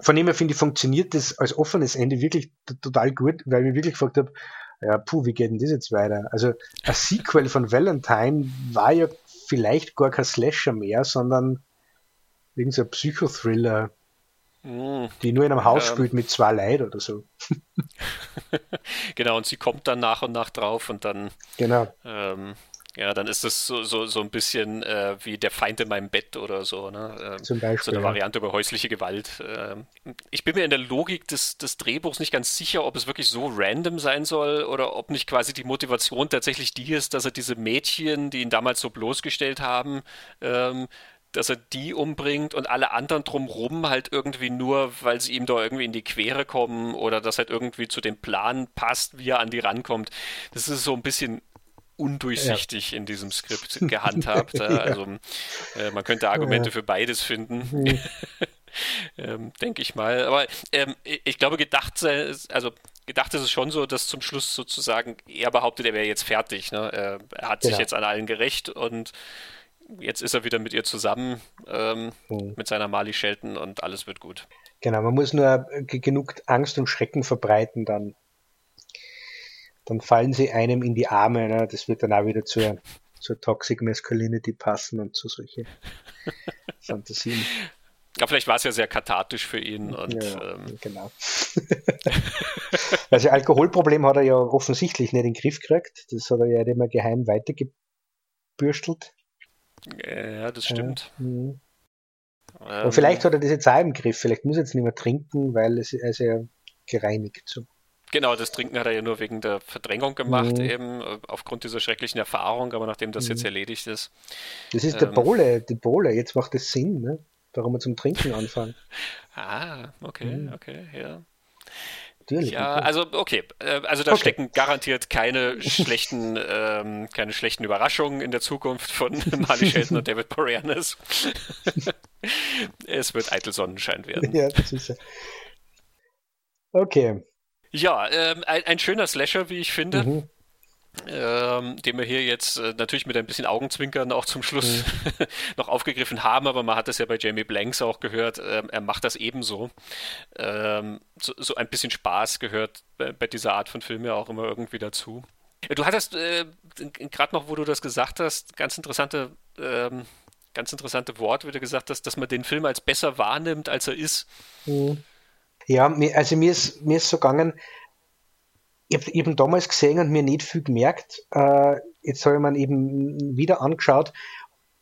von dem her finde ich, funktioniert das als offenes Ende wirklich total gut, weil ich mich wirklich gefragt habe, ja, puh, wie geht denn das jetzt weiter? Also ein Sequel von Valentine war ja vielleicht gar kein Slasher mehr, sondern irgendein Psychothriller, mm, die nur in einem Haus ähm, spielt mit zwei Leid oder so. genau, und sie kommt dann nach und nach drauf und dann genau. Ähm, ja, dann ist es so, so, so ein bisschen äh, wie der Feind in meinem Bett oder so. Ne? Ähm, Zum Beispiel. So eine ja. Variante über häusliche Gewalt. Ähm, ich bin mir in der Logik des, des Drehbuchs nicht ganz sicher, ob es wirklich so random sein soll oder ob nicht quasi die Motivation tatsächlich die ist, dass er diese Mädchen, die ihn damals so bloßgestellt haben, ähm, dass er die umbringt und alle anderen drumrum halt irgendwie nur, weil sie ihm da irgendwie in die Quere kommen oder das halt irgendwie zu dem Plan passt, wie er an die rankommt. Das ist so ein bisschen undurchsichtig ja. in diesem Skript gehandhabt. ja. Also äh, man könnte Argumente ja. für beides finden. Mhm. ähm, Denke ich mal. Aber ähm, ich glaube, gedacht sei, also gedacht ist es schon so, dass zum Schluss sozusagen er behauptet, er wäre jetzt fertig. Ne? Er, er hat sich jetzt an allen gerecht und jetzt ist er wieder mit ihr zusammen, ähm, mhm. mit seiner Mali Shelton und alles wird gut. Genau, man muss nur genug Angst und Schrecken verbreiten, dann dann fallen sie einem in die Arme. Ne? Das wird dann auch wieder zur, zur Toxic Masculinity passen und zu solchen Fantasien. Ja, vielleicht war es ja sehr kathartisch für ihn. Und, ja, ähm... genau. also Alkoholproblem hat er ja offensichtlich nicht in den Griff gekriegt. Das hat er ja immer geheim weitergebürstelt. Ja, das stimmt. Mhm. ähm... Und vielleicht hat er das jetzt auch im Griff. Vielleicht muss er jetzt nicht mehr trinken, weil es, er ist ja gereinigt. So. Genau, das Trinken hat er ja nur wegen der Verdrängung gemacht, mhm. eben äh, aufgrund dieser schrecklichen Erfahrung, aber nachdem das mhm. jetzt erledigt ist. Das ist ähm, der Pole, die Pole, jetzt macht es Sinn, ne? warum wir zum Trinken anfangen. ah, okay, mhm. okay, ja. Natürlich. Ja, also okay, äh, also da okay. stecken garantiert keine schlechten, ähm, keine schlechten Überraschungen in der Zukunft von Marley Shelton und David Boreanaz. es wird eitel Sonnenschein werden. Ja, das ist ja. Okay. Ja, ähm, ein, ein, schöner Slasher, wie ich finde. Mhm. Ähm, den wir hier jetzt äh, natürlich mit ein bisschen Augenzwinkern auch zum Schluss mhm. noch aufgegriffen haben, aber man hat es ja bei Jamie Blanks auch gehört, ähm, er macht das ebenso. Ähm, so, so, ein bisschen Spaß gehört bei, bei, dieser Art von Film ja auch immer irgendwie dazu. Du hattest äh, gerade noch, wo du das gesagt hast, ganz interessante, ähm, ganz interessante Worte, wie du gesagt hast, dass man den Film als besser wahrnimmt, als er ist. Mhm. Ja, also mir ist, mir ist so gegangen, ich habe eben damals gesehen und mir nicht viel gemerkt. Äh, jetzt habe ich mir eben wieder angeschaut.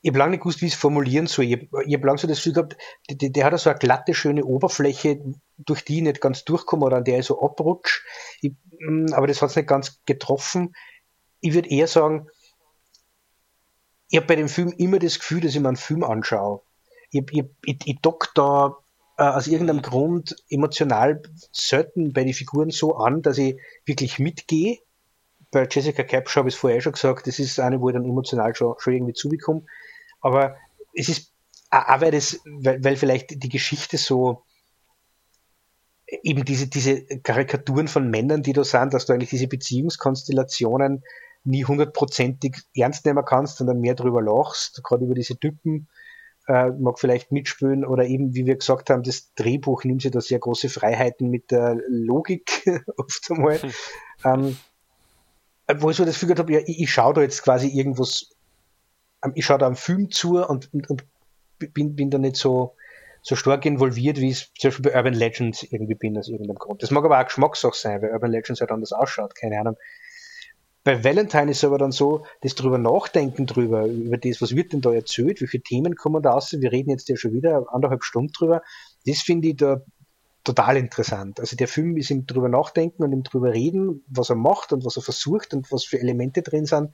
Ich habe lange nicht gewusst, wie ich es formulieren soll. Ich habe hab lange so das Gefühl gehabt, der, der, hat so eine glatte, schöne Oberfläche, durch die ich nicht ganz durchkomme oder an der ich so abrutsche. Mm, aber das hat es nicht ganz getroffen. Ich würde eher sagen, ich habe bei dem Film immer das Gefühl, dass ich mir einen Film anschaue. Ich, ich, ich, ich dock da äh, aus irgendeinem Grund emotional selten bei den Figuren so an, dass ich wirklich mitgehe. Bei Jessica Capshaw habe ich es vorher schon gesagt, das ist eine, wo ich dann emotional schon, schon irgendwie zubekomme. Aber es ist auch weil, das, weil, weil vielleicht die Geschichte so eben diese, diese Karikaturen von Männern, die da sind, dass du eigentlich diese Beziehungskonstellationen nie hundertprozentig ernst nehmen kannst und dann mehr drüber lachst, gerade über diese Typen äh, mag vielleicht mitspielen oder eben, wie wir gesagt haben, das Drehbuch nimmt sich da sehr große Freiheiten mit der Logik oft einmal. Hm. Ähm, wo ich so das Gefühl habe, ja, ich, ich schaue da jetzt quasi irgendwas, ähm, ich schaue da am Film zu und, und, und bin, bin da nicht so, so stark involviert, wie ich zum Beispiel bei Urban Legends irgendwie bin, aus irgendeinem Grund. Das mag aber auch Geschmackssache sein, weil Urban Legends halt anders ausschaut, keine Ahnung. Bei Valentine ist es aber dann so, das drüber nachdenken drüber, über das, was wird denn da erzählt, welche Themen kommen da raus, wir reden jetzt ja schon wieder anderthalb Stunden drüber, das finde ich da total interessant. Also der Film ist ihm drüber nachdenken und ihm drüber reden, was er macht und was er versucht und was für Elemente drin sind,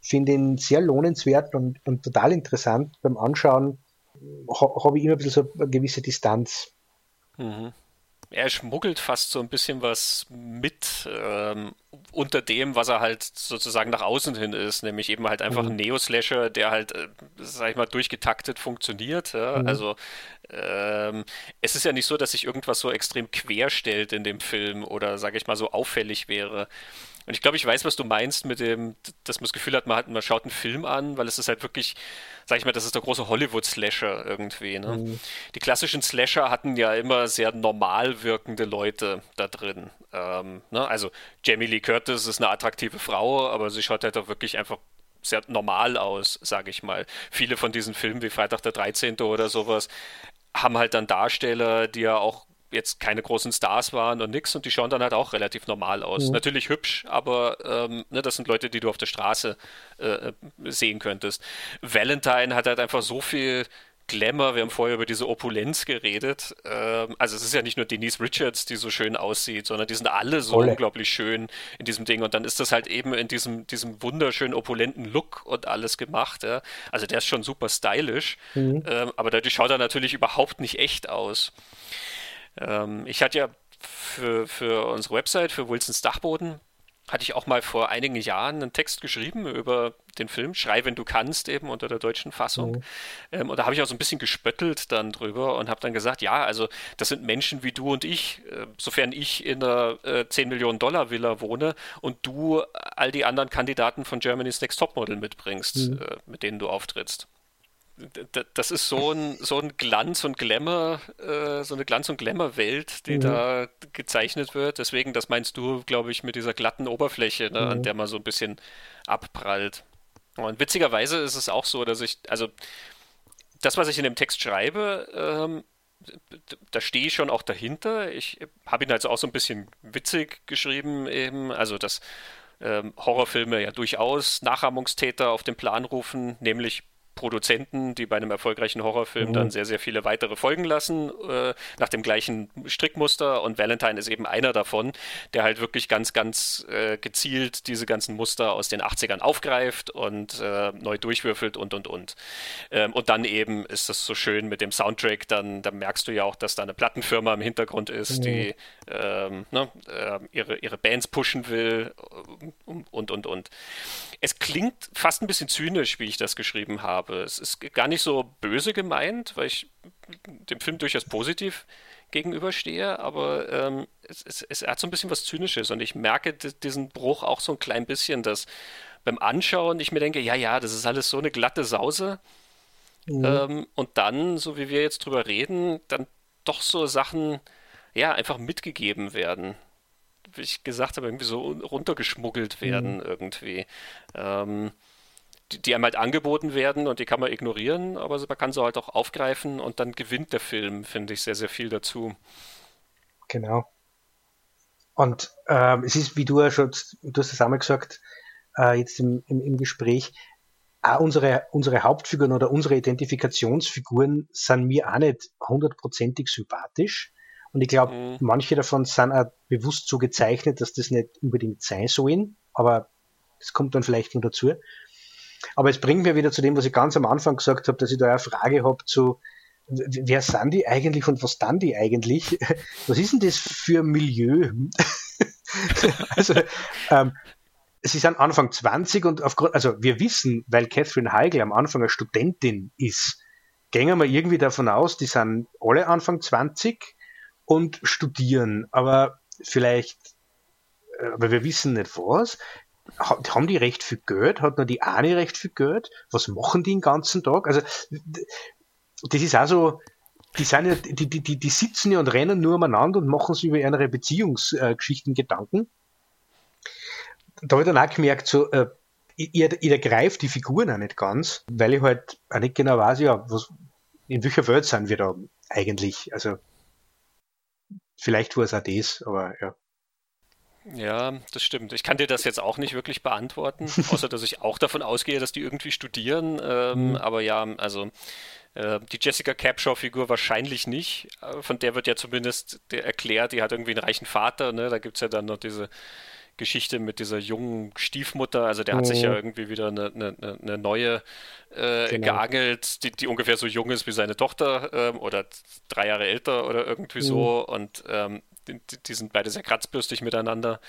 finde ihn sehr lohnenswert und, und total interessant. Beim Anschauen ha, habe ich immer ein bisschen so eine gewisse Distanz. Mhm. Er schmuggelt fast so ein bisschen was mit ähm, unter dem, was er halt sozusagen nach außen hin ist, nämlich eben halt einfach mhm. ein Neo-Slasher, der halt, äh, sag ich mal, durchgetaktet funktioniert. Ja? Mhm. Also ähm, es ist ja nicht so, dass sich irgendwas so extrem querstellt in dem Film oder, sag ich mal, so auffällig wäre. Und ich glaube, ich weiß, was du meinst mit dem, dass man das Gefühl hat, man, hat, man schaut einen Film an, weil es ist halt wirklich, sag ich mal, das ist der große Hollywood-Slasher irgendwie. Ne? Mhm. Die klassischen Slasher hatten ja immer sehr normal wirkende Leute da drin. Ähm, ne? Also Jamie Lee Curtis ist eine attraktive Frau, aber sie schaut halt auch wirklich einfach sehr normal aus, sage ich mal. Viele von diesen Filmen wie Freitag der 13. oder sowas haben halt dann Darsteller, die ja auch jetzt keine großen Stars waren und nix und die schauen dann halt auch relativ normal aus. Mhm. Natürlich hübsch, aber ähm, ne, das sind Leute, die du auf der Straße äh, sehen könntest. Valentine hat halt einfach so viel Glamour, wir haben vorher über diese Opulenz geredet. Ähm, also es ist ja nicht nur Denise Richards, die so schön aussieht, sondern die sind alle so Olle. unglaublich schön in diesem Ding. Und dann ist das halt eben in diesem, diesem wunderschönen opulenten Look und alles gemacht. Ja? Also der ist schon super stylisch, mhm. ähm, aber dadurch schaut er natürlich überhaupt nicht echt aus. Ähm, ich hatte ja für, für unsere Website, für Wilsons Dachboden, hatte ich auch mal vor einigen Jahren einen Text geschrieben über den Film, Schrei, wenn du kannst, eben unter der deutschen Fassung. Mhm. Ähm, und da habe ich auch so ein bisschen gespöttelt dann drüber und habe dann gesagt, ja, also das sind Menschen wie du und ich, äh, sofern ich in einer äh, 10 Millionen Dollar Villa wohne und du all die anderen Kandidaten von Germany's Next Topmodel mitbringst, mhm. äh, mit denen du auftrittst das ist so ein, so ein Glanz und Glamour, äh, so eine Glanz- und Glamour-Welt, die mhm. da gezeichnet wird. Deswegen, das meinst du, glaube ich, mit dieser glatten Oberfläche, ne, mhm. an der man so ein bisschen abprallt. Und witzigerweise ist es auch so, dass ich, also das, was ich in dem Text schreibe, ähm, da stehe ich schon auch dahinter. Ich habe ihn also auch so ein bisschen witzig geschrieben, eben, also dass ähm, Horrorfilme ja durchaus Nachahmungstäter auf den Plan rufen, nämlich Produzenten, die bei einem erfolgreichen Horrorfilm mhm. dann sehr, sehr viele weitere folgen lassen, äh, nach dem gleichen Strickmuster. Und Valentine ist eben einer davon, der halt wirklich ganz, ganz äh, gezielt diese ganzen Muster aus den 80ern aufgreift und äh, neu durchwürfelt und, und, und. Ähm, und dann eben ist das so schön mit dem Soundtrack, dann, dann merkst du ja auch, dass da eine Plattenfirma im Hintergrund ist, mhm. die ähm, ne, äh, ihre, ihre Bands pushen will und, und, und. Es klingt fast ein bisschen zynisch, wie ich das geschrieben habe. Es ist gar nicht so böse gemeint, weil ich dem Film durchaus positiv gegenüberstehe, aber ähm, es, es, es, hat so ein bisschen was Zynisches und ich merke diesen Bruch auch so ein klein bisschen, dass beim Anschauen ich mir denke, ja, ja, das ist alles so eine glatte Sause. Mhm. Ähm, und dann, so wie wir jetzt drüber reden, dann doch so Sachen, ja, einfach mitgegeben werden wie ich gesagt habe, irgendwie so runtergeschmuggelt werden mhm. irgendwie. Ähm, die, die, einem halt angeboten werden und die kann man ignorieren, aber man kann sie halt auch aufgreifen und dann gewinnt der Film, finde ich, sehr, sehr viel dazu. Genau. Und ähm, es ist, wie du ja schon, du hast es einmal gesagt, äh, jetzt im, im, im Gespräch, auch unsere, unsere Hauptfiguren oder unsere Identifikationsfiguren sind mir auch nicht hundertprozentig sympathisch. Und ich glaube, mhm. manche davon sind auch bewusst so gezeichnet, dass das nicht unbedingt sein sollen, aber das kommt dann vielleicht noch dazu. Aber es bringt mir wieder zu dem, was ich ganz am Anfang gesagt habe, dass ich da eine Frage habe zu, wer sind die eigentlich und was dann die eigentlich? Was ist denn das für Milieu? also, ähm, sie sind Anfang 20 und aufgrund, also wir wissen, weil Catherine Heigl am Anfang eine Studentin ist, gehen wir irgendwie davon aus, die sind alle Anfang 20 und studieren, aber vielleicht, äh, aber wir wissen nicht was. Haben die recht viel Geld? Hat nur die eine recht viel Geld? Was machen die den ganzen Tag? Also, das ist auch so, die, ja, die, die, die, die sitzen ja und rennen nur umeinander und machen sich über ihre Beziehungsgeschichten Gedanken. Da habe ich dann auch gemerkt, so, äh, ich, ich ergreife die Figuren auch nicht ganz, weil ich halt auch nicht genau weiß, ja, was, in welcher Welt sind wir da eigentlich? Also, Vielleicht war es auch das, aber ja. Ja, das stimmt. Ich kann dir das jetzt auch nicht wirklich beantworten, außer dass ich auch davon ausgehe, dass die irgendwie studieren. Ähm, mhm. Aber ja, also äh, die Jessica Capshaw-Figur wahrscheinlich nicht. Äh, von der wird ja zumindest erklärt, die hat irgendwie einen reichen Vater. Ne? Da gibt es ja dann noch diese Geschichte mit dieser jungen Stiefmutter. Also der hat sich ja mhm. irgendwie wieder eine, eine, eine neue äh, genau. geangelt, die, die, ungefähr so jung ist wie seine Tochter ähm, oder drei Jahre älter oder irgendwie mhm. so. Und ähm, die, die, sind beide sehr kratzbürstig miteinander.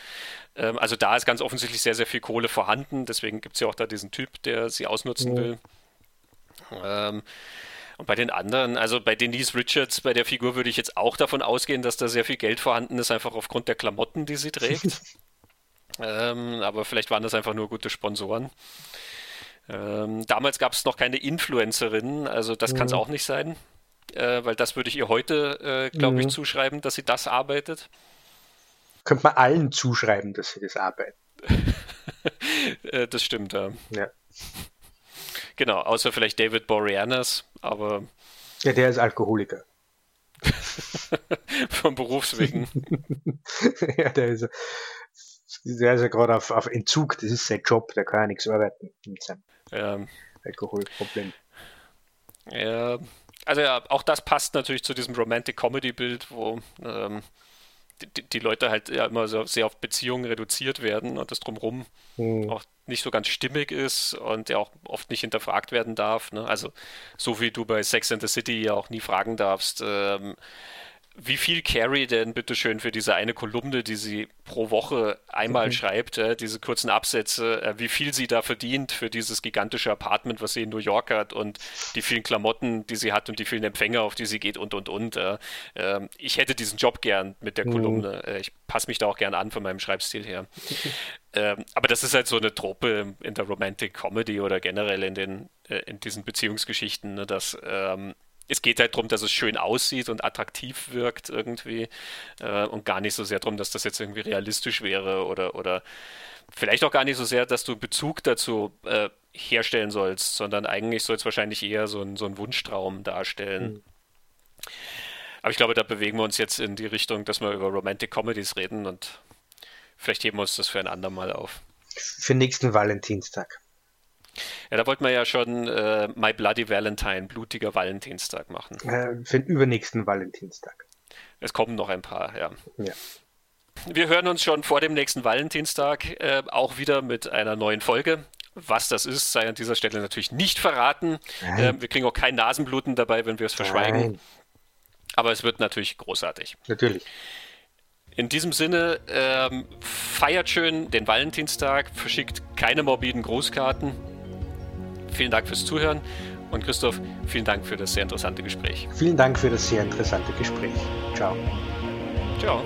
Ähm, also da ist ganz offensichtlich sehr, sehr viel Kohle vorhanden. Deswegen gibt es ja auch da diesen Typ, der sie ausnutzen mhm. will. Ähm, und bei den anderen, also bei Denise Richards, bei der Figur würde ich jetzt auch davon ausgehen, dass da sehr viel Geld vorhanden ist, einfach aufgrund der Klamotten, die sie trägt. ähm, aber vielleicht waren das einfach nur gute Sponsoren. Ähm, damals gab es noch keine Influencerinnen, also das mhm. kann es auch nicht sein, äh, weil das würde ich ihr heute, äh, glaube mhm. ich, zuschreiben, dass sie das arbeitet. Könnte man allen zuschreiben, dass sie das arbeiten. äh, das stimmt, ja. ja. Genau, außer vielleicht David Boreanaz, aber. Ja, der ist Alkoholiker. Vom Berufswegen. ja, der ist, der ist ja gerade auf, auf Entzug, das ist sein Job, der kann ja nichts arbeiten mit seinem ja. Alkoholproblem. Ja, also ja, auch das passt natürlich zu diesem Romantic Comedy Bild, wo ähm, die, die, Leute halt ja immer so sehr auf Beziehungen reduziert werden und das drumherum hm. auch nicht so ganz stimmig ist und der auch oft nicht hinterfragt werden darf. Ne? Also so wie du bei Sex and the City ja auch nie fragen darfst, ähm, wie viel Carrie denn bitteschön für diese eine Kolumne, die sie pro Woche einmal mhm. schreibt, äh, diese kurzen Absätze, äh, wie viel sie da verdient für dieses gigantische Apartment, was sie in New York hat und die vielen Klamotten, die sie hat und die vielen Empfänger, auf die sie geht und und und. Äh, ähm, ich hätte diesen Job gern mit der mhm. Kolumne. Äh, ich passe mich da auch gern an von meinem Schreibstil her. Ähm, aber das ist halt so eine Trope in der Romantic Comedy oder generell in den äh, in diesen Beziehungsgeschichten, ne, dass ähm, es geht halt darum, dass es schön aussieht und attraktiv wirkt irgendwie äh, und gar nicht so sehr darum, dass das jetzt irgendwie realistisch wäre oder, oder vielleicht auch gar nicht so sehr, dass du Bezug dazu äh, herstellen sollst, sondern eigentlich soll es wahrscheinlich eher so ein, so ein Wunschtraum darstellen. Mhm. Aber ich glaube, da bewegen wir uns jetzt in die Richtung, dass wir über Romantic Comedies reden und vielleicht heben wir uns das für ein andermal auf. Für nächsten Valentinstag. Ja, da wollten wir ja schon äh, My Bloody Valentine, blutiger Valentinstag machen. Äh, für den übernächsten Valentinstag. Es kommen noch ein paar, ja. ja. Wir hören uns schon vor dem nächsten Valentinstag äh, auch wieder mit einer neuen Folge. Was das ist, sei an dieser Stelle natürlich nicht verraten. Äh, wir kriegen auch kein Nasenbluten dabei, wenn wir es verschweigen. Nein. Aber es wird natürlich großartig. Natürlich. In diesem Sinne, ähm, feiert schön den Valentinstag, verschickt keine morbiden Grußkarten vielen Dank fürs Zuhören und Christoph, vielen Dank für das sehr interessante Gespräch. Vielen Dank für das sehr interessante Gespräch. Ciao. Ciao.